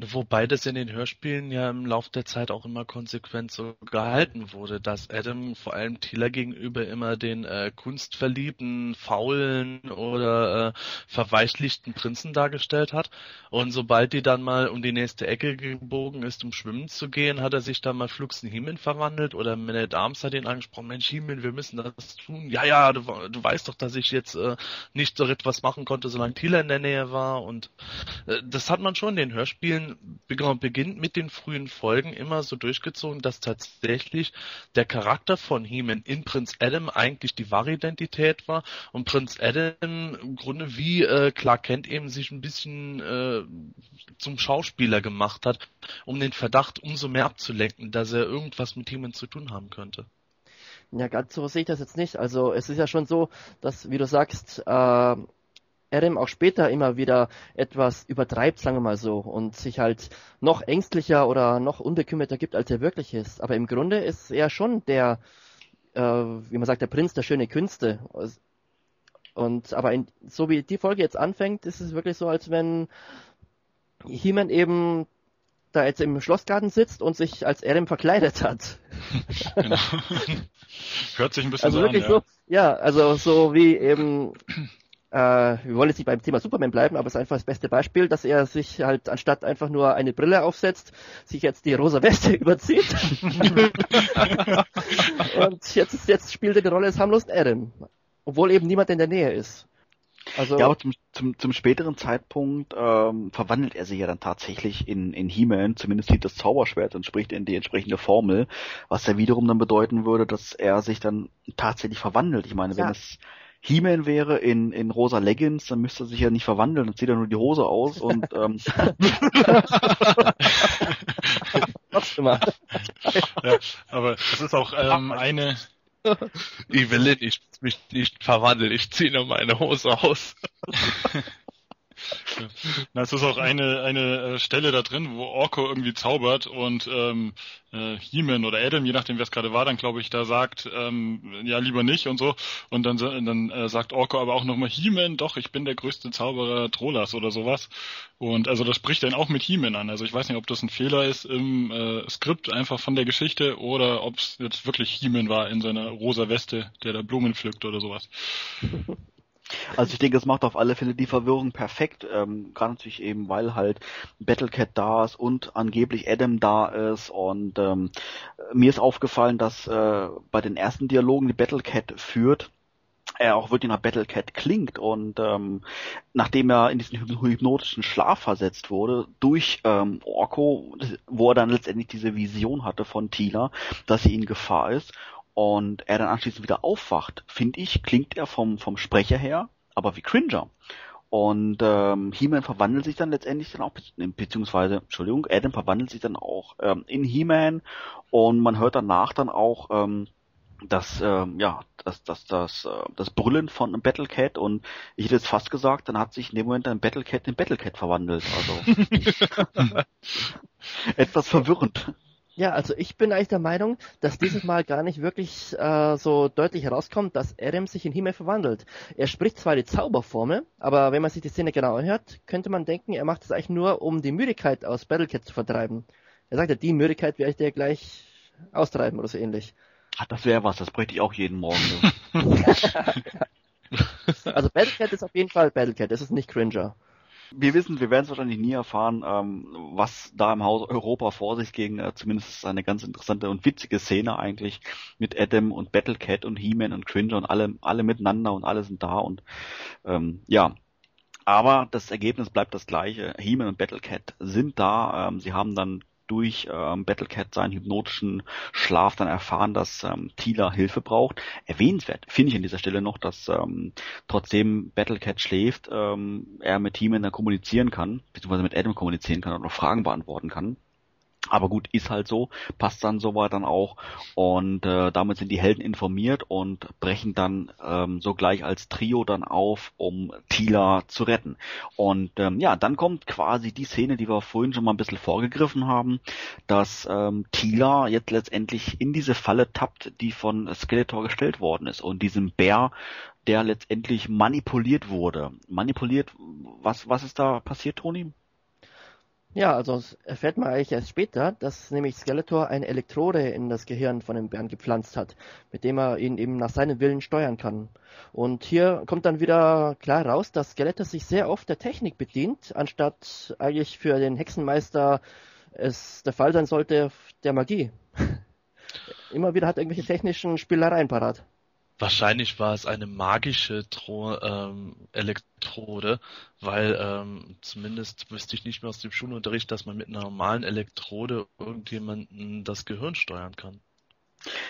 Wobei das in den Hörspielen ja im Laufe der Zeit auch immer konsequent so gehalten wurde, dass Adam vor allem Tila gegenüber immer den äh, kunstverliebten, faulen oder äh, verweichlichten Prinzen dargestellt hat. Und sobald die dann mal um die nächste Ecke gebogen ist, um schwimmen zu gehen, hat er sich dann mal flugs in Himen verwandelt oder Man Arms hat ihn angesprochen, Mensch Himen, wir müssen das tun. Ja, ja, du, du weißt doch, dass ich jetzt äh, nicht so etwas machen konnte, solange Tila in der Nähe war. Und äh, das hat man schon in den Hörspielen beginnt mit den frühen Folgen immer so durchgezogen, dass tatsächlich der Charakter von He-Man in Prinz Adam eigentlich die wahre Identität war und Prinz Adam im Grunde wie äh, Clark Kent eben sich ein bisschen äh, zum Schauspieler gemacht hat, um den Verdacht umso mehr abzulenken, dass er irgendwas mit He-Man zu tun haben könnte. Ja, ganz so sehe ich das jetzt nicht. Also es ist ja schon so, dass, wie du sagst, äh, Adam auch später immer wieder etwas übertreibt, sagen wir mal so, und sich halt noch ängstlicher oder noch unbekümmerter gibt, als er wirklich ist. Aber im Grunde ist er schon der, äh, wie man sagt, der Prinz der schönen Künste. Und aber in, so wie die Folge jetzt anfängt, ist es wirklich so, als wenn He-Man eben da jetzt im Schlossgarten sitzt und sich als Adam verkleidet hat. genau. Hört sich ein bisschen also so wirklich an, ja. so, ja, also so wie eben äh, wir wollen jetzt nicht beim Thema Superman bleiben, aber es ist einfach das beste Beispiel, dass er sich halt anstatt einfach nur eine Brille aufsetzt, sich jetzt die rosa Weste überzieht. und jetzt, jetzt spielt er die Rolle des harmlosen Adam. Obwohl eben niemand in der Nähe ist. Also, ja, aber zum, zum, zum späteren Zeitpunkt ähm, verwandelt er sich ja dann tatsächlich in, in He-Man, zumindest sieht das Zauberschwert und spricht in die entsprechende Formel, was ja wiederum dann bedeuten würde, dass er sich dann tatsächlich verwandelt. Ich meine, wenn Ja. es He-Man wäre in, in rosa Leggings, dann müsste er sich ja nicht verwandeln, dann zieht er nur die Hose aus und ähm, ja, aber Das ist auch ähm, eine. Evelyn, ich mich nicht verwandeln, ich ziehe nur meine Hose aus. Na, es ist auch eine, eine äh, Stelle da drin, wo Orko irgendwie zaubert und ähm, äh, He-Man oder Adam, je nachdem wer es gerade war, dann glaube ich, da sagt, ähm, ja lieber nicht und so. Und dann, dann äh, sagt Orko aber auch nochmal, He-Man, doch, ich bin der größte Zauberer Trollers oder sowas. Und also das spricht dann auch mit He-Man an. Also ich weiß nicht, ob das ein Fehler ist im äh, Skript einfach von der Geschichte oder ob es jetzt wirklich He-Man war in seiner rosa Weste, der da Blumen pflückt oder sowas. Also ich denke, es macht auf alle Fälle die Verwirrung perfekt, ähm, gerade natürlich eben, weil halt Battlecat da ist und angeblich Adam da ist und ähm, mir ist aufgefallen, dass äh, bei den ersten Dialogen, die Battlecat führt, er auch wirklich nach Battlecat klingt und ähm, nachdem er in diesen hypnotischen Schlaf versetzt wurde durch ähm, Orko, wo er dann letztendlich diese Vision hatte von Tina, dass sie in Gefahr ist und er dann anschließend wieder aufwacht, finde ich, klingt er vom, vom Sprecher her, aber wie Cringer. Und ähm, He-Man verwandelt sich dann letztendlich dann auch, beziehungsweise, Entschuldigung, Adam verwandelt sich dann auch ähm, in He-Man und man hört danach dann auch ähm, das, ähm, ja, das, das, das, äh, das Brüllen von Battlecat und ich hätte jetzt fast gesagt, dann hat sich in dem Moment ein Battlecat in Battlecat verwandelt. Also etwas verwirrend. Ja, also ich bin eigentlich der Meinung, dass dieses Mal gar nicht wirklich äh, so deutlich herauskommt, dass Adam sich in Himmel verwandelt. Er spricht zwar die Zauberformel, aber wenn man sich die Szene genau anhört, könnte man denken, er macht es eigentlich nur, um die Müdigkeit aus Battlecat zu vertreiben. Er sagt ja, die Müdigkeit werde ich dir gleich austreiben oder so ähnlich. Ach, das wäre was, das bräuchte ich auch jeden Morgen. also Battlecat ist auf jeden Fall Battlecat, das ist nicht Cringer. Wir wissen, wir werden es wahrscheinlich nie erfahren, ähm, was da im Haus Europa vor sich ging. Äh, zumindest ist es eine ganz interessante und witzige Szene eigentlich mit Adam und Battlecat und He-Man und Cringer und alle, alle miteinander und alle sind da und ähm, ja. Aber das Ergebnis bleibt das gleiche. He-Man und Battlecat sind da. Ähm, sie haben dann durch ähm, Battlecat seinen hypnotischen Schlaf dann erfahren, dass ähm, Tila Hilfe braucht. Erwähnenswert finde ich an dieser Stelle noch, dass ähm, trotzdem Battlecat schläft, ähm, er mit Teamen dann kommunizieren kann, beziehungsweise mit Adam kommunizieren kann und noch Fragen beantworten kann. Aber gut, ist halt so, passt dann soweit dann auch und äh, damit sind die Helden informiert und brechen dann ähm, sogleich als Trio dann auf, um Tila zu retten. Und ähm, ja, dann kommt quasi die Szene, die wir vorhin schon mal ein bisschen vorgegriffen haben, dass ähm, Tila jetzt letztendlich in diese Falle tappt, die von Skeletor gestellt worden ist und diesem Bär der letztendlich manipuliert wurde. Manipuliert, was, was ist da passiert, Toni? Ja, also erfährt man eigentlich erst später, dass nämlich Skeletor eine Elektrode in das Gehirn von dem Bären gepflanzt hat, mit dem er ihn eben nach seinem Willen steuern kann. Und hier kommt dann wieder klar raus, dass Skeletor sich sehr oft der Technik bedient, anstatt eigentlich für den Hexenmeister es der Fall sein sollte der Magie. Immer wieder hat irgendwelche technischen Spielereien parat. Wahrscheinlich war es eine magische Tro ähm, Elektrode, weil ähm, zumindest wüsste ich nicht mehr aus dem Schulunterricht, dass man mit einer normalen Elektrode irgendjemanden das Gehirn steuern kann.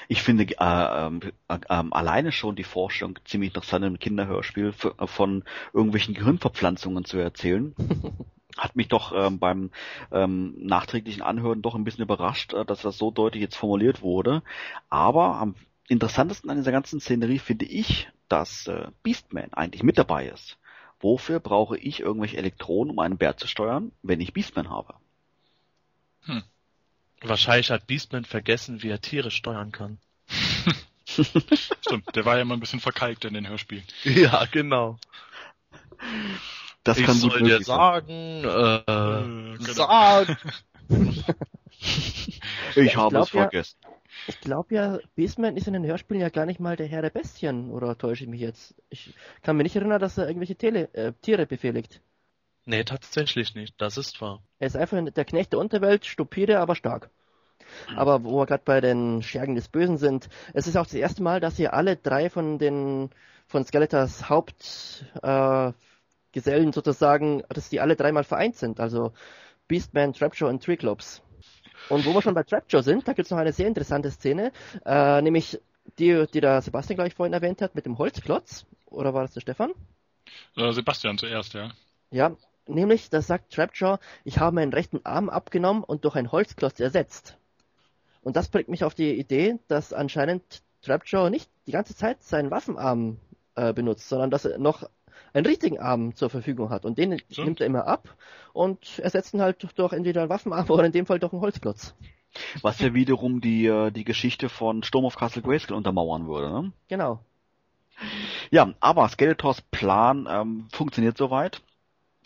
Ich finde äh, äh, äh, alleine schon die Forschung ziemlich interessant im Kinderhörspiel von irgendwelchen Gehirnverpflanzungen zu erzählen. hat mich doch ähm, beim ähm, nachträglichen Anhören doch ein bisschen überrascht, äh, dass das so deutlich jetzt formuliert wurde. Aber am interessantesten an dieser ganzen Szenerie finde ich, dass äh, Beastman eigentlich mit dabei ist. Wofür brauche ich irgendwelche Elektronen, um einen Bär zu steuern, wenn ich Beastman habe? Hm. Wahrscheinlich hat Beastman vergessen, wie er Tiere steuern kann. Stimmt, der war ja immer ein bisschen verkalkt in den Hörspielen. Ja, genau. Das ich kann soll dir sagen, äh, äh genau. sagen. ich, ich habe es vergessen. Ja, ich glaube ja, Beastman ist in den Hörspielen ja gar nicht mal der Herr der Bestien, oder täusche ich mich jetzt? Ich kann mir nicht erinnern, dass er irgendwelche Tele äh, Tiere befehligt. Nee, tatsächlich nicht, das ist wahr. Er ist einfach der Knecht der Unterwelt, stupide, aber stark. Aber wo wir gerade bei den Schergen des Bösen sind, es ist auch das erste Mal, dass hier alle drei von den von Skeletors Hauptgesellen äh, sozusagen, dass die alle dreimal vereint sind. Also Beastman, Trapjaw und Triclops. Und wo wir schon bei Trapjaw sind, da gibt es noch eine sehr interessante Szene, äh, nämlich die, die der Sebastian, glaube ich, vorhin erwähnt hat, mit dem Holzklotz. Oder war das der Stefan? Äh, Sebastian zuerst, ja. Ja, nämlich, da sagt Trapjaw, ich habe meinen rechten Arm abgenommen und durch einen Holzklotz ersetzt. Und das bringt mich auf die Idee, dass anscheinend Trapjaw nicht die ganze Zeit seinen Waffenarm äh, benutzt, sondern dass er noch einen richtigen Arm zur Verfügung hat. Und den so. nimmt er immer ab und ersetzt ihn halt durch entweder einen Waffenarm oder in dem Fall durch einen Holzklotz. Was ja wiederum die, äh, die Geschichte von Sturm of Castle Grayskull untermauern würde, ne? Genau. Ja, aber Skeletors Plan ähm, funktioniert soweit.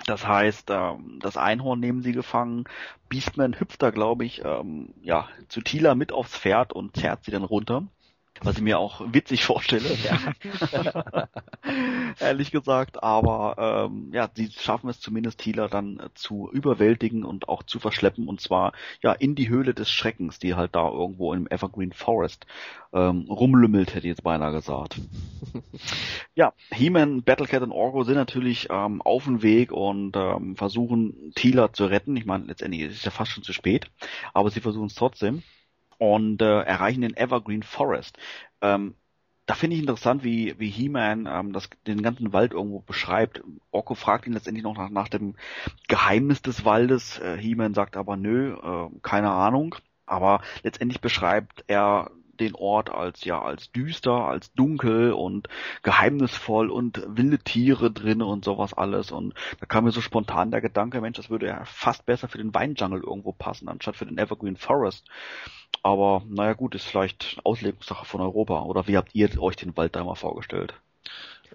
Das heißt, ähm, das Einhorn nehmen sie gefangen. Beastman hüpft da, glaube ich, ähm, ja, zu Tila mit aufs Pferd und zerrt sie dann runter was ich mir auch witzig vorstelle. Ja. Ehrlich gesagt, aber ähm, ja, sie schaffen es zumindest Thieler dann äh, zu überwältigen und auch zu verschleppen und zwar ja in die Höhle des Schreckens, die halt da irgendwo im Evergreen Forest ähm, rumlümmelt, hätte ich jetzt beinahe gesagt. ja, He-Man, Battlecat und Orgo sind natürlich ähm, auf dem Weg und ähm, versuchen Thieler zu retten. Ich meine, letztendlich ist es ja fast schon zu spät, aber sie versuchen es trotzdem und äh, erreichen den Evergreen Forest. Ähm, da finde ich interessant, wie, wie He-Man ähm, das, den ganzen Wald irgendwo beschreibt. Orko fragt ihn letztendlich noch nach, nach dem Geheimnis des Waldes. Äh, He-Man sagt aber nö, äh, keine Ahnung. Aber letztendlich beschreibt er den Ort als ja als düster, als dunkel und geheimnisvoll und wilde Tiere drinne und sowas alles und da kam mir so spontan der Gedanke, Mensch, das würde ja fast besser für den Weinjungle irgendwo passen anstatt für den Evergreen Forest. Aber naja gut, ist vielleicht Auslegungssache von Europa oder wie habt ihr euch den Wald da mal vorgestellt?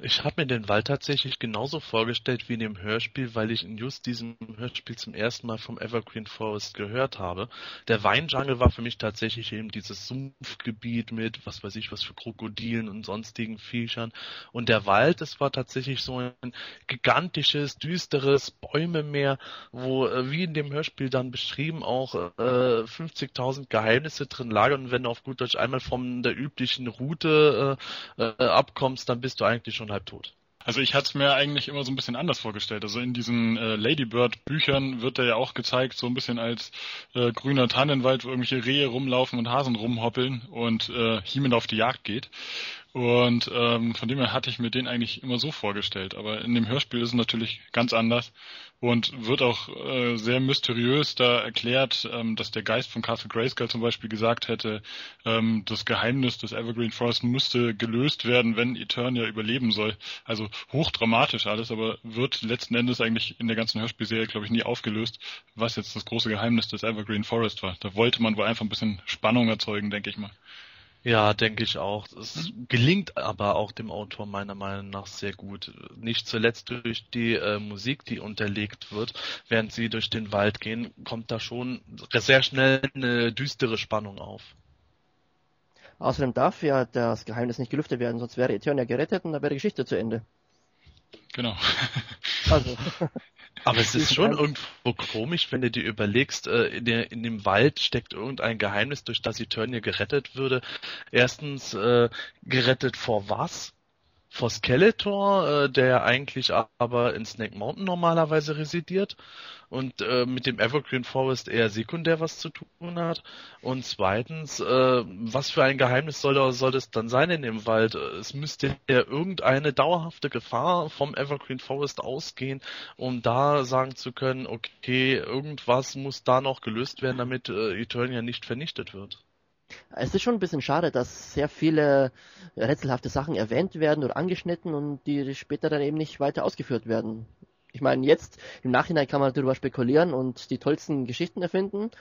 Ich habe mir den Wald tatsächlich genauso vorgestellt wie in dem Hörspiel, weil ich in just diesem Hörspiel zum ersten Mal vom Evergreen Forest gehört habe. Der Weinjungle war für mich tatsächlich eben dieses Sumpfgebiet mit, was weiß ich, was für Krokodilen und sonstigen Viechern. Und der Wald, es war tatsächlich so ein gigantisches, düsteres Bäumemeer, wo, äh, wie in dem Hörspiel dann beschrieben, auch äh, 50.000 Geheimnisse drin lagern. Und wenn du auf gut Deutsch einmal von der üblichen Route äh, äh, abkommst, dann bist du eigentlich schon schon halb tot. Also ich hatte es mir eigentlich immer so ein bisschen anders vorgestellt. Also in diesen äh, Ladybird-Büchern wird er ja auch gezeigt, so ein bisschen als äh, grüner Tannenwald, wo irgendwelche Rehe rumlaufen und Hasen rumhoppeln und äh, Hiemen auf die Jagd geht. Und ähm, von dem her hatte ich mir den eigentlich immer so vorgestellt. Aber in dem Hörspiel ist es natürlich ganz anders und wird auch äh, sehr mysteriös da erklärt, ähm, dass der Geist von Castle Grayskull zum Beispiel gesagt hätte, ähm, das Geheimnis des Evergreen Forest müsste gelöst werden, wenn Eternia überleben soll. Also hochdramatisch alles, aber wird letzten Endes eigentlich in der ganzen Hörspielserie, glaube ich, nie aufgelöst, was jetzt das große Geheimnis des Evergreen Forest war. Da wollte man wohl einfach ein bisschen Spannung erzeugen, denke ich mal. Ja, denke ich auch. Es gelingt aber auch dem Autor meiner Meinung nach sehr gut. Nicht zuletzt durch die äh, Musik, die unterlegt wird. Während sie durch den Wald gehen, kommt da schon sehr schnell eine düstere Spannung auf. Außerdem darf ja das Geheimnis nicht gelüftet werden, sonst wäre Eternia gerettet und dann wäre die Geschichte zu Ende. Genau. Also. Aber es ist schon irgendwo komisch, wenn du dir überlegst, äh, in, der, in dem Wald steckt irgendein Geheimnis, durch das Eternia gerettet würde. Erstens, äh, gerettet vor was? Vor Skeletor, äh, der eigentlich aber in Snake Mountain normalerweise residiert und äh, mit dem Evergreen Forest eher sekundär was zu tun hat. Und zweitens, äh, was für ein Geheimnis soll, soll es dann sein in dem Wald? Es müsste ja irgendeine dauerhafte Gefahr vom Evergreen Forest ausgehen, um da sagen zu können, okay, irgendwas muss da noch gelöst werden, damit äh, Eternia nicht vernichtet wird. Es ist schon ein bisschen schade, dass sehr viele rätselhafte Sachen erwähnt werden oder angeschnitten und die später dann eben nicht weiter ausgeführt werden. Ich meine, jetzt im Nachhinein kann man darüber spekulieren und die tollsten Geschichten erfinden,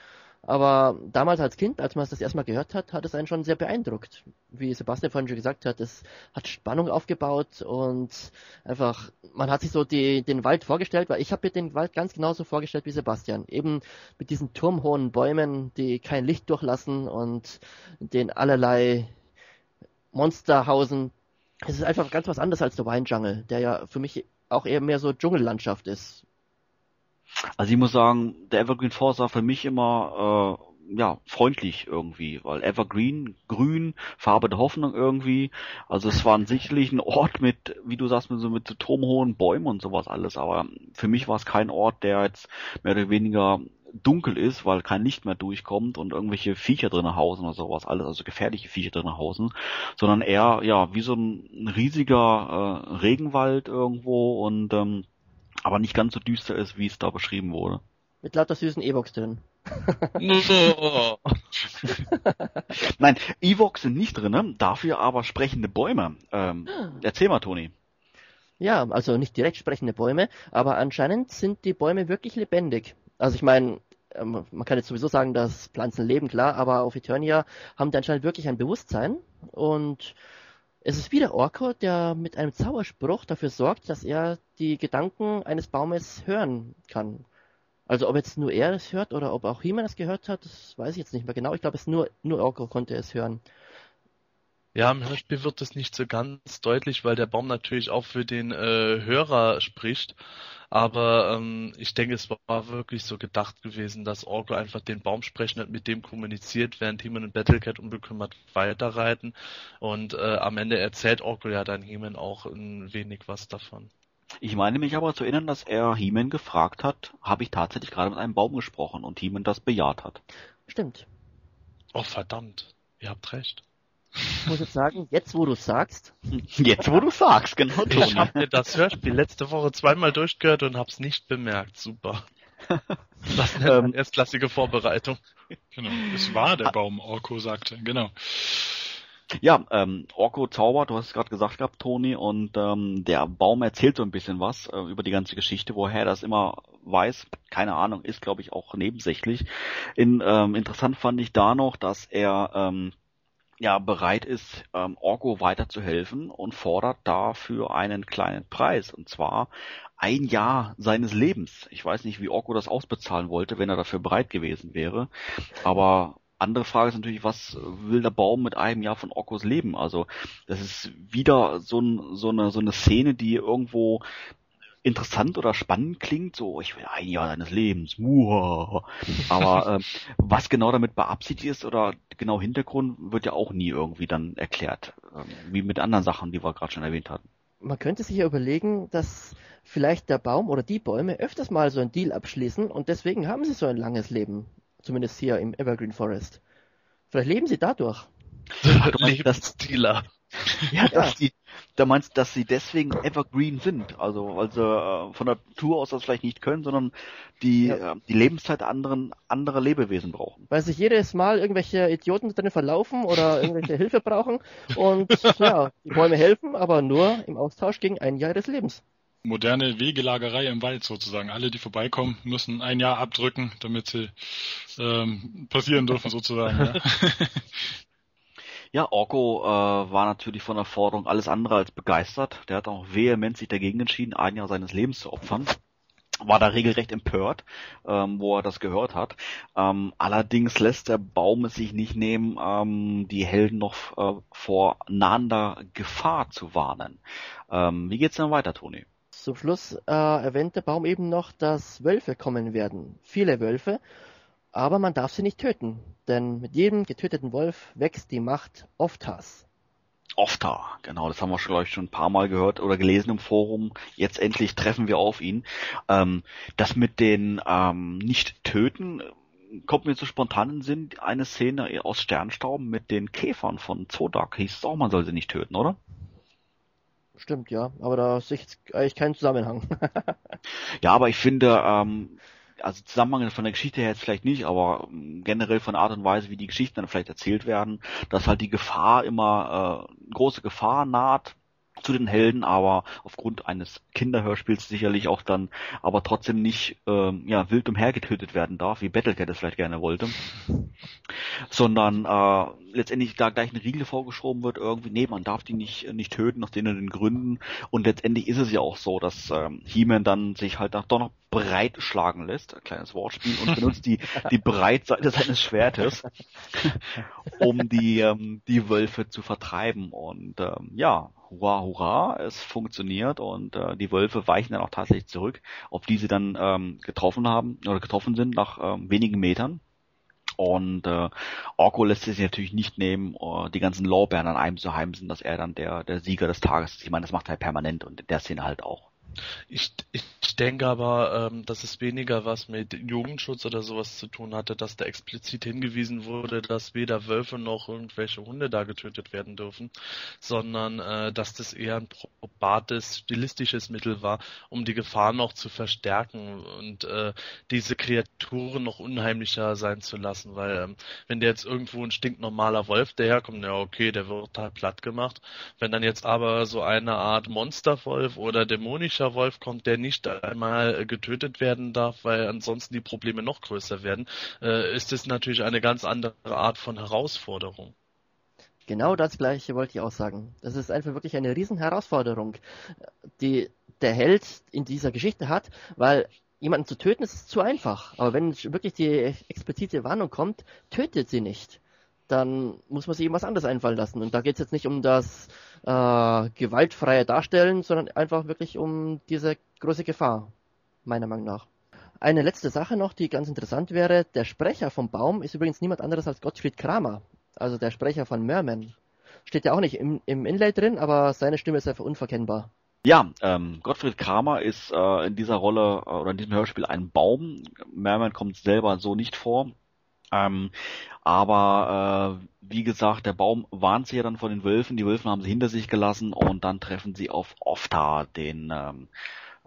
aber damals als Kind, als man es das erstmal gehört hat, hat es einen schon sehr beeindruckt. Wie Sebastian vorhin schon gesagt hat, es hat Spannung aufgebaut und einfach, man hat sich so die, den Wald vorgestellt, weil ich habe mir den Wald ganz genauso vorgestellt wie Sebastian. Eben mit diesen turmhohen Bäumen, die kein Licht durchlassen und den allerlei Monsterhausen. Es ist einfach ganz was anderes als der Wine Jungle, der ja für mich auch eher mehr so Dschungellandschaft ist. Also ich muss sagen, der Evergreen Forest war für mich immer äh, ja freundlich irgendwie, weil Evergreen, grün, Farbe der Hoffnung irgendwie. Also es war sicherlich ein Ort mit, wie du sagst, mit so mit so turmhohen Bäumen und sowas alles. Aber für mich war es kein Ort, der jetzt mehr oder weniger dunkel ist, weil kein Licht mehr durchkommt und irgendwelche Viecher drinnen hausen oder sowas alles, also gefährliche Viecher drinnen hausen, sondern eher ja wie so ein riesiger äh, Regenwald irgendwo und ähm, aber nicht ganz so düster ist, wie es da beschrieben wurde. Mit lauter süßen E-Box drin. Nein, Evox sind nicht drin, dafür aber sprechende Bäume. Ähm, erzähl mal, Toni. Ja, also nicht direkt sprechende Bäume, aber anscheinend sind die Bäume wirklich lebendig. Also ich meine, ähm, man kann jetzt sowieso sagen, dass Pflanzen leben, klar, aber auf Eternia haben die anscheinend wirklich ein Bewusstsein und es ist wieder Orko, der mit einem Zauberspruch dafür sorgt, dass er die Gedanken eines Baumes hören kann. Also ob jetzt nur er es hört oder ob auch He-Man es gehört hat, das weiß ich jetzt nicht mehr genau. Ich glaube, es nur, nur Orko konnte es hören. Ja, im Hörspiel wird das nicht so ganz deutlich, weil der Baum natürlich auch für den äh, Hörer spricht. Aber ähm, ich denke, es war wirklich so gedacht gewesen, dass Orko einfach den Baum sprechen hat, mit dem kommuniziert, während Heeman und Battlecat unbekümmert weiterreiten. Und äh, am Ende erzählt Orko ja dann Heeman auch ein wenig was davon. Ich meine mich aber zu erinnern, dass er Heeman gefragt hat, habe ich tatsächlich gerade mit einem Baum gesprochen und Heeman das bejaht hat. Stimmt. Oh verdammt, ihr habt recht. Ich muss jetzt sagen, jetzt wo du sagst. Jetzt wo du sagst, genau. Ich habe mir das Hörspiel letzte Woche zweimal durchgehört und hab's nicht bemerkt. Super. Das nennt man erstklassige Vorbereitung. Genau. Es war der Baum, Orko sagte. Genau. Ja, ähm, Orko zaubert, du hast es gerade gesagt gehabt, Toni, und ähm, der Baum erzählt so ein bisschen was äh, über die ganze Geschichte, woher er das immer weiß, keine Ahnung, ist glaube ich auch nebensächlich. In, ähm, interessant fand ich da noch, dass er ähm, ja bereit ist, ähm, Orko weiterzuhelfen und fordert dafür einen kleinen Preis, und zwar ein Jahr seines Lebens. Ich weiß nicht, wie Orko das ausbezahlen wollte, wenn er dafür bereit gewesen wäre, aber andere Frage ist natürlich, was will der Baum mit einem Jahr von Orkos Leben? Also das ist wieder so, ein, so, eine, so eine Szene, die irgendwo interessant oder spannend klingt, so ich will ein Jahr deines Lebens, muah. aber ähm, was genau damit beabsichtigt ist oder genau Hintergrund wird ja auch nie irgendwie dann erklärt, ähm, wie mit anderen Sachen, die wir gerade schon erwähnt hatten. Man könnte sich ja überlegen, dass vielleicht der Baum oder die Bäume öfters mal so ein Deal abschließen und deswegen haben sie so ein langes Leben, zumindest hier im Evergreen Forest. Vielleicht leben sie dadurch. Lebensdealer. Ja, dass die, da meinst du, dass sie deswegen Evergreen sind, also weil sie äh, von der Natur aus das vielleicht nicht können, sondern die ja. äh, die Lebenszeit anderen andere Lebewesen brauchen. Weil sich jedes Mal irgendwelche Idioten drin verlaufen oder irgendwelche Hilfe brauchen und ja, die Bäume helfen, aber nur im Austausch gegen ein Jahr des Lebens. Moderne Wegelagerei im Wald sozusagen. Alle, die vorbeikommen, müssen ein Jahr abdrücken, damit sie ähm, passieren dürfen sozusagen. Ja. Ja, Orko äh, war natürlich von der Forderung alles andere als begeistert. Der hat auch vehement sich dagegen entschieden, ein Jahr seines Lebens zu opfern. War da regelrecht empört, ähm, wo er das gehört hat. Ähm, allerdings lässt der Baum es sich nicht nehmen, ähm, die Helden noch äh, vor nahender Gefahr zu warnen. Ähm, wie geht's denn weiter, Toni? Zum Schluss äh, erwähnt der Baum eben noch, dass Wölfe kommen werden. Viele Wölfe. Aber man darf sie nicht töten, denn mit jedem getöteten Wolf wächst die Macht Oftas. Ofta, genau, das haben wir schon, glaube ich, schon ein paar Mal gehört oder gelesen im Forum. Jetzt endlich treffen wir auf ihn. Ähm, das mit den ähm, Nicht-Töten kommt mir so spontan in den Sinn, eine Szene aus Sternstaub mit den Käfern von Zodak. Hieß es auch, man soll sie nicht töten, oder? Stimmt, ja, aber da sehe ich jetzt eigentlich keinen Zusammenhang. ja, aber ich finde, ähm, also Zusammenhang von der Geschichte her jetzt vielleicht nicht, aber ähm, generell von Art und Weise, wie die Geschichten dann vielleicht erzählt werden, dass halt die Gefahr immer äh, große Gefahr naht zu den Helden, aber aufgrund eines Kinderhörspiels sicherlich auch dann, aber trotzdem nicht ähm, ja wild umhergetötet werden darf, wie Battlecat es vielleicht gerne wollte, sondern äh, letztendlich da gleich eine Riegel vorgeschoben wird irgendwie, nee, man darf die nicht nicht töten aus den Gründen und letztendlich ist es ja auch so, dass ähm, He-Man dann sich halt doch noch breit schlagen lässt, ein kleines Wortspiel, und benutzt die, die Breitseite seines Schwertes, um die, ähm, die Wölfe zu vertreiben. Und ähm, ja, hurra, hurra, es funktioniert und äh, die Wölfe weichen dann auch tatsächlich zurück, auf die sie dann ähm, getroffen haben oder getroffen sind nach ähm, wenigen Metern. Und äh, Orko lässt sich natürlich nicht nehmen, uh, die ganzen Lorbeeren an einem zu heimsen, dass er dann der, der Sieger des Tages ist. Ich meine, das macht er permanent und in der Szene halt auch. Ich, ich denke aber, ähm, dass es weniger was mit Jugendschutz oder sowas zu tun hatte, dass da explizit hingewiesen wurde, dass weder Wölfe noch irgendwelche Hunde da getötet werden dürfen, sondern äh, dass das eher ein probates, stilistisches Mittel war, um die Gefahr noch zu verstärken und äh, diese Kreaturen noch unheimlicher sein zu lassen, weil ähm, wenn der jetzt irgendwo ein stinknormaler Wolf daherkommt, ja okay, der wird halt platt gemacht. Wenn dann jetzt aber so eine Art Monsterwolf oder dämonischer Wolf kommt, der nicht einmal getötet werden darf, weil ansonsten die Probleme noch größer werden, äh, ist es natürlich eine ganz andere Art von Herausforderung. Genau das gleiche wollte ich auch sagen. Das ist einfach wirklich eine riesen Herausforderung, die der Held in dieser Geschichte hat, weil jemanden zu töten ist zu einfach. Aber wenn wirklich die explizite Warnung kommt, tötet sie nicht. Dann muss man sich irgendwas anderes einfallen lassen. Und da geht es jetzt nicht um das äh, gewaltfreie Darstellen, sondern einfach wirklich um diese große Gefahr, meiner Meinung nach. Eine letzte Sache noch, die ganz interessant wäre. Der Sprecher vom Baum ist übrigens niemand anderes als Gottfried Kramer, also der Sprecher von Merman. Steht ja auch nicht im, im Inlay drin, aber seine Stimme ist einfach unverkennbar. Ja, ähm, Gottfried Kramer ist äh, in dieser Rolle äh, oder in diesem Hörspiel ein Baum. Merman kommt selber so nicht vor. Ähm, aber äh, wie gesagt, der Baum warnt sie ja dann vor den Wölfen. Die Wölfen haben sie hinter sich gelassen und dann treffen sie auf Ofta, den ähm,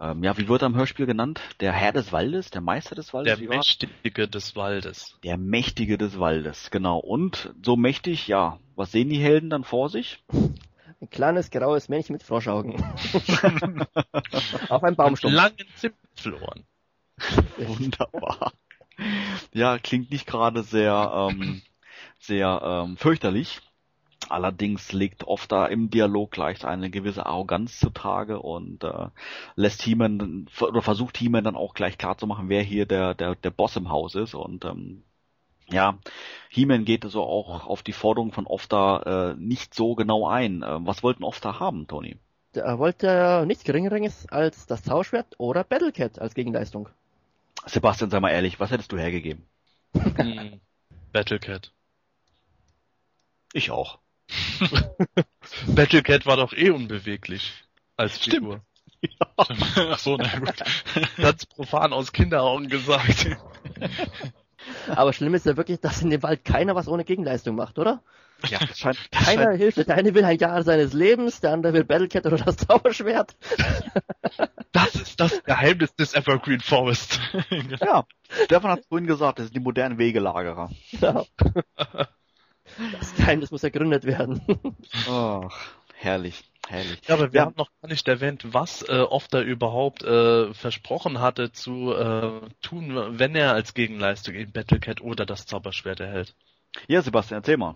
ähm, ja, wie wird er im Hörspiel genannt? Der Herr des Waldes, der Meister des Waldes? Der Mächtige des Waldes. Der Mächtige des Waldes, genau. Und so mächtig, ja, was sehen die Helden dann vor sich? Ein kleines graues Männchen mit Froschaugen. auf einem Baumstumpf. Langen Zipfelohren. Wunderbar. Ja, klingt nicht gerade sehr, ähm, sehr ähm, fürchterlich. Allerdings legt oft da im Dialog gleich eine gewisse Arroganz zutage und äh, lässt He-Man oder versucht He-Man dann auch gleich klar zu machen, wer hier der, der, der Boss im Haus ist und ähm, ja, He-Man geht so auch auf die Forderung von Ofta äh, nicht so genau ein. Äh, was wollten Ofta haben, Tony? Er wollte nichts Geringeres als das Tauschwert oder Battlecat als Gegenleistung. Sebastian, sei mal ehrlich, was hättest du hergegeben? Hm, Battlecat. Ich auch. Battlecat war doch eh unbeweglich als Figur. Ja. Ach so, na gut. Ganz profan aus Kinderaugen gesagt. Aber schlimm ist ja wirklich, dass in dem Wald keiner was ohne Gegenleistung macht, oder? Ja, scheint, das Keiner scheint, hilft. Der eine will ein Jahr seines Lebens, der andere will Battlecat oder das Zauberschwert. Das ist das Geheimnis des Evergreen Forest. Ja, Stefan hat vorhin gesagt, das sind die modernen Wegelagerer. Ja. Das Geheimnis muss ergründet werden. Ach, herrlich. Herrlich. Ja, aber wir ja. haben noch gar nicht erwähnt, was äh, Ofter überhaupt äh, versprochen hatte zu äh, tun, wenn er als Gegenleistung eben Battlecat oder das Zauberschwert erhält. Ja, Sebastian, erzähl mal.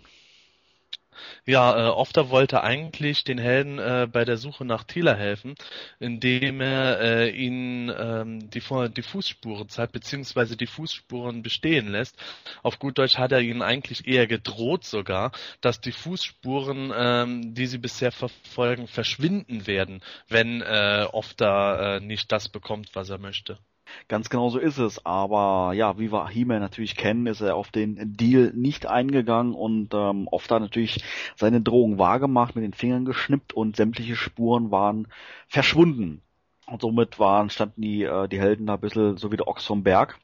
Ja, äh, Ofter wollte eigentlich den Helden äh, bei der Suche nach Tila helfen, indem er äh, ihnen ähm, die, die Fußspuren zeigt, beziehungsweise die Fußspuren bestehen lässt. Auf gut Deutsch hat er ihnen eigentlich eher gedroht sogar, dass die Fußspuren, ähm, die sie bisher verfolgen, verschwinden werden, wenn äh, Ofter äh, nicht das bekommt, was er möchte. Ganz genau so ist es. Aber ja, wie wir He-Man natürlich kennen, ist er auf den Deal nicht eingegangen und ähm, oft hat natürlich seine Drohung wahrgemacht, mit den Fingern geschnippt und sämtliche Spuren waren verschwunden. Und somit waren, standen die, äh, die Helden da ein bisschen so wie der Ochs vom Berg.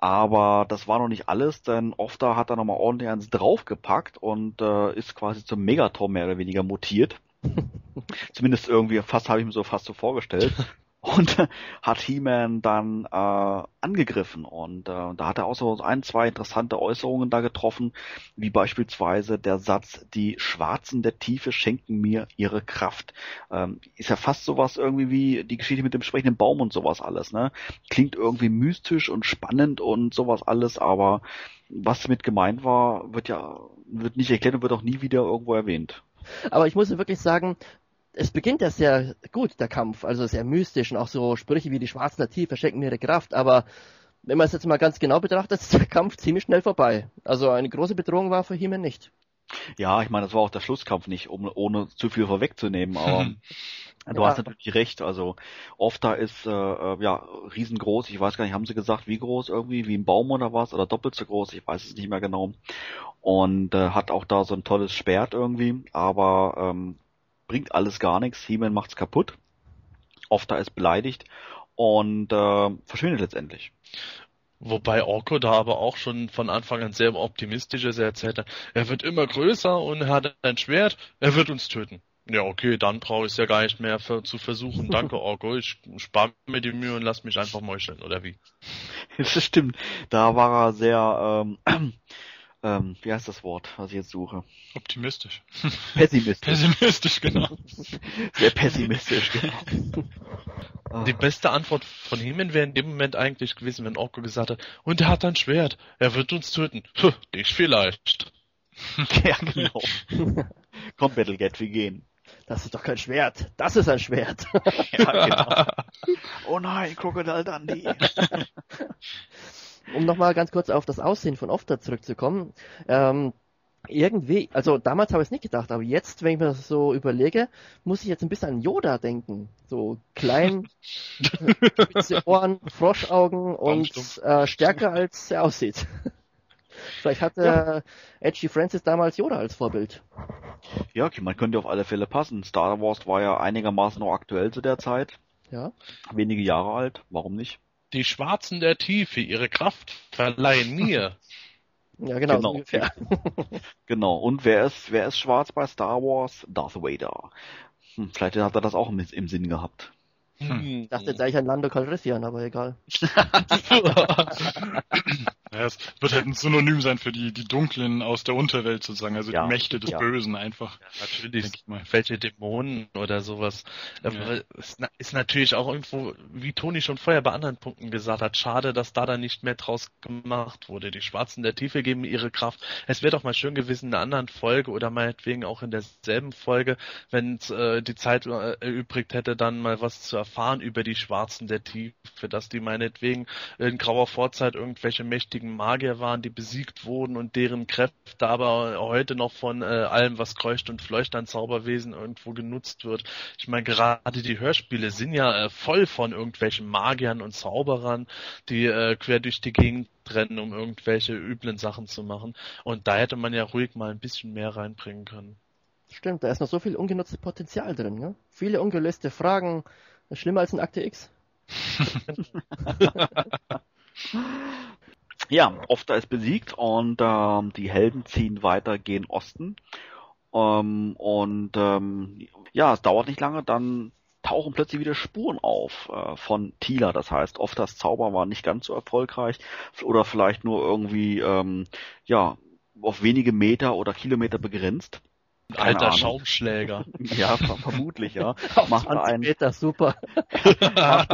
Aber das war noch nicht alles, denn Ofta hat da nochmal ordentlich eins draufgepackt und äh, ist quasi zum Megator mehr oder weniger mutiert. Zumindest irgendwie, fast habe ich mir so fast so vorgestellt und hat He-Man dann äh, angegriffen und äh, da hat er auch so ein, zwei interessante Äußerungen da getroffen, wie beispielsweise der Satz, die Schwarzen der Tiefe schenken mir ihre Kraft. Ähm, ist ja fast sowas irgendwie wie die Geschichte mit dem sprechenden Baum und sowas alles, ne? Klingt irgendwie mystisch und spannend und sowas alles, aber was damit gemeint war, wird ja wird nicht erklärt und wird auch nie wieder irgendwo erwähnt. Aber ich muss wirklich sagen, es beginnt ja sehr gut, der Kampf, also sehr mystisch und auch so Sprüche wie die schwarzen Nativ verschenken mir ihre Kraft, aber wenn man es jetzt mal ganz genau betrachtet, ist der Kampf ziemlich schnell vorbei. Also eine große Bedrohung war für He-Man nicht. Ja, ich meine, das war auch der Schlusskampf nicht, um ohne zu viel vorwegzunehmen, aber du ja. hast natürlich recht. Also oft da ist äh, äh, ja riesengroß. Ich weiß gar nicht, haben sie gesagt, wie groß irgendwie, wie ein Baum oder was oder doppelt so groß? Ich weiß es nicht mehr genau. Und äh, hat auch da so ein tolles Schwert irgendwie, aber ähm, bringt alles gar nichts. He-Man macht's kaputt. Ofta ist beleidigt und äh, verschwindet letztendlich. Wobei Orko da aber auch schon von Anfang an sehr optimistisch ist. Er erzählt dann, er wird immer größer und er hat ein Schwert, er wird uns töten. Ja, okay, dann brauche ich es ja gar nicht mehr für, zu versuchen. Danke, Orko. Ich spare mir die Mühe und lass mich einfach meucheln, oder wie? Das stimmt. Da war er sehr, ähm, ähm, wie heißt das Wort, was ich jetzt suche? Optimistisch. Pessimistisch. Pessimistisch, genau. Sehr pessimistisch, genau. Die beste Antwort von ihm wäre in dem Moment eigentlich gewesen, wenn Orko gesagt hat, und er hat ein Schwert, er wird uns töten. Puh, dich vielleicht. ja, genau. Komm, Battlegat, wir gehen. Das ist doch kein Schwert. Das ist ein Schwert. ja, genau. Oh nein, Crocodile Dundee. Um nochmal ganz kurz auf das Aussehen von Ofta zurückzukommen. Ähm, irgendwie, also damals habe ich es nicht gedacht, aber jetzt, wenn ich mir das so überlege, muss ich jetzt ein bisschen an Yoda denken. So klein, spitze Ohren, Froschaugen und äh, stärker als er aussieht. Vielleicht hatte ja. Edgy Francis damals Yoda als Vorbild. Ja, okay, man könnte auf alle Fälle passen. Star Wars war ja einigermaßen noch aktuell zu der Zeit. Ja. Wenige Jahre alt, warum nicht? Die Schwarzen der Tiefe, ihre Kraft verleihen mir. ja, genau. Genau. ungefähr. genau. Und wer ist, wer ist schwarz bei Star Wars? Darth Vader. Hm, vielleicht hat er das auch im, im Sinn gehabt. Hm. Ich dachte jetzt eigentlich an Lando Calrissian, aber egal. Ja, es wird halt ein Synonym sein für die, die Dunklen aus der Unterwelt sozusagen, also Ja, die Mächte des ja. Bösen einfach. Ja, natürlich, Denk ich mal. welche Dämonen oder sowas. Es na- ist natürlich auch irgendwo, wie Toni schon vorher bei anderen Punkten gesagt hat, schade, dass da dann nicht mehr draus gemacht wurde. Die Schwarzen der Tiefe geben ihre Kraft. Es wäre doch mal schön gewesen in einer anderen Folge oder meinetwegen auch in derselben Folge, wenn äh, die Zeit äh, erübrigt hätte, dann mal was zu erfahren über die Schwarzen der Tiefe, dass die meinetwegen in grauer Vorzeit irgendwelche mächtigen Magier waren, die besiegt wurden und deren Kräfte aber heute noch von äh, allem, was kreucht und fleucht an Zauberwesen irgendwo genutzt wird. Ich meine, gerade die Hörspiele sind ja äh, voll von irgendwelchen Magiern und Zauberern, die äh, quer durch die Gegend rennen, um irgendwelche üblen Sachen zu machen. Und da hätte man ja ruhig mal ein bisschen mehr reinbringen können. Stimmt, da ist noch so viel ungenutztes Potenzial drin. Ne? Viele ungelöste Fragen. Schlimmer als ein Akte X. Ja, Ofta ist besiegt und ähm, die Helden ziehen weiter gen Osten. Ähm, und ähm, ja, es dauert nicht lange, dann tauchen plötzlich wieder Spuren auf äh, von Tila. Das heißt, Oftas Zauber war nicht ganz so erfolgreich oder vielleicht nur irgendwie ähm, ja auf wenige Meter oder Kilometer begrenzt. Keine Alter Ahnung. Schaumschläger. Ja, ver vermutlich, ja. Macht 20 einen, Meter, super.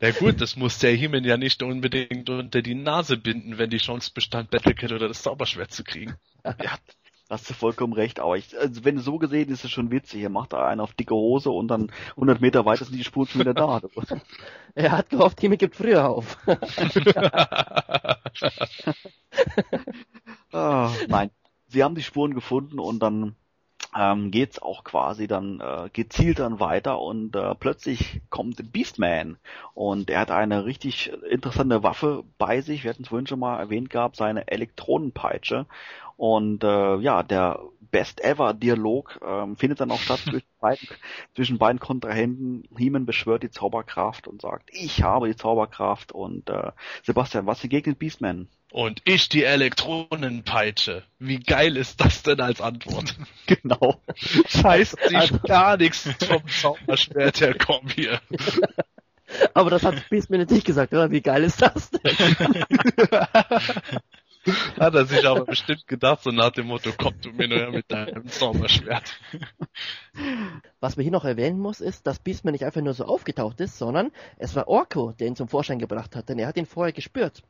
Na gut, das muss der Himen ja nicht unbedingt unter die Nase binden, wenn die Chance bestand, Battlecat oder das Zauberschwert zu kriegen. Ja, hast du vollkommen recht, aber ich, also wenn so gesehen ist es schon witzig. Er macht da einen auf dicke Hose und dann 100 Meter weiter sind die Spuren schon wieder da. Er hat gehofft, Timmy gibt früher auf. ah, nein, sie haben die Spuren gefunden und dann ähm, geht's auch quasi dann äh, gezielt dann weiter und äh, plötzlich kommt Beastman und er hat eine richtig interessante Waffe bei sich. Wir hatten es vorhin schon mal erwähnt gehabt, seine Elektronenpeitsche und äh, ja, der Best Ever Dialog ähm, findet dann auch statt zwischen beiden, zwischen beiden Kontrahenten. Heeman beschwört die Zauberkraft und sagt, ich habe die Zauberkraft und äh, Sebastian, was entgegnet Beastman? Und ich die Elektronenpeitsche. Wie geil ist das denn als Antwort? Genau. Scheiß sich gar nichts vom Zauberschwert her, komm hier. Aber das hat Beastman jetzt nicht gesagt, oder? Wie geil ist das denn? Hat er sich aber bestimmt gedacht, so nach dem Motto, komm du mir nur her mit deinem Zauberschwert. Was man hier noch erwähnen muss, ist, dass Beastman nicht einfach nur so aufgetaucht ist, sondern es war Orko, der ihn zum Vorschein gebracht hat, denn er hat ihn vorher gespürt.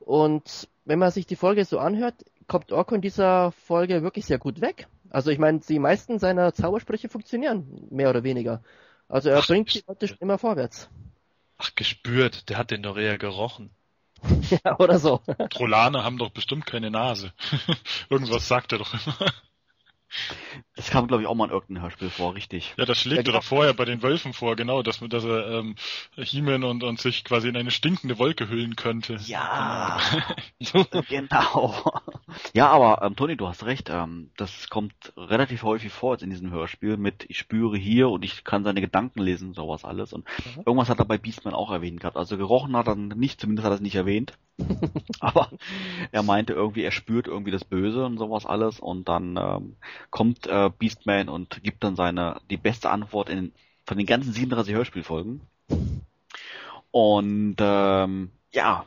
Und wenn man sich die Folge so anhört, kommt Orko in dieser Folge wirklich sehr gut weg. Also ich meine, die meisten seiner Zaubersprüche funktionieren, mehr oder weniger. Also er Ach, bringt sie praktisch immer vorwärts. Ach, gespürt, der hat den doch eher gerochen. ja, oder so. Trollaner haben doch bestimmt keine Nase. Irgendwas sagt er doch immer. Das kam, glaube ich, auch mal in irgendeinem Hörspiel vor, richtig. Ja, das schlägt Ja, er genau. doch vorher bei den Wölfen vor, genau, dass, dass er ähm, He-Man und, und sich quasi in eine stinkende Wolke hüllen könnte. Ja, genau. Ja, aber ähm, Toni, du hast recht. Ähm, das kommt relativ häufig vor jetzt in diesem Hörspiel mit ich spüre hier und ich kann seine Gedanken lesen, sowas alles. Und mhm. irgendwas hat er bei Beastman auch erwähnt gehabt. Also gerochen hat er nicht, zumindest hat er es nicht erwähnt. aber er meinte irgendwie, er spürt irgendwie das Böse und sowas alles. Und dann ähm, kommt äh, Beastman und gibt dann seine die beste Antwort in von den ganzen 37 Hörspielfolgen. Und ähm, ja,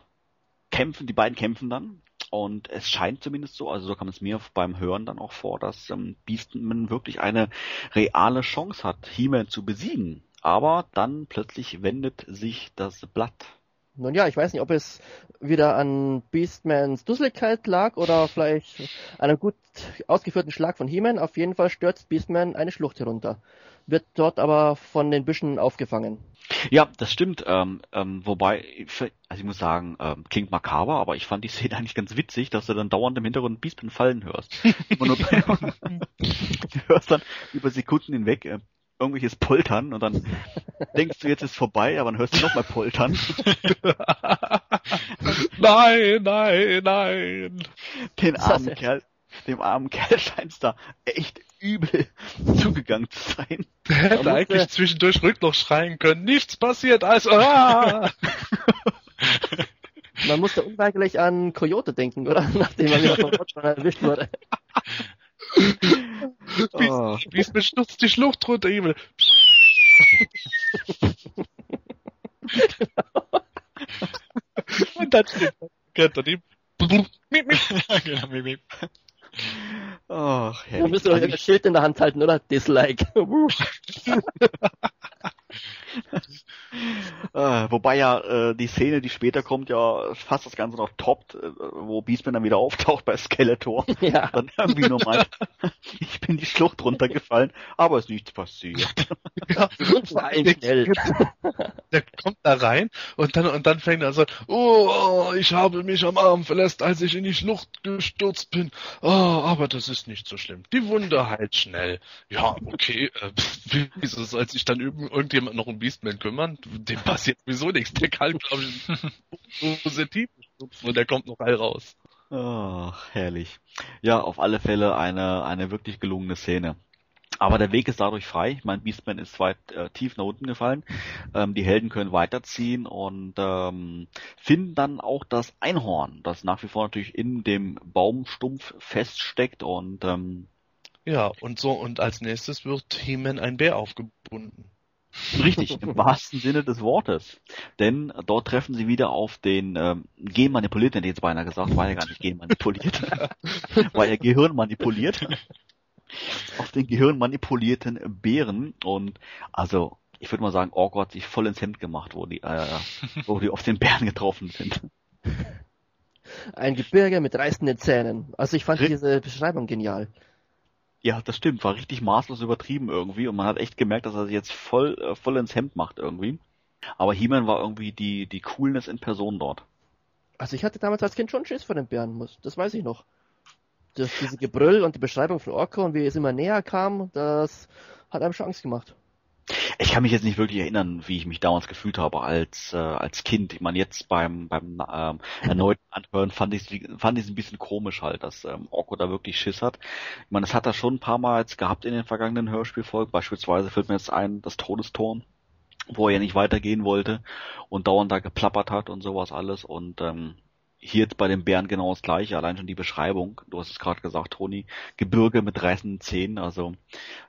kämpfen, die beiden kämpfen dann und es scheint zumindest so, also so kam es mir beim Hören dann auch vor, dass ähm, Beastman wirklich eine reale Chance hat, He-Man zu besiegen. Aber dann plötzlich wendet sich das Blatt. Nun ja, ich weiß nicht, ob es wieder an Beastmans Dusseligkeit lag oder vielleicht einem gut ausgeführten Schlag von He-Man. Auf jeden Fall stürzt Beastman eine Schlucht herunter wird dort aber von den Büschen aufgefangen. Ja, das stimmt. Ähm, ähm, wobei, also ich muss sagen, ähm, klingt makaber, aber ich fand die Szene eigentlich ganz witzig, dass du dann dauernd im Hintergrund Beastman fallen hörst. du hörst dann über Sekunden hinweg äh, irgendwelches Poltern und dann denkst du, jetzt ist vorbei, aber dann hörst du nochmal Poltern. nein, nein, nein. Den armen Kerl, dem armen Kerl scheint's da echt übel zugegangen zu sein. Der hätte eigentlich er... zwischendurch noch schreien können. Nichts passiert, also ah! Man musste unweigerlich an Coyote denken, oder? Nachdem er wieder vom Rutschmann erwischt wurde. Oh. Wie es bestürzt die Schlucht runter, Emil. Und dann steht er hinter ihm. genau, Ach, herrlich. Du müsst doch ein Schild in der Hand halten, oder? Dislike. äh, wobei ja äh, die Szene, die später kommt, ja fast das Ganze noch toppt, äh, wo Beastman dann wieder auftaucht bei Skeletor. Ja. Dann irgendwie nur meint, ich bin die Schlucht runtergefallen, aber es ist nichts passiert. ja, und vor allem schnell. Der kommt da rein und dann und dann fängt er so, oh, ich habe mich am Arm verletzt, als ich in die Schlucht gestürzt bin. Oh, aber das ist nicht so schlimm. Die Wunde heilt schnell. Ja, okay. Äh, wieso soll sich dann irgendjemand noch um Beastman kümmern? Dem passiert sowieso nichts. Der kann, glaube ich, positiv und der kommt noch heil raus. Ach, herrlich. Ja, auf alle Fälle eine, eine wirklich gelungene Szene. Aber der Weg ist dadurch frei. Ich meine, Beastman ist weit äh, tief nach unten gefallen. Ähm, die Helden können weiterziehen und ähm, finden dann auch das Einhorn, das nach wie vor natürlich in dem Baumstumpf feststeckt und ähm, ja, und so, und als nächstes wird He-Man ein Bär aufgebunden. Richtig, im wahrsten Sinne des Wortes. Denn dort treffen sie wieder auf den ähm, genmanipulierten, hätte ich jetzt beinahe gesagt, war ja gar nicht genmanipuliert, war ja Gehirn manipuliert. auf den gehirnmanipulierten Bären und also ich würde mal sagen, Orko hat sich voll ins Hemd gemacht, wo die, äh, wo die auf den Bären getroffen sind. Ein Gebirge mit reißenden Zähnen. Also ich fand R diese Beschreibung genial. Ja, das stimmt, war richtig maßlos übertrieben irgendwie und man hat echt gemerkt, dass er sich jetzt voll, äh, voll ins Hemd macht irgendwie. Aber He-Man war irgendwie die, die Coolness in Person dort. Also ich hatte damals als Kind schon Schiss vor den Bären, muss, das weiß ich noch. Das, diese Gebrüll und die Beschreibung von Orko und wie es immer näher kam, das hat einem Chance gemacht. Ich kann mich jetzt nicht wirklich erinnern, wie ich mich damals gefühlt habe als äh, als Kind. Ich meine, jetzt beim beim ähm, erneuten Anhören fand ich es fand ich ein bisschen komisch halt, dass ähm, Orko da wirklich Schiss hat. Ich meine, das hat er schon ein paar Mal jetzt gehabt in den vergangenen Hörspielfolgen. Beispielsweise fällt mir jetzt ein, das Todestor, wo er ja nicht weitergehen wollte und dauernd da geplappert hat und sowas alles. Und ähm, hier jetzt bei den Bären genau das gleiche, allein schon die Beschreibung, du hast es gerade gesagt, Toni, Gebirge mit reißenden Zähnen, also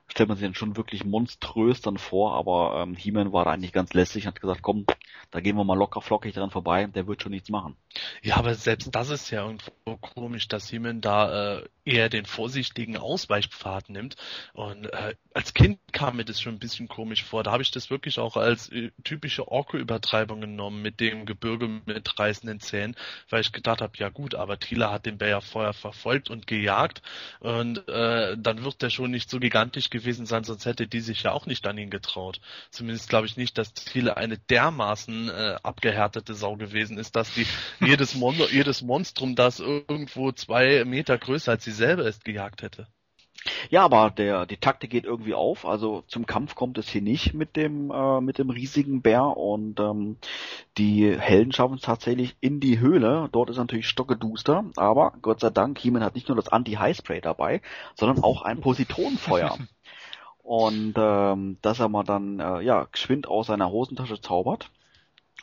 stellt man sich dann schon wirklich monströs dann vor, aber ähm, He-Man war da eigentlich ganz lässig und hat gesagt, komm, da gehen wir mal locker flockig dran vorbei, der wird schon nichts machen. Ja, aber selbst das ist ja irgendwo komisch, dass He-Man da äh, eher den vorsichtigen Ausweichpfad nimmt. Und äh, als Kind kam mir das schon ein bisschen komisch vor, da habe ich das wirklich auch als äh, typische Orko-Übertreibung genommen mit dem Gebirge mit reißenden Zähnen, weil ich gedacht habe, ja gut, aber Tila hat den Bär ja vorher verfolgt und gejagt. Und äh, dann wird der schon nicht so gigantisch gewesen sein, sonst hätte die sich ja auch nicht an ihn getraut. Zumindest glaube ich nicht, dass Thiele eine dermaßen äh, abgehärtete Sau gewesen ist, dass die jedes, Mon jedes Monstrum, das irgendwo zwei Meter größer als sie selber ist, gejagt hätte. Ja, aber der, die Taktik geht irgendwie auf. Also zum Kampf kommt es hier nicht mit dem, äh, mit dem riesigen Bär und ähm, die Helden schaffen es tatsächlich in die Höhle. Dort ist natürlich stockeduster, aber Gott sei Dank, He-Man hat nicht nur das Anti-High-Spray dabei, sondern auch ein Positronenfeuer. Und ähm, dass er mal dann äh, ja geschwind aus seiner Hosentasche zaubert.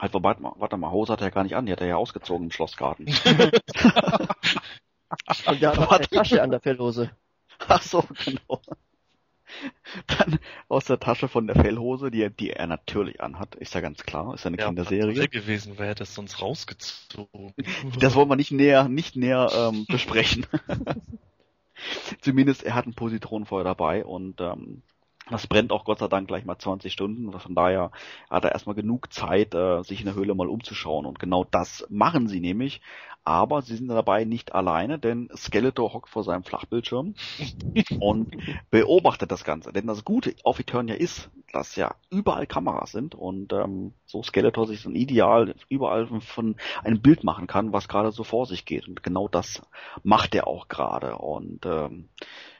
Halt, warte mal, warte mal, Hose hat er ja gar nicht an, die hat er ja ausgezogen im Schlossgarten. Und der hat noch eine Tasche an der Fellhose. Ach so, genau. Dann aus der Tasche von der Fellhose, die er, die er natürlich anhat, ist ja ganz klar, ist ja eine Ja, Kinderserie. wäre gewesen, wer hätte es sonst rausgezogen? Das wollen wir nicht näher, nicht näher ähm, besprechen. Zumindest er hat ein Positronenfeuer dabei und ähm, das brennt auch Gott sei Dank gleich mal 20 Stunden. Von daher hat er erstmal genug Zeit, äh, sich in der Höhle mal umzuschauen. Und genau das machen sie nämlich. Aber sie sind dabei nicht alleine, denn Skeletor hockt vor seinem Flachbildschirm und beobachtet das Ganze. Denn das Gute auf Eternia ist, dass ja überall Kameras sind und ähm, so Skeletor sich so ein Ideal überall von einem Bild machen kann, was gerade so vor sich geht. Und genau das macht er auch gerade. Und ähm,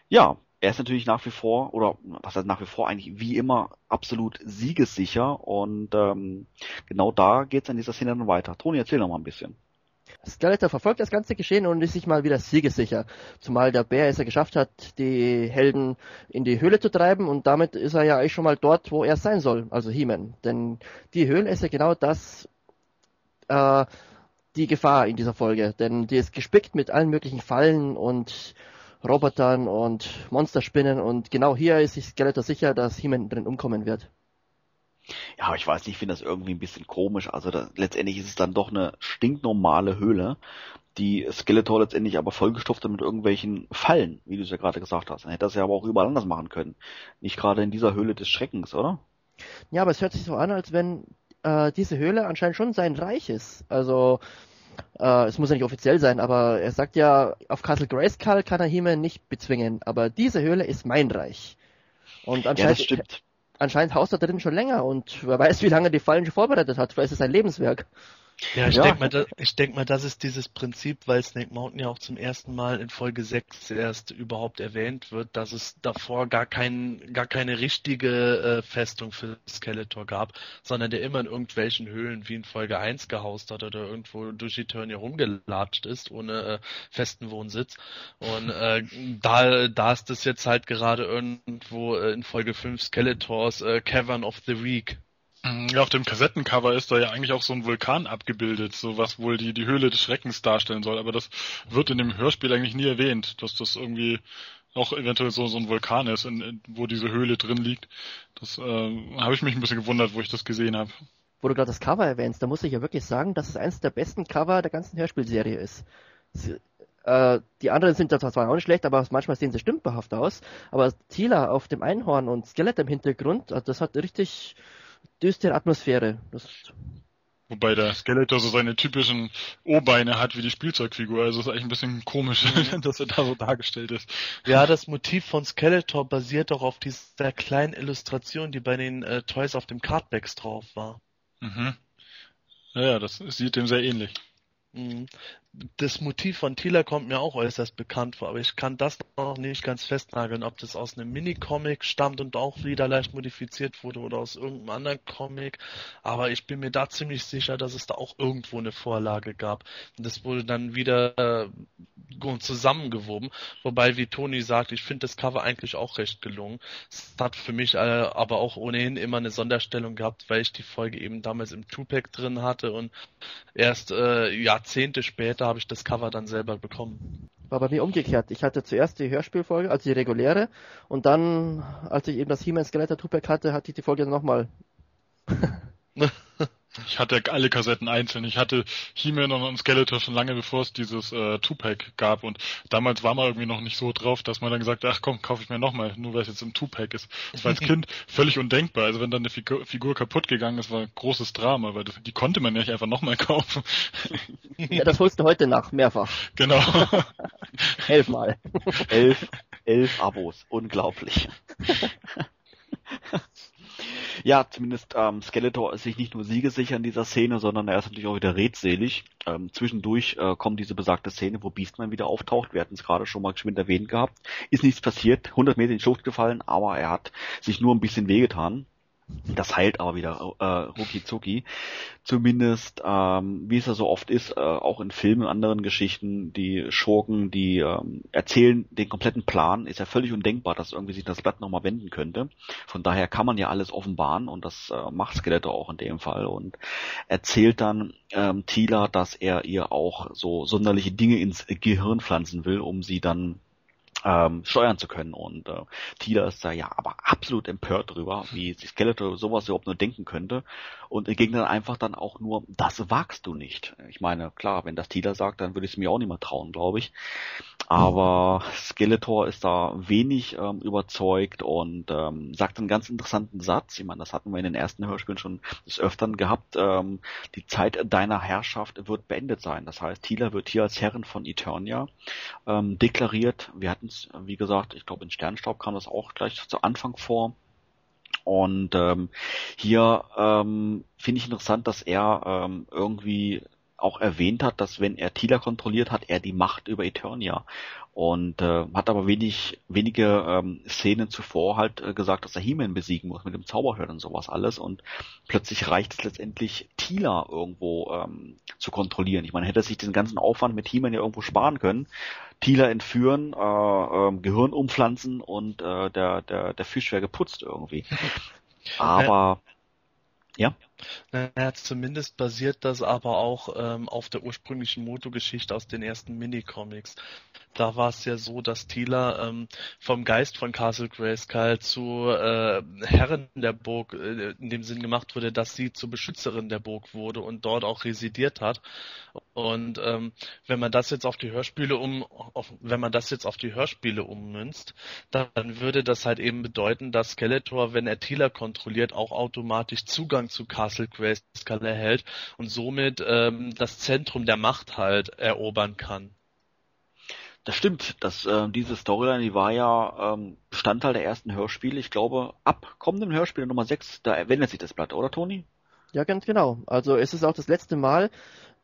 ja, er ist natürlich nach wie vor, oder was heißt nach wie vor eigentlich wie immer absolut siegessicher und ähm, genau da geht's in dieser Szene dann weiter. Toni, erzähl noch mal ein bisschen. Skeletor verfolgt das ganze Geschehen und ist sich mal wieder siegessicher. Zumal der Bär es ja geschafft hat, die Helden in die Höhle zu treiben und damit ist er ja eigentlich schon mal dort, wo er sein soll, also He-Man. Denn die Höhle ist ja genau das, äh, die Gefahr in dieser Folge. Denn die ist gespickt mit allen möglichen Fallen und Robotern und Monsterspinnen und genau hier ist sich Skeletor sicher, dass He-Man drin umkommen wird. Ja, aber ich weiß nicht, ich finde das irgendwie ein bisschen komisch. Also da, letztendlich ist es dann doch eine stinknormale Höhle, die Skeletor letztendlich aber vollgestopft hat mit irgendwelchen Fallen, wie du es ja gerade gesagt hast. Dann hätte das ja aber auch überall anders machen können. Nicht gerade in dieser Höhle des Schreckens, oder? Ja, aber es hört sich so an, als wenn äh, diese Höhle anscheinend schon sein Reich ist. Also äh, es muss ja nicht offiziell sein, aber er sagt ja, auf Castle Grayskull kann er He-Man nicht bezwingen, aber diese Höhle ist mein Reich. Und Ja, anscheinend, stimmt. anscheinend haust er drin schon länger und wer weiß, wie lange die Fallen schon vorbereitet hat. Vielleicht ist es sein Lebenswerk. Ja, ich Ja. denke mal, da, ich denk mal, das ist dieses Prinzip, weil Snake Mountain ja auch zum ersten Mal in Folge 6 erst überhaupt erwähnt wird, dass es davor gar kein, gar keine richtige äh, Festung für Skeletor gab, sondern der immer in irgendwelchen Höhlen wie in Folge 1 gehaust hat oder irgendwo durch die Turnier rumgelatscht ist, ohne äh, festen Wohnsitz. Und äh, da, da ist es jetzt halt gerade irgendwo äh, in Folge 5 Skeletors äh, Cavern of the Week. Ja, auf dem Kassettencover ist da ja eigentlich auch so ein Vulkan abgebildet, so was wohl die, die Höhle des Schreckens darstellen soll, aber das wird in dem Hörspiel eigentlich nie erwähnt, dass das irgendwie auch eventuell so, so ein Vulkan ist, in, in, wo diese Höhle drin liegt. Das äh, habe ich mich ein bisschen gewundert, wo ich das gesehen habe. Wo du gerade das Cover erwähnst, da muss ich ja wirklich sagen, dass es eines der besten Cover der ganzen Hörspielserie ist. Sie, äh, die anderen sind da zwar auch nicht schlecht, aber manchmal sehen sie stümperhaft aus. Aber Tila auf dem Einhorn und Skelett im Hintergrund, also das hat richtig düstere Atmosphäre. Das, Wobei der Skeletor so seine typischen O-Beine hat wie die Spielzeugfigur, also ist eigentlich ein bisschen komisch, dass er da so dargestellt ist. Ja, das Motiv von Skeletor basiert auch auf dieser kleinen Illustration, die bei den äh, Toys auf dem Cardbacks drauf war. Mhm. Ja, ja, das sieht dem sehr ähnlich. Mhm. Das Motiv von Tila kommt mir auch äußerst bekannt vor, aber ich kann das noch nicht ganz festnageln, ob das aus einem Minicomic stammt und auch wieder leicht modifiziert wurde oder aus irgendeinem anderen Comic. Aber ich bin mir da ziemlich sicher, dass es da auch irgendwo eine Vorlage gab. Und das wurde dann wieder äh, zusammengewoben. Wobei, wie Toni sagt, ich finde das Cover eigentlich auch recht gelungen. Es hat für mich äh, aber auch ohnehin immer eine Sonderstellung gehabt, weil ich die Folge eben damals im Tupac drin hatte und erst äh, Jahrzehnte später habe ich das Cover dann selber bekommen. war bei mir umgekehrt. Ich hatte zuerst die Hörspielfolge, also die reguläre, und dann, als ich eben das He-Man Skeletor Tupac hatte, hatte ich die Folge nochmal. Ich hatte alle Kassetten einzeln. Ich hatte He-Man und Skeletor schon lange bevor es dieses äh, Two-Pack gab und damals war man irgendwie noch nicht so drauf, dass man dann gesagt hat, ach komm, kaufe ich mir nochmal, nur weil es jetzt im Two-Pack ist. Das war als Kind völlig undenkbar. Also wenn dann eine Figur, Figur kaputt gegangen ist, war ein großes Drama, weil das, die konnte man ja nicht einfach nochmal kaufen. Ja, das holst du heute nach, mehrfach. Genau. Elfmal. elf, elf Abos, unglaublich. Ja, zumindest ähm, Skeletor ist sich nicht nur siegesicher in dieser Szene, sondern er ist natürlich auch wieder redselig. Ähm, zwischendurch äh, kommt diese besagte Szene, wo Beastman wieder auftaucht. Wir hatten es gerade schon mal geschwind erwähnt gehabt. Ist nichts passiert, 100 Meter in die Schlucht gefallen, aber er hat sich nur ein bisschen wehgetan. Das heilt aber wieder äh, rucki zucki. Zumindest, ähm, wie es ja so oft ist, äh, auch in Filmen anderen Geschichten, die Schurken, die ähm, erzählen den kompletten Plan, ist ja völlig undenkbar, dass irgendwie sich das Blatt nochmal wenden könnte. Von daher kann man ja alles offenbaren und das äh, macht Skeletor auch in dem Fall und erzählt dann ähm, Tila, dass er ihr auch so sonderliche Dinge ins Gehirn pflanzen will, um sie dann ähm, steuern zu können. Und äh, Tila ist da ja aber absolut empört drüber, wie sich Skeletor sowas überhaupt nur denken könnte. Und entgegnet dann einfach dann auch nur, das wagst du nicht. Ich meine, klar, wenn das Tila sagt, dann würde ich es mir auch nicht mehr trauen, glaube ich. Aber Skeletor ist da wenig ähm, überzeugt und ähm, sagt einen ganz interessanten Satz. Ich meine, das hatten wir in den ersten Hörspielen schon des Öfteren gehabt. Ähm, die Zeit deiner Herrschaft wird beendet sein. Das heißt, Tila wird hier als Herrin von Eternia ähm, deklariert. Wir hatten es, wie gesagt, ich glaube in Sternstaub kam das auch gleich zu Anfang vor. Und ähm, hier ähm, finde ich interessant, dass er ähm, irgendwie auch erwähnt hat, dass wenn er Tila kontrolliert, hat er die Macht über Eternia. Und äh, hat aber wenig, wenige ähm, Szenen zuvor halt äh, gesagt, dass er He-Man besiegen muss mit dem Zauberhörn und sowas alles. Und plötzlich reicht es letztendlich, Tila irgendwo ähm, zu kontrollieren. Ich meine, hätte er sich den ganzen Aufwand mit He-Man ja irgendwo sparen können. Tila entführen, äh, äh, Gehirn umpflanzen und äh, der, der, der Fisch wäre geputzt irgendwie. Aber ja. Naja, zumindest basiert das aber auch ähm, auf der ursprünglichen Moto-Geschichte aus den ersten Minicomics. Da war es ja so, dass Tila ähm, vom Geist von Castle Grayskull zu äh, Herrin der Burg äh, in dem Sinn gemacht wurde, dass sie zur Beschützerin der Burg wurde und dort auch residiert hat. Und ähm, wenn man das jetzt auf die Hörspiele um, auf, wenn man das jetzt auf die Hörspiele ummünzt, dann würde das halt eben bedeuten, dass Skeletor, wenn er Tila kontrolliert, auch automatisch Zugang zu Castle Grayskull erhält und somit ähm, das Zentrum der Macht halt erobern kann. Das stimmt. Das, äh, diese Storyline, die war ja ähm, Bestandteil der ersten Hörspiele. Ich glaube, ab kommendem Hörspiel Nummer 6, da wendet sich das Blatt, oder Toni? Ja, ganz genau. Also es ist auch das letzte Mal,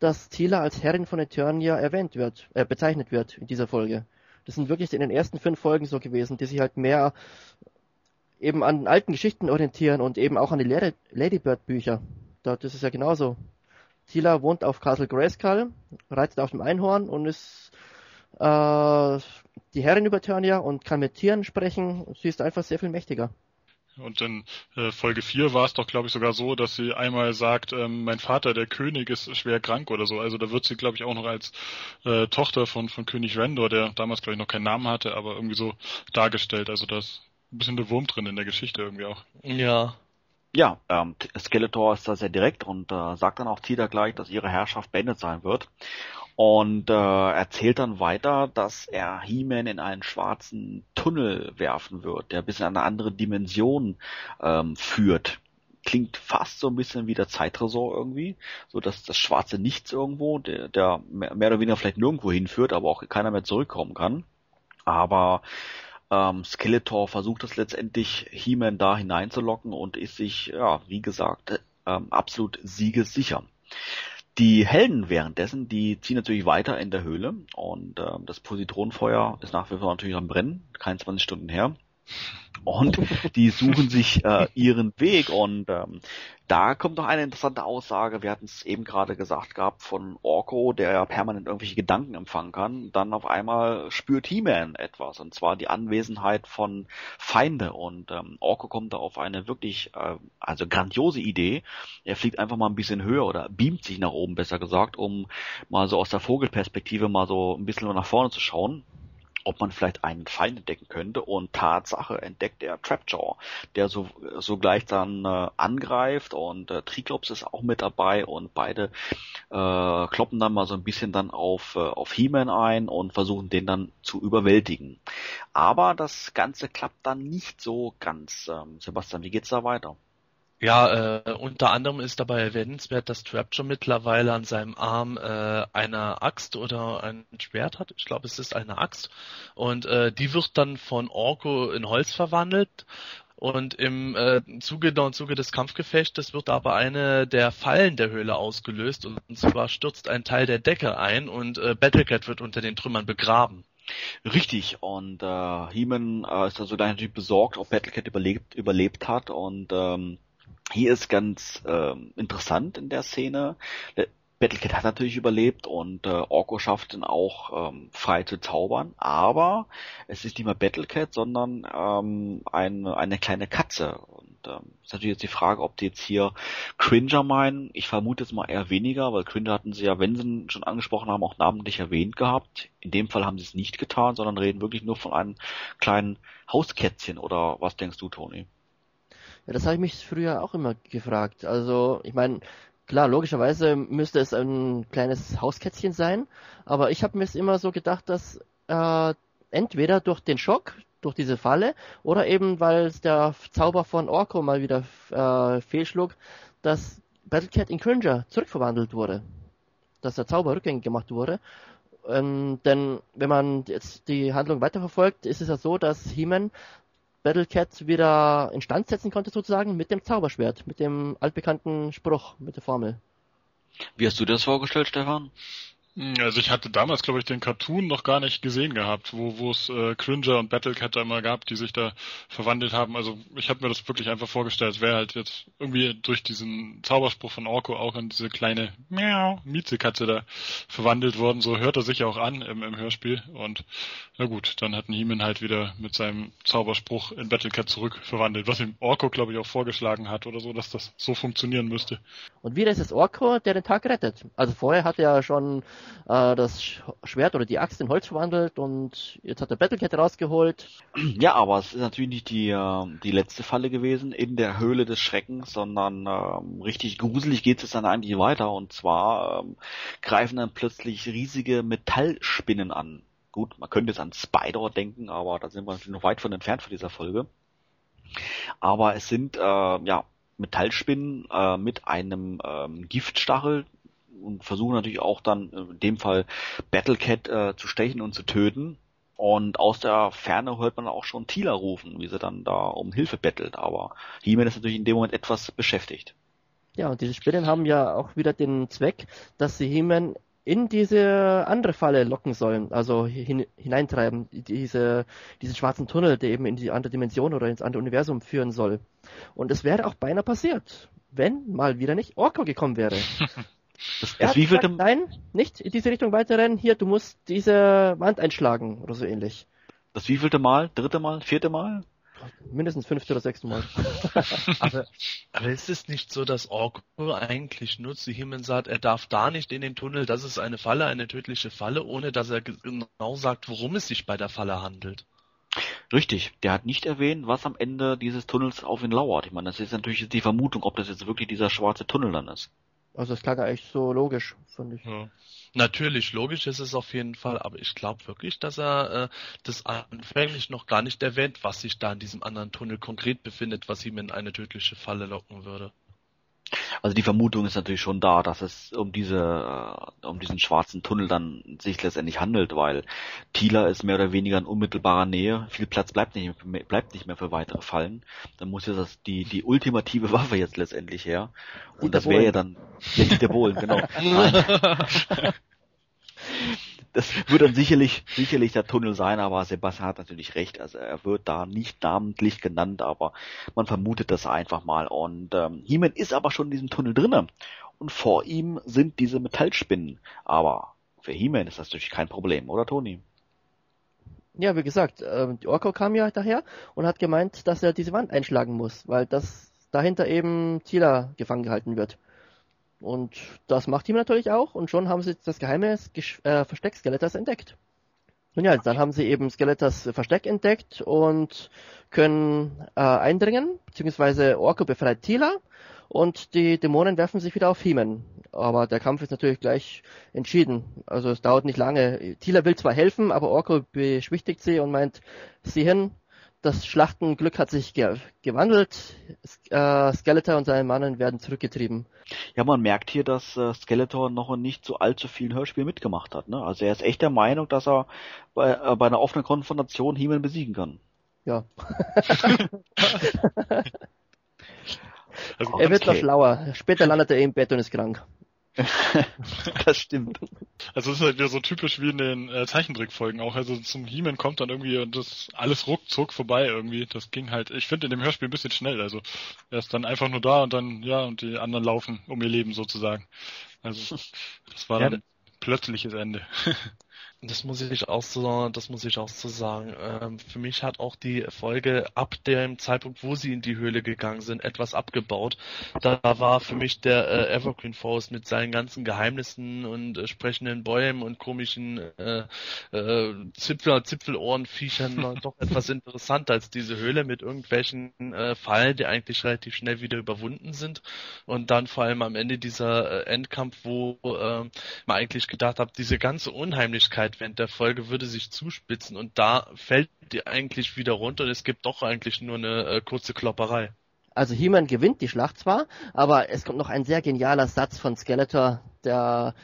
dass Tila als Herrin von Eternia erwähnt wird, äh, bezeichnet wird in dieser Folge. Das sind wirklich in den ersten fünf Folgen so gewesen, die sich halt mehr eben an alten Geschichten orientieren und eben auch an die Ladybird-Bücher. Das ist ja genauso. Tila wohnt auf Castle Grayskull, reitet auf dem Einhorn und ist äh, die Herrin über Turnia und kann mit Tieren sprechen. Sie ist einfach sehr viel mächtiger. Und in äh, Folge 4 war es doch, glaube ich, sogar so, dass sie einmal sagt, ähm, mein Vater, der König, ist schwer krank oder so. Also da wird sie, glaube ich, auch noch als äh, Tochter von, von König Rendor, der damals, glaube ich, noch keinen Namen hatte, aber irgendwie so dargestellt. Also da ist ein bisschen der Wurm drin in der Geschichte irgendwie auch. Ja. Ja, ähm, Skeletor ist da sehr direkt und äh, sagt dann auch Tida gleich, dass ihre Herrschaft beendet sein wird und äh, erzählt dann weiter, dass er He-Man in einen schwarzen Tunnel werfen wird, der bis in eine andere Dimension ähm, führt. Klingt fast so ein bisschen wie der Zeittresor irgendwie, so dass das schwarze Nichts irgendwo, der, der mehr oder weniger vielleicht nirgendwo hinführt, aber auch keiner mehr zurückkommen kann. Aber ähm, Skeletor versucht es letztendlich, He-Man da hineinzulocken und ist sich, ja, wie gesagt, ähm, absolut siegessicher. Die Helden währenddessen, die ziehen natürlich weiter in der Höhle und äh, das Positronenfeuer ist nach wie vor natürlich am Brennen, keine 20 Stunden her. Und die suchen sich äh, ihren Weg und ähm, da kommt noch eine interessante Aussage, wir hatten es eben gerade gesagt gehabt, von Orko, der ja permanent irgendwelche Gedanken empfangen kann. Dann auf einmal spürt He-Man etwas, und zwar die Anwesenheit von Feinde. Und ähm, Orko kommt da auf eine wirklich, äh, also grandiose Idee. Er fliegt einfach mal ein bisschen höher oder beamt sich nach oben, besser gesagt, um mal so aus der Vogelperspektive mal so ein bisschen nach vorne zu schauen ob man vielleicht einen Feind entdecken könnte und Tatsache entdeckt er Trapjaw, der so sogleich dann äh, angreift und äh, Triklops ist auch mit dabei und beide äh, kloppen dann mal so ein bisschen dann auf äh, auf He-Man ein und versuchen den dann zu überwältigen. Aber das Ganze klappt dann nicht so ganz. Ähm, Sebastian, wie geht's da weiter? Ja, äh, unter anderem ist dabei erwähnenswert, dass Trapjaw mittlerweile an seinem Arm äh, eine Axt oder ein Schwert hat. Ich glaube, es ist eine Axt. Und äh, die wird dann von Orko in Holz verwandelt Und im äh, Zuge, im Zuge des Kampfgefechtes wird aber eine der Fallen der Höhle ausgelöst und, zwar stürzt ein Teil der Decke ein und äh, Battlecat wird unter den Trümmern begraben. Richtig, und äh, Heeman äh, ist also gleich natürlich besorgt, ob Battlecat überlebt, überlebt hat und ähm, hier ist ganz ähm, interessant in der Szene. Battlecat hat natürlich überlebt und äh, Orko schafft ihn auch ähm, frei zu zaubern, aber es ist nicht mehr Battlecat, sondern ähm, eine, eine kleine Katze. Und ähm, ist natürlich jetzt die Frage, ob die jetzt hier Cringer meinen. Ich vermute jetzt mal eher weniger, weil Cringer hatten sie ja, wenn sie ihn schon angesprochen haben, auch namentlich erwähnt gehabt. In dem Fall haben sie es nicht getan, sondern reden wirklich nur von einem kleinen Hauskätzchen. Oder was denkst du, Toni? Ja, das habe ich mich früher auch immer gefragt. Also, ich meine, Klar, logischerweise müsste es ein kleines Hauskätzchen sein, aber ich habe mir es immer so gedacht, dass äh, entweder durch den Schock, durch diese Falle, oder eben weil der Zauber von Orko mal wieder äh, fehlschlug, dass Battlecat in Cringer zurückverwandelt wurde. Dass der Zauber rückgängig gemacht wurde. Ähm, denn wenn man jetzt die Handlung weiterverfolgt, ist es ja so, dass He-Man Battlecat wieder instand setzen konnte sozusagen mit dem Zauberschwert, mit dem altbekannten Spruch, mit der Formel. Wie hast du das vorgestellt, Stefan? Also ich hatte damals, glaube ich, den Cartoon noch gar nicht gesehen gehabt, wo es äh, Cringer und Battlecat da immer gab, die sich da verwandelt haben. Also ich habe mir das wirklich einfach vorgestellt, es wäre halt jetzt irgendwie durch diesen Zauberspruch von Orko auch in diese kleine Miezekatze da verwandelt worden. So hört er sich auch an im, im Hörspiel. Und na gut, dann hat Neiman halt wieder mit seinem Zauberspruch in Battlecat zurück verwandelt, was ihm Orko, glaube ich, auch vorgeschlagen hat oder so, dass das so funktionieren müsste. Und wieder ist es Orko, der den Tag rettet. Also vorher hat er schon äh, das Schwert oder die Axt in Holz verwandelt und jetzt hat er Battlecat rausgeholt. Ja, aber es ist natürlich nicht die, äh, die letzte Falle gewesen in der Höhle des Schreckens, sondern äh, richtig gruselig geht es dann eigentlich weiter und zwar ähm, greifen dann plötzlich riesige Metallspinnen an. Gut, man könnte jetzt an Spider denken, aber da sind wir noch weit von entfernt von dieser Folge. Aber es sind äh, ja Metallspinnen äh, mit einem ähm, Giftstachel, und versuchen natürlich auch dann äh, in dem Fall Battlecat äh, zu stechen und zu töten. Und aus der Ferne hört man auch schon Tila rufen, wie sie dann da um Hilfe bettelt. Aber He-Man ist natürlich in dem Moment etwas beschäftigt. Ja, und diese Spinnen haben ja auch wieder den Zweck, dass sie He-Man in diese andere Falle locken sollen, also hin, hineintreiben, diese, diesen schwarzen Tunnel, der eben in die andere Dimension oder ins andere Universum führen soll. Und es wäre auch beinahe passiert, wenn mal wieder nicht Orko gekommen wäre. Das, das wie gesagt, nein, nicht in diese Richtung weiterrennen. Hier, du musst diese Wand einschlagen oder so ähnlich. Das wievielte Mal? Dritte Mal? Vierte Mal? Mindestens fünfte oder sechste Mal. aber, aber ist es nicht so, dass Orko eigentlich nur zu Himmel sagt, er darf da nicht in den Tunnel, das ist eine Falle, eine tödliche Falle, ohne dass er genau sagt, worum es sich bei der Falle handelt? Richtig, der hat nicht erwähnt, was am Ende dieses Tunnels auf ihn lauert. Ich meine, das ist natürlich die Vermutung, ob das jetzt wirklich dieser schwarze Tunnel dann ist. Also das klang eigentlich so logisch, fand ich. Ja. Natürlich, logisch ist es auf jeden Fall, aber ich glaube wirklich, dass er äh, das anfänglich noch gar nicht erwähnt, was sich da in diesem anderen Tunnel konkret befindet, was ihm in eine tödliche Falle locken würde. Also die Vermutung ist natürlich schon da, dass es um diese, äh, um diesen schwarzen Tunnel dann sich letztendlich handelt, weil Thieler ist mehr oder weniger in unmittelbarer Nähe. Viel Platz bleibt nicht, bleibt nicht mehr für weitere Fallen. Dann muss ja das, die, die ultimative Waffe jetzt letztendlich her. Und das wäre ja dann, ja, Dieter Bohlen, genau. das wird dann sicherlich, sicherlich der Tunnel sein, aber Sebastian hat natürlich recht. Also er wird da nicht namentlich genannt, aber man vermutet das einfach mal. Und ähm, He-Man ist aber schon in diesem Tunnel drinnen. Und vor ihm sind diese Metallspinnen. Aber für He-Man ist das natürlich kein Problem, oder Toni? Ja, wie gesagt, äh, Orko kam ja daher und hat gemeint, dass er diese Wand einschlagen muss, weil das dahinter eben Tila gefangen gehalten wird. Und das macht ihm natürlich auch und schon haben sie das geheime äh, Versteck Skeletors entdeckt. Nun ja, dann haben sie eben Skeletors Versteck entdeckt und können äh, eindringen, beziehungsweise Orko befreit Tila und die Dämonen werfen sich wieder auf Heeman. Aber der Kampf ist natürlich gleich entschieden. Also es dauert nicht lange. Tila will zwar helfen, aber Orko beschwichtigt sie und meint, sieh hin, das Schlachtenglück hat sich ge gewandelt. Äh, Skeletor und seine Mannen werden zurückgetrieben. Ja, man merkt hier, dass äh, Skeletor noch nicht so allzu vielen Hörspielen mitgemacht hat. Ne? Also er ist echt der Meinung, dass er bei, äh, bei einer offenen Konfrontation He-Man besiegen kann. Ja. Also, er wird okay. noch schlauer. Später landet er im Bett und ist krank. das stimmt. Also es ist halt wieder so typisch wie in den äh, Zeichentrickfolgen auch. Also zum He-Man kommt dann irgendwie und das alles ruckzuck vorbei irgendwie. Das ging halt, ich finde in dem Hörspiel ein bisschen schnell. Also er ist dann einfach nur da und dann, ja, und die anderen laufen um ihr Leben sozusagen. Also das war Ja, dann plötzliches Ende. Das muss ich auch so, das muss ich auch so sagen. Ähm, für mich hat auch die Folge ab dem Zeitpunkt, wo sie in die Höhle gegangen sind, etwas abgebaut. Da war für mich der äh, Evergreen Forest mit seinen ganzen Geheimnissen und äh, sprechenden Bäumen und komischen äh, äh, Zipfel, Zipfelohrenviechern doch etwas interessanter als diese Höhle mit irgendwelchen äh, Fallen, die eigentlich relativ schnell wieder überwunden sind. Und dann vor allem am Ende dieser äh, Endkampf, wo äh, man eigentlich gedacht hat, diese ganze Unheimlichkeit während der Folge würde sich zuspitzen und da fällt die eigentlich wieder runter und es gibt doch eigentlich nur eine äh, kurze Klopperei. Also He-Man gewinnt die Schlacht zwar, aber es kommt noch ein sehr genialer Satz von Skeletor, der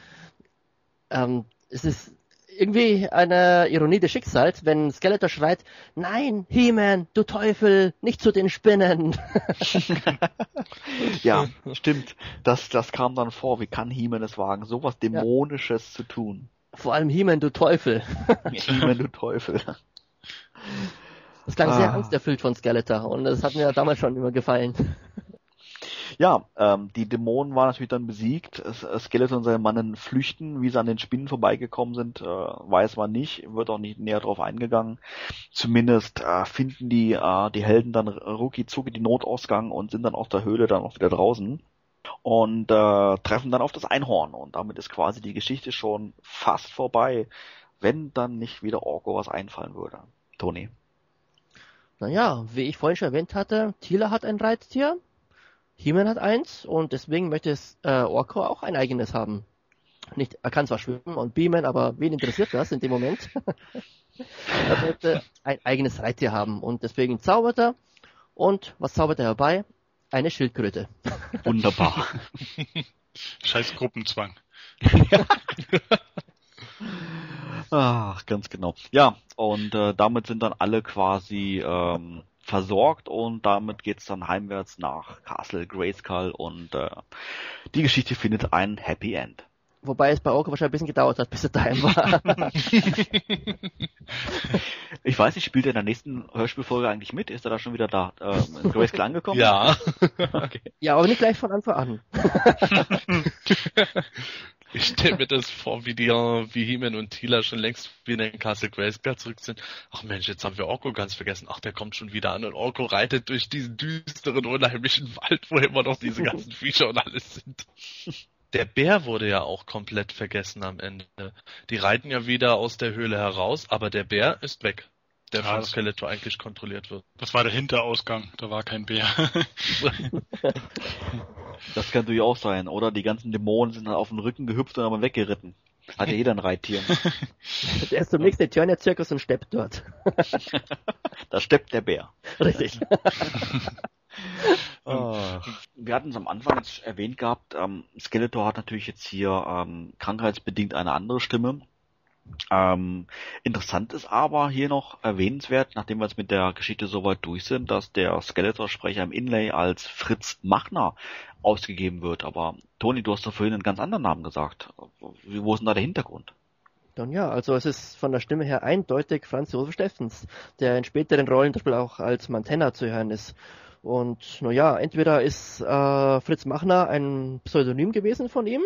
ähm, es ist irgendwie eine Ironie des Schicksals, wenn Skeletor schreit, nein, He-Man, du Teufel, nicht zu den Spinnen. ja, stimmt. Das, das kam dann vor. Wie kann He-Man es wagen, sowas Dämonisches zu tun? Vor allem He-Man, du Teufel. He-Man, du Teufel. Das klang sehr Ah. angsterfüllt von Skeletor und das hat mir damals schon immer gefallen. Ja, ähm, die Dämonen waren natürlich dann besiegt. Es- es- Skeletor und seine Mannen flüchten. Wie sie an den Spinnen vorbeigekommen sind, äh, weiß man nicht. Wird auch nicht näher drauf eingegangen. Zumindest äh, finden die, äh, die Helden dann rucki zucki den Notausgang und sind dann aus der Höhle dann auch wieder draußen. Und äh, treffen dann auf das Einhorn. Und damit ist quasi die Geschichte schon fast vorbei, wenn dann nicht wieder Orko was einfallen würde. Toni. Naja, wie ich vorhin schon erwähnt hatte, Tila hat ein Reittier, He-Man hat eins und deswegen möchte es äh, Orko auch ein eigenes haben. Nicht, er kann zwar schwimmen und beamen, aber wen interessiert das in dem Moment? er möchte ein eigenes Reittier haben und deswegen zaubert er. Und was zaubert er herbei? Eine Schildkröte. Wunderbar. Scheiß Gruppenzwang. Ach, ganz genau. Ja, und äh, damit sind dann alle quasi ähm, versorgt und damit geht's dann heimwärts nach Castle Grayskull und äh, die Geschichte findet ein Happy End. Wobei es bei Orko wahrscheinlich ein bisschen gedauert hat, bis er daheim war. Ich weiß nicht, spielt er in der nächsten Hörspielfolge eigentlich mit? Ist er da schon wieder da äh, in Grayskull angekommen? Ja. okay. ja, aber nicht gleich von Anfang an. Ich stelle mir das vor, wie die, wie He-Man und Tila schon längst wieder in Castle Grayskull zurück sind. Ach Mensch, jetzt haben wir Orko ganz vergessen. Ach, der kommt schon wieder an und Orko reitet durch diesen düsteren, unheimlichen Wald, wo immer noch diese ganzen Viecher und alles sind. Der Bär wurde ja auch komplett vergessen am Ende. Die reiten ja wieder aus der Höhle heraus, aber der Bär ist weg. Der Ja, von das- Skeletor eigentlich kontrolliert wird. Das war der Hinterausgang, da war kein Bär. Das kann natürlich auch sein, oder? Die ganzen Dämonen sind dann auf den Rücken gehüpft und haben geritten. Hat ja jeder ein Reittier. Der ist zum nächsten Eternia-Zirkus und steppt dort. da steppt der Bär. Richtig. Wir hatten es am Anfang jetzt erwähnt gehabt, ähm, Skeletor hat natürlich jetzt hier ähm, krankheitsbedingt eine andere Stimme. Ähm, interessant ist aber hier noch erwähnenswert, nachdem wir jetzt mit der Geschichte soweit durch sind, dass der Skeletor-Sprecher im Inlay als Fritz Machner ausgegeben wird. Aber Toni, du hast doch vorhin einen ganz anderen Namen gesagt. Wie- Wo ist denn da der Hintergrund? Dann ja, also es ist von der Stimme her eindeutig Franz Josef Steffens, der in späteren Rollen zum Beispiel auch als Mantenna zu hören ist. Und naja, entweder ist äh, Fritz Machner ein Pseudonym gewesen von ihm,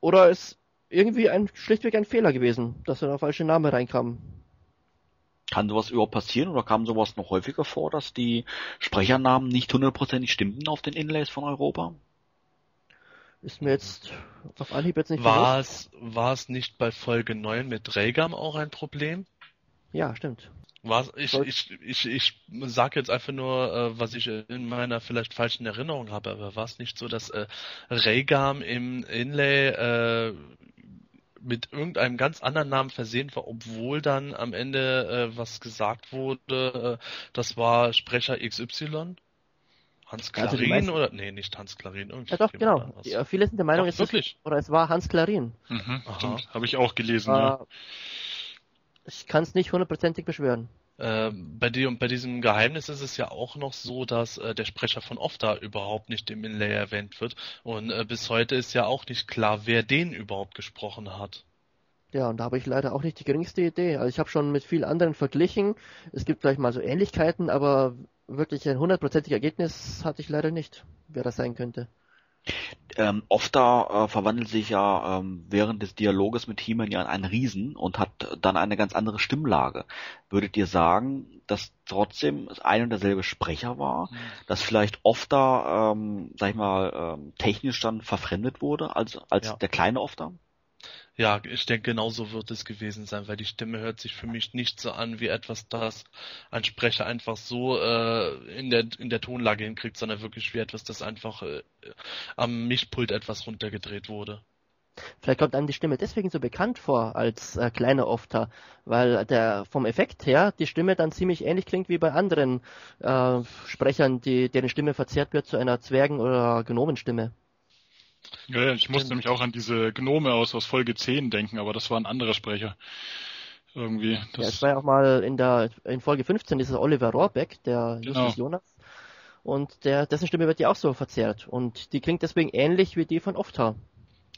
oder ist irgendwie ein schlichtweg ein Fehler gewesen, dass er da falsche Name reinkam. Kann sowas überhaupt passieren oder kam sowas noch häufiger vor, dass die Sprechernamen nicht hundertprozentig stimmten auf den Inlays von Europa? Ist mir jetzt auf Anhieb jetzt nicht War es, war es nicht bei Folge 9 mit Regam auch ein Problem? Ja, stimmt. Was, ich, ich, ich, ich sag jetzt einfach nur, äh, was ich in meiner vielleicht falschen Erinnerung habe, aber war es nicht so, dass äh, Regam im Inlay äh, mit irgendeinem ganz anderen Namen versehen war, obwohl dann am Ende äh, was gesagt wurde, äh, das war Sprecher XY? Hans Also Klarin meisten- oder? Nee, nicht Hans Klarin. Ja doch, genau. Ja, viele sind der Meinung, Ach, es ist, wirklich? oder es war Hans Klarin. Mhm. Habe ich auch gelesen, Äh, ja. Ich kann es nicht hundertprozentig beschwören. Äh, bei, die, bei diesem Geheimnis ist es ja auch noch so, dass äh, der Sprecher von Ofta überhaupt nicht im Inlay erwähnt wird. Und äh, bis heute ist ja auch nicht klar, wer den überhaupt gesprochen hat. Ja, und da habe ich leider auch nicht die geringste Idee. Also ich habe schon mit vielen anderen verglichen. Es gibt vielleicht mal so Ähnlichkeiten, aber wirklich ein hundertprozentiges Ergebnis hatte ich leider nicht, wer das sein könnte. Ähm, Ofta äh, verwandelt sich ja ähm, während des Dialoges mit He-Man ja in einen Riesen und hat dann eine ganz andere Stimmlage. Würdet ihr sagen, dass trotzdem es ein und derselbe Sprecher war, mhm. dass vielleicht Ofta, ähm, sag ich mal, ähm, technisch dann verfremdet wurde als, als ja. der kleine Ofta? Ja, ich denke, genauso wird es gewesen sein, weil die Stimme hört sich für mich nicht so an wie etwas, das ein Sprecher einfach so äh, in der in der Tonlage hinkriegt, sondern wirklich wie etwas, das einfach äh, am Mischpult etwas runtergedreht wurde. Vielleicht kommt einem die Stimme deswegen so bekannt vor als äh, kleiner Ofter, weil der vom Effekt her die Stimme dann ziemlich ähnlich klingt wie bei anderen äh, Sprechern, die deren Stimme verzerrt wird zu einer Zwergen- oder Gnomenstimme. Ja, ich musste nämlich auch an diese Gnome aus, aus Folge 10 denken, aber das war ein anderer Sprecher. Irgendwie. Das ja, es war ja auch mal in der in Folge 15 dieser Oliver Rohrbeck, der genau. Justus Jonas. Und der, dessen Stimme wird ja auch so verzerrt. Und die klingt deswegen ähnlich wie die von Ofta.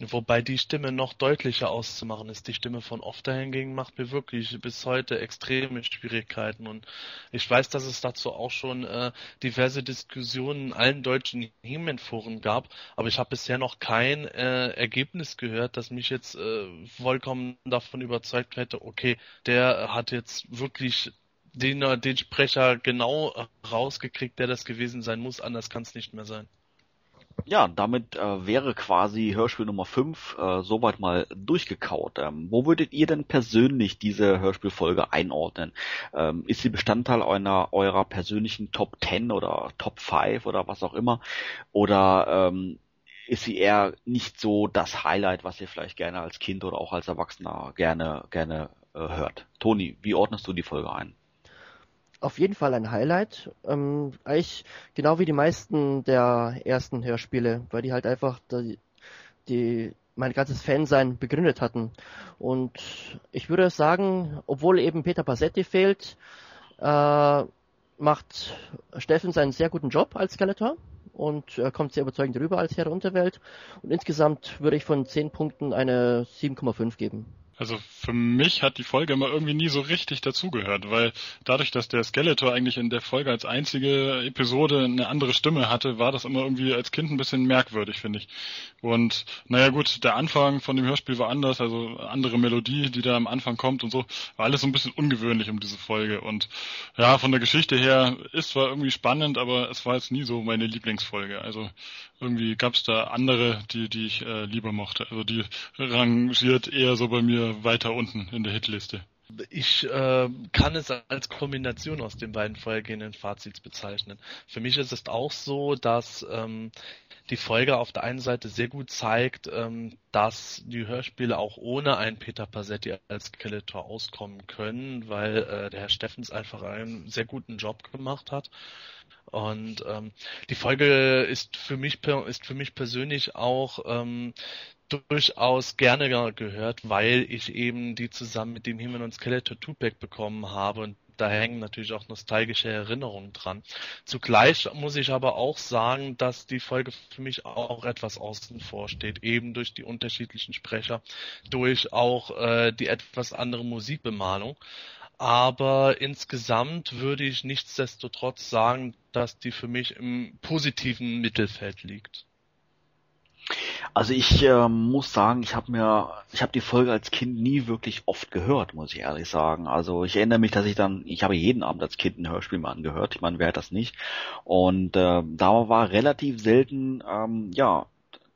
Wobei die Stimme noch deutlicher auszumachen ist. Die Stimme von Ofta hingegen macht mir wirklich bis heute extreme Schwierigkeiten. Und ich weiß, dass es dazu auch schon äh, diverse Diskussionen in allen deutschen He-Man-Foren gab, aber ich habe bisher noch kein äh, Ergebnis gehört, das mich jetzt äh, vollkommen davon überzeugt hätte, okay, der hat jetzt wirklich den, den Sprecher genau rausgekriegt, der das gewesen sein muss, anders kann es nicht mehr sein. Ja, damit äh, wäre quasi Hörspiel Nummer 5 äh, soweit mal durchgekaut. Ähm, wo würdet ihr denn persönlich diese Hörspielfolge einordnen? Ähm, ist sie Bestandteil einer eurer persönlichen Top 10 oder Top 5 oder was auch immer? Oder ähm, ist sie eher nicht so das Highlight, was ihr vielleicht gerne als Kind oder auch als Erwachsener gerne gerne äh, hört? Toni, wie ordnest du die Folge ein? Auf jeden Fall ein Highlight. Ähm, eigentlich genau wie die meisten der ersten Hörspiele, weil die halt einfach die, die mein ganzes Fansein begründet hatten. Und ich würde sagen, obwohl eben Peter Passetti fehlt, äh, macht Steffen einen sehr guten Job als Skeletor und er kommt sehr überzeugend rüber als Herr der Unterwelt. Und insgesamt würde ich von 10 Punkten eine 7,5 geben. Also für mich hat die Folge immer irgendwie nie so richtig dazugehört, weil dadurch, dass der Skeletor eigentlich in der Folge als einzige Episode eine andere Stimme hatte, war das immer irgendwie als Kind ein bisschen merkwürdig, finde ich. Und naja gut, der Anfang von dem Hörspiel war anders, also andere Melodie, die da am Anfang kommt und so, war alles so ein bisschen ungewöhnlich um diese Folge. Und ja, von der Geschichte her ist zwar irgendwie spannend, aber es war jetzt nie so meine Lieblingsfolge. Also irgendwie gab es da andere, die, die ich äh, lieber mochte. Also die rangiert eher so bei mir weiter unten in der Hitliste. Ich äh, kann es als Kombination aus den beiden vorhergehenden Fazits bezeichnen. Für mich ist es auch so, dass ähm, die Folge auf der einen Seite sehr gut zeigt, ähm, dass die Hörspiele auch ohne einen Peter Passetti als Skeletor auskommen können, weil äh, der Herr Steffens einfach einen sehr guten Job gemacht hat. Und ähm, die Folge ist für mich ist für mich persönlich auch ähm, durchaus gerne gehört, weil ich eben die zusammen mit dem Himmel und Skeletor Tupac bekommen habe und da hängen natürlich auch nostalgische Erinnerungen dran. Zugleich muss ich aber auch sagen, dass die Folge für mich auch etwas außen vor steht, eben durch die unterschiedlichen Sprecher, durch auch äh, die etwas andere Musikbemalung. Aber insgesamt würde ich nichtsdestotrotz sagen, dass die für mich im positiven Mittelfeld liegt. Also ich äh, muss sagen, ich habe mir, ich habe die Folge als Kind nie wirklich oft gehört, muss ich ehrlich sagen. Also ich erinnere mich, dass ich dann, ich habe jeden Abend als Kind ein Hörspiel mal angehört. Ich meine, wer hat das nicht? Und äh, da war relativ selten, ähm, ja,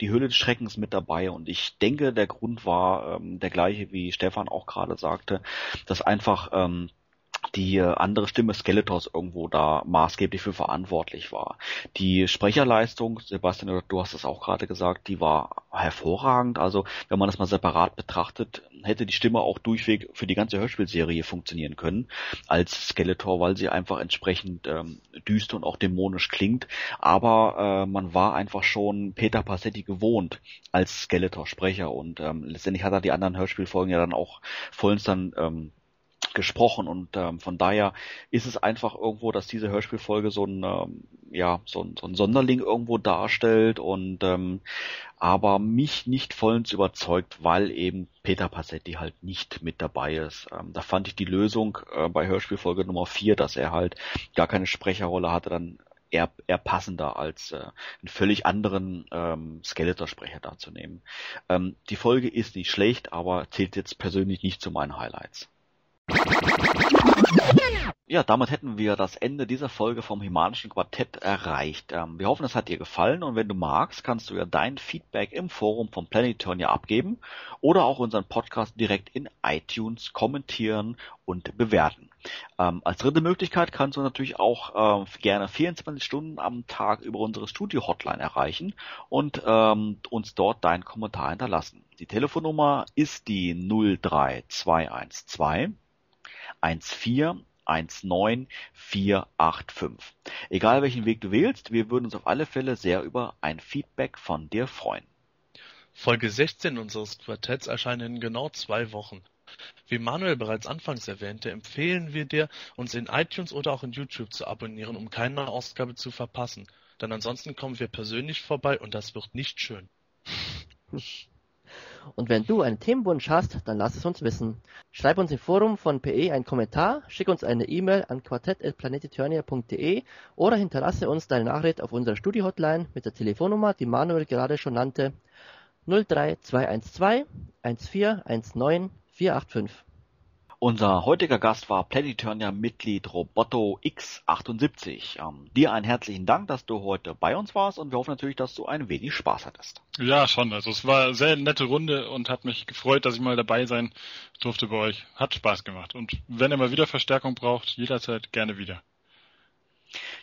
die Höhle des Schreckens mit dabei und ich denke, der Grund war ähm, der gleiche, wie Stefan auch gerade sagte, dass einfach ähm, die äh, andere Stimme Skeletors irgendwo da maßgeblich für verantwortlich war. Die Sprecherleistung, Sebastian, du hast es auch gerade gesagt, die war hervorragend. Also wenn man das mal separat betrachtet, hätte die Stimme auch durchweg für die ganze Hörspielserie funktionieren können als Skeletor, weil sie einfach entsprechend ähm, düster und auch dämonisch klingt. Aber äh, man war einfach schon Peter Passetti gewohnt als Skeletor-Sprecher und ähm, letztendlich hat er die anderen Hörspielfolgen ja dann auch vollends dann ähm, gesprochen und ähm, von daher ist es einfach irgendwo, dass diese Hörspielfolge so ein ähm, ja so ein, so ein Sonderling irgendwo darstellt und ähm, aber mich nicht vollends überzeugt, weil eben Peter Passetti halt nicht mit dabei ist. Ähm, da fand ich die Lösung äh, bei Hörspielfolge Nummer 4, dass er halt gar keine Sprecherrolle hatte, dann eher, eher passender als äh, einen völlig anderen ähm, Skeletor-Sprecher da. Ähm, die Folge ist nicht schlecht, aber zählt jetzt persönlich nicht zu meinen Highlights. Ja, damit hätten wir das Ende dieser Folge vom Himanischen Quartett erreicht. Ähm, wir hoffen, es hat dir gefallen und wenn du magst, kannst du ja dein Feedback im Forum von Planetonia abgeben oder auch unseren Podcast direkt in iTunes kommentieren und bewerten. Ähm, als dritte Möglichkeit kannst du natürlich auch äh, gerne 24 Stunden am Tag über unsere Studio-Hotline erreichen und ähm, uns dort deinen Kommentar hinterlassen. Die Telefonnummer ist die 03212 14 19485. Egal welchen Weg du wählst, wir würden uns auf alle Fälle sehr über ein Feedback von dir freuen. Folge 16 unseres Quartetts erscheint in genau zwei Wochen. Wie Manuel bereits anfangs erwähnte, empfehlen wir dir, uns in iTunes oder auch in YouTube zu abonnieren, um keine Ausgabe zu verpassen. Denn ansonsten kommen wir persönlich vorbei und das wird nicht schön. Und wenn du einen Themenwunsch hast, dann lass es uns wissen. Schreib uns im Forum von PE einen Kommentar, schick uns eine E-Mail an quartett.planeteturnia.de oder hinterlasse uns deine Nachricht auf unserer Studio-Hotline mit der Telefonnummer, die Manuel gerade schon nannte, 03212 1419 485. Unser heutiger Gast war Planeturnia-Mitglied Roboto X78. Ähm, dir einen herzlichen Dank, dass du heute bei uns warst und wir hoffen natürlich, dass du ein wenig Spaß hattest. Ja, schon. Also es war eine sehr nette Runde und hat mich gefreut, dass ich mal dabei sein durfte bei euch. Hat Spaß gemacht. Und wenn ihr mal wieder Verstärkung braucht, jederzeit gerne wieder.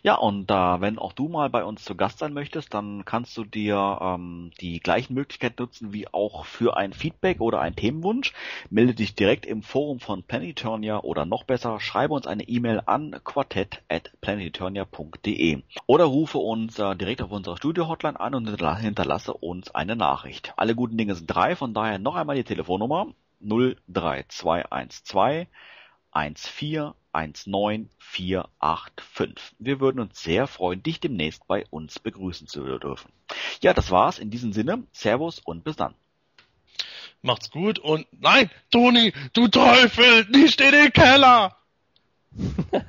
Ja, und äh, wenn auch du mal bei uns zu Gast sein möchtest, dann kannst du dir ähm, die gleichen Möglichkeiten nutzen wie auch für ein Feedback oder einen Themenwunsch. Melde dich direkt im Forum von Planeturnia oder noch besser, schreibe uns eine E-Mail an quartett.planeturnia.de oder rufe uns äh, direkt auf unserer Studio-Hotline an und hinterlasse uns eine Nachricht. Alle guten Dinge sind drei, von daher noch einmal die Telefonnummer 03212 14 19485. Wir würden uns sehr freuen, dich demnächst bei uns begrüßen zu dürfen. Ja, das war's. In diesem Sinne, Servus und bis dann. Macht's gut und nein, Toni, du Teufel, nicht in den Keller!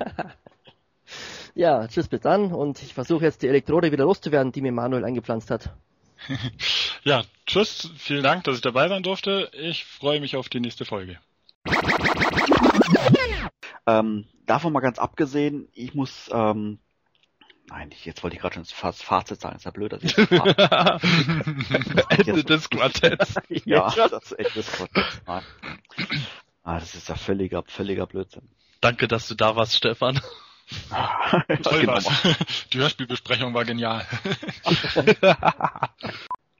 ja, tschüss, bis dann und ich versuche jetzt die Elektrode wieder loszuwerden, die mir Manuel eingepflanzt hat. ja, tschüss, vielen Dank, dass ich dabei sein durfte. Ich freue mich auf die nächste Folge. Ähm, davon mal ganz abgesehen, ich muss, ähm, nein, jetzt wollte ich gerade schon das Fazit sagen, ist ja blöd, dass ich das Ende des Quartetts. ja, das Ende des Quartetts. Ah, das ist ja völliger, völliger Blödsinn. Danke, dass du da warst, Stefan. Toll genau. was. Die Hörspielbesprechung war genial.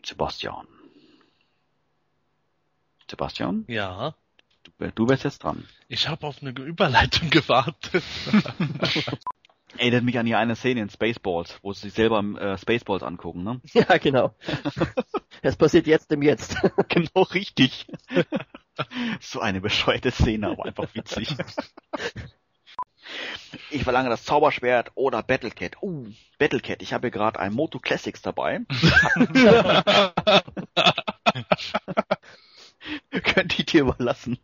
Sebastian. Sebastian? Ja. Du, du wärst jetzt dran. Ich habe auf eine Überleitung gewartet. Erinnert mich an die eine Szene in Spaceballs, wo sie sich selber äh, Spaceballs angucken, ne? Ja, genau. Das passiert jetzt im Jetzt. genau richtig. so eine bescheuerte Szene, aber einfach witzig. Ich verlange das Zauberschwert oder Battlecat. Uh, Battlecat. Ich habe hier gerade ein Moto Classics dabei. Könnte ich dir überlassen.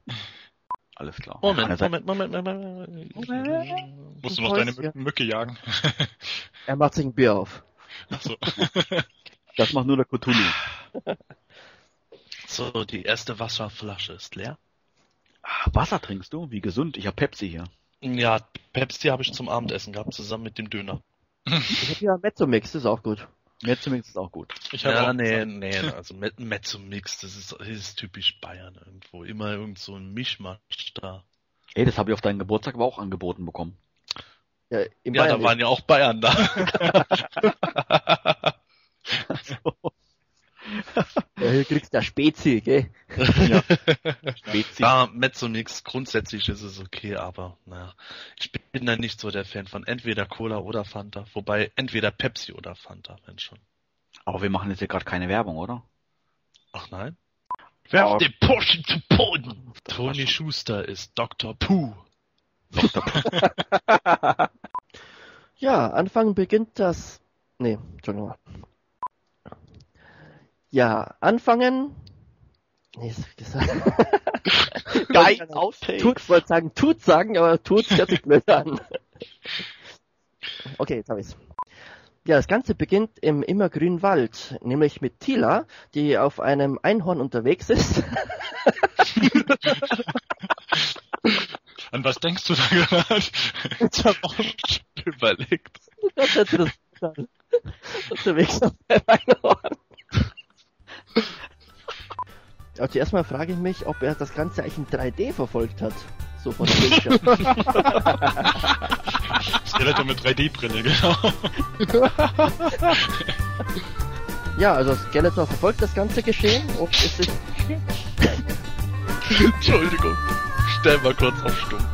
Alles klar. Moment, Moment, Moment, Moment, Moment. Musst du noch deine Mücke jagen? er macht sich ein Bier auf. Ach so. das macht nur der Cthulhu. So, die erste Wasserflasche ist leer. Ah, Wasser trinkst du? Wie gesund. Ich habe Pepsi hier. Ja, Pepsi habe ich zum Abendessen gehabt, zusammen mit dem Döner. Ich habe ja Mezzomix, das ist auch gut. Mezzomix ist auch gut. Ich ja, auch nee, nee, also Mezzomix, das ist, das ist typisch Bayern irgendwo. Immer irgend so ein Mischmasch da. Ey, das habe ich auf deinen Geburtstag aber auch angeboten bekommen. Ja, in ja da waren ja auch Bayern da. so. Ja, hier kriegst du ja Spezi, gell? Ja. Spezi. Ja, Mezzomix, grundsätzlich ist es okay, aber naja, ich bin da nicht so der Fan von entweder Cola oder Fanta, wobei entweder Pepsi oder Fanta, wenn schon. Aber wir machen jetzt hier gerade keine Werbung, oder? Ach nein? Werf den Porsche zu Boden! Tony Schuster ist Dr. Pooh. ja, Anfang beginnt das. Nee, Entschuldigung. Ja, anfangen. Nee, ist gesagt. Geil, Outtake. Tut, wollte sagen, tut sagen, aber tut hört sich blöd an. Okay, jetzt habe ich's. Ja, das Ganze beginnt im immergrünen Wald, nämlich mit Tila, die auf einem Einhorn unterwegs ist. An was denkst du da gerade? Ich habe auch überlegt. Das ist interessant. Unterwegs auf einem Einhorn. Aber zuerst mal frage ich mich, ob er das Ganze eigentlich in 3D verfolgt hat. So von. Skeletor mit 3D-Brille, genau. ja, also Skeletor verfolgt das ganze Geschehen und ist sich... Entschuldigung. Stell mal kurz auf Stumm.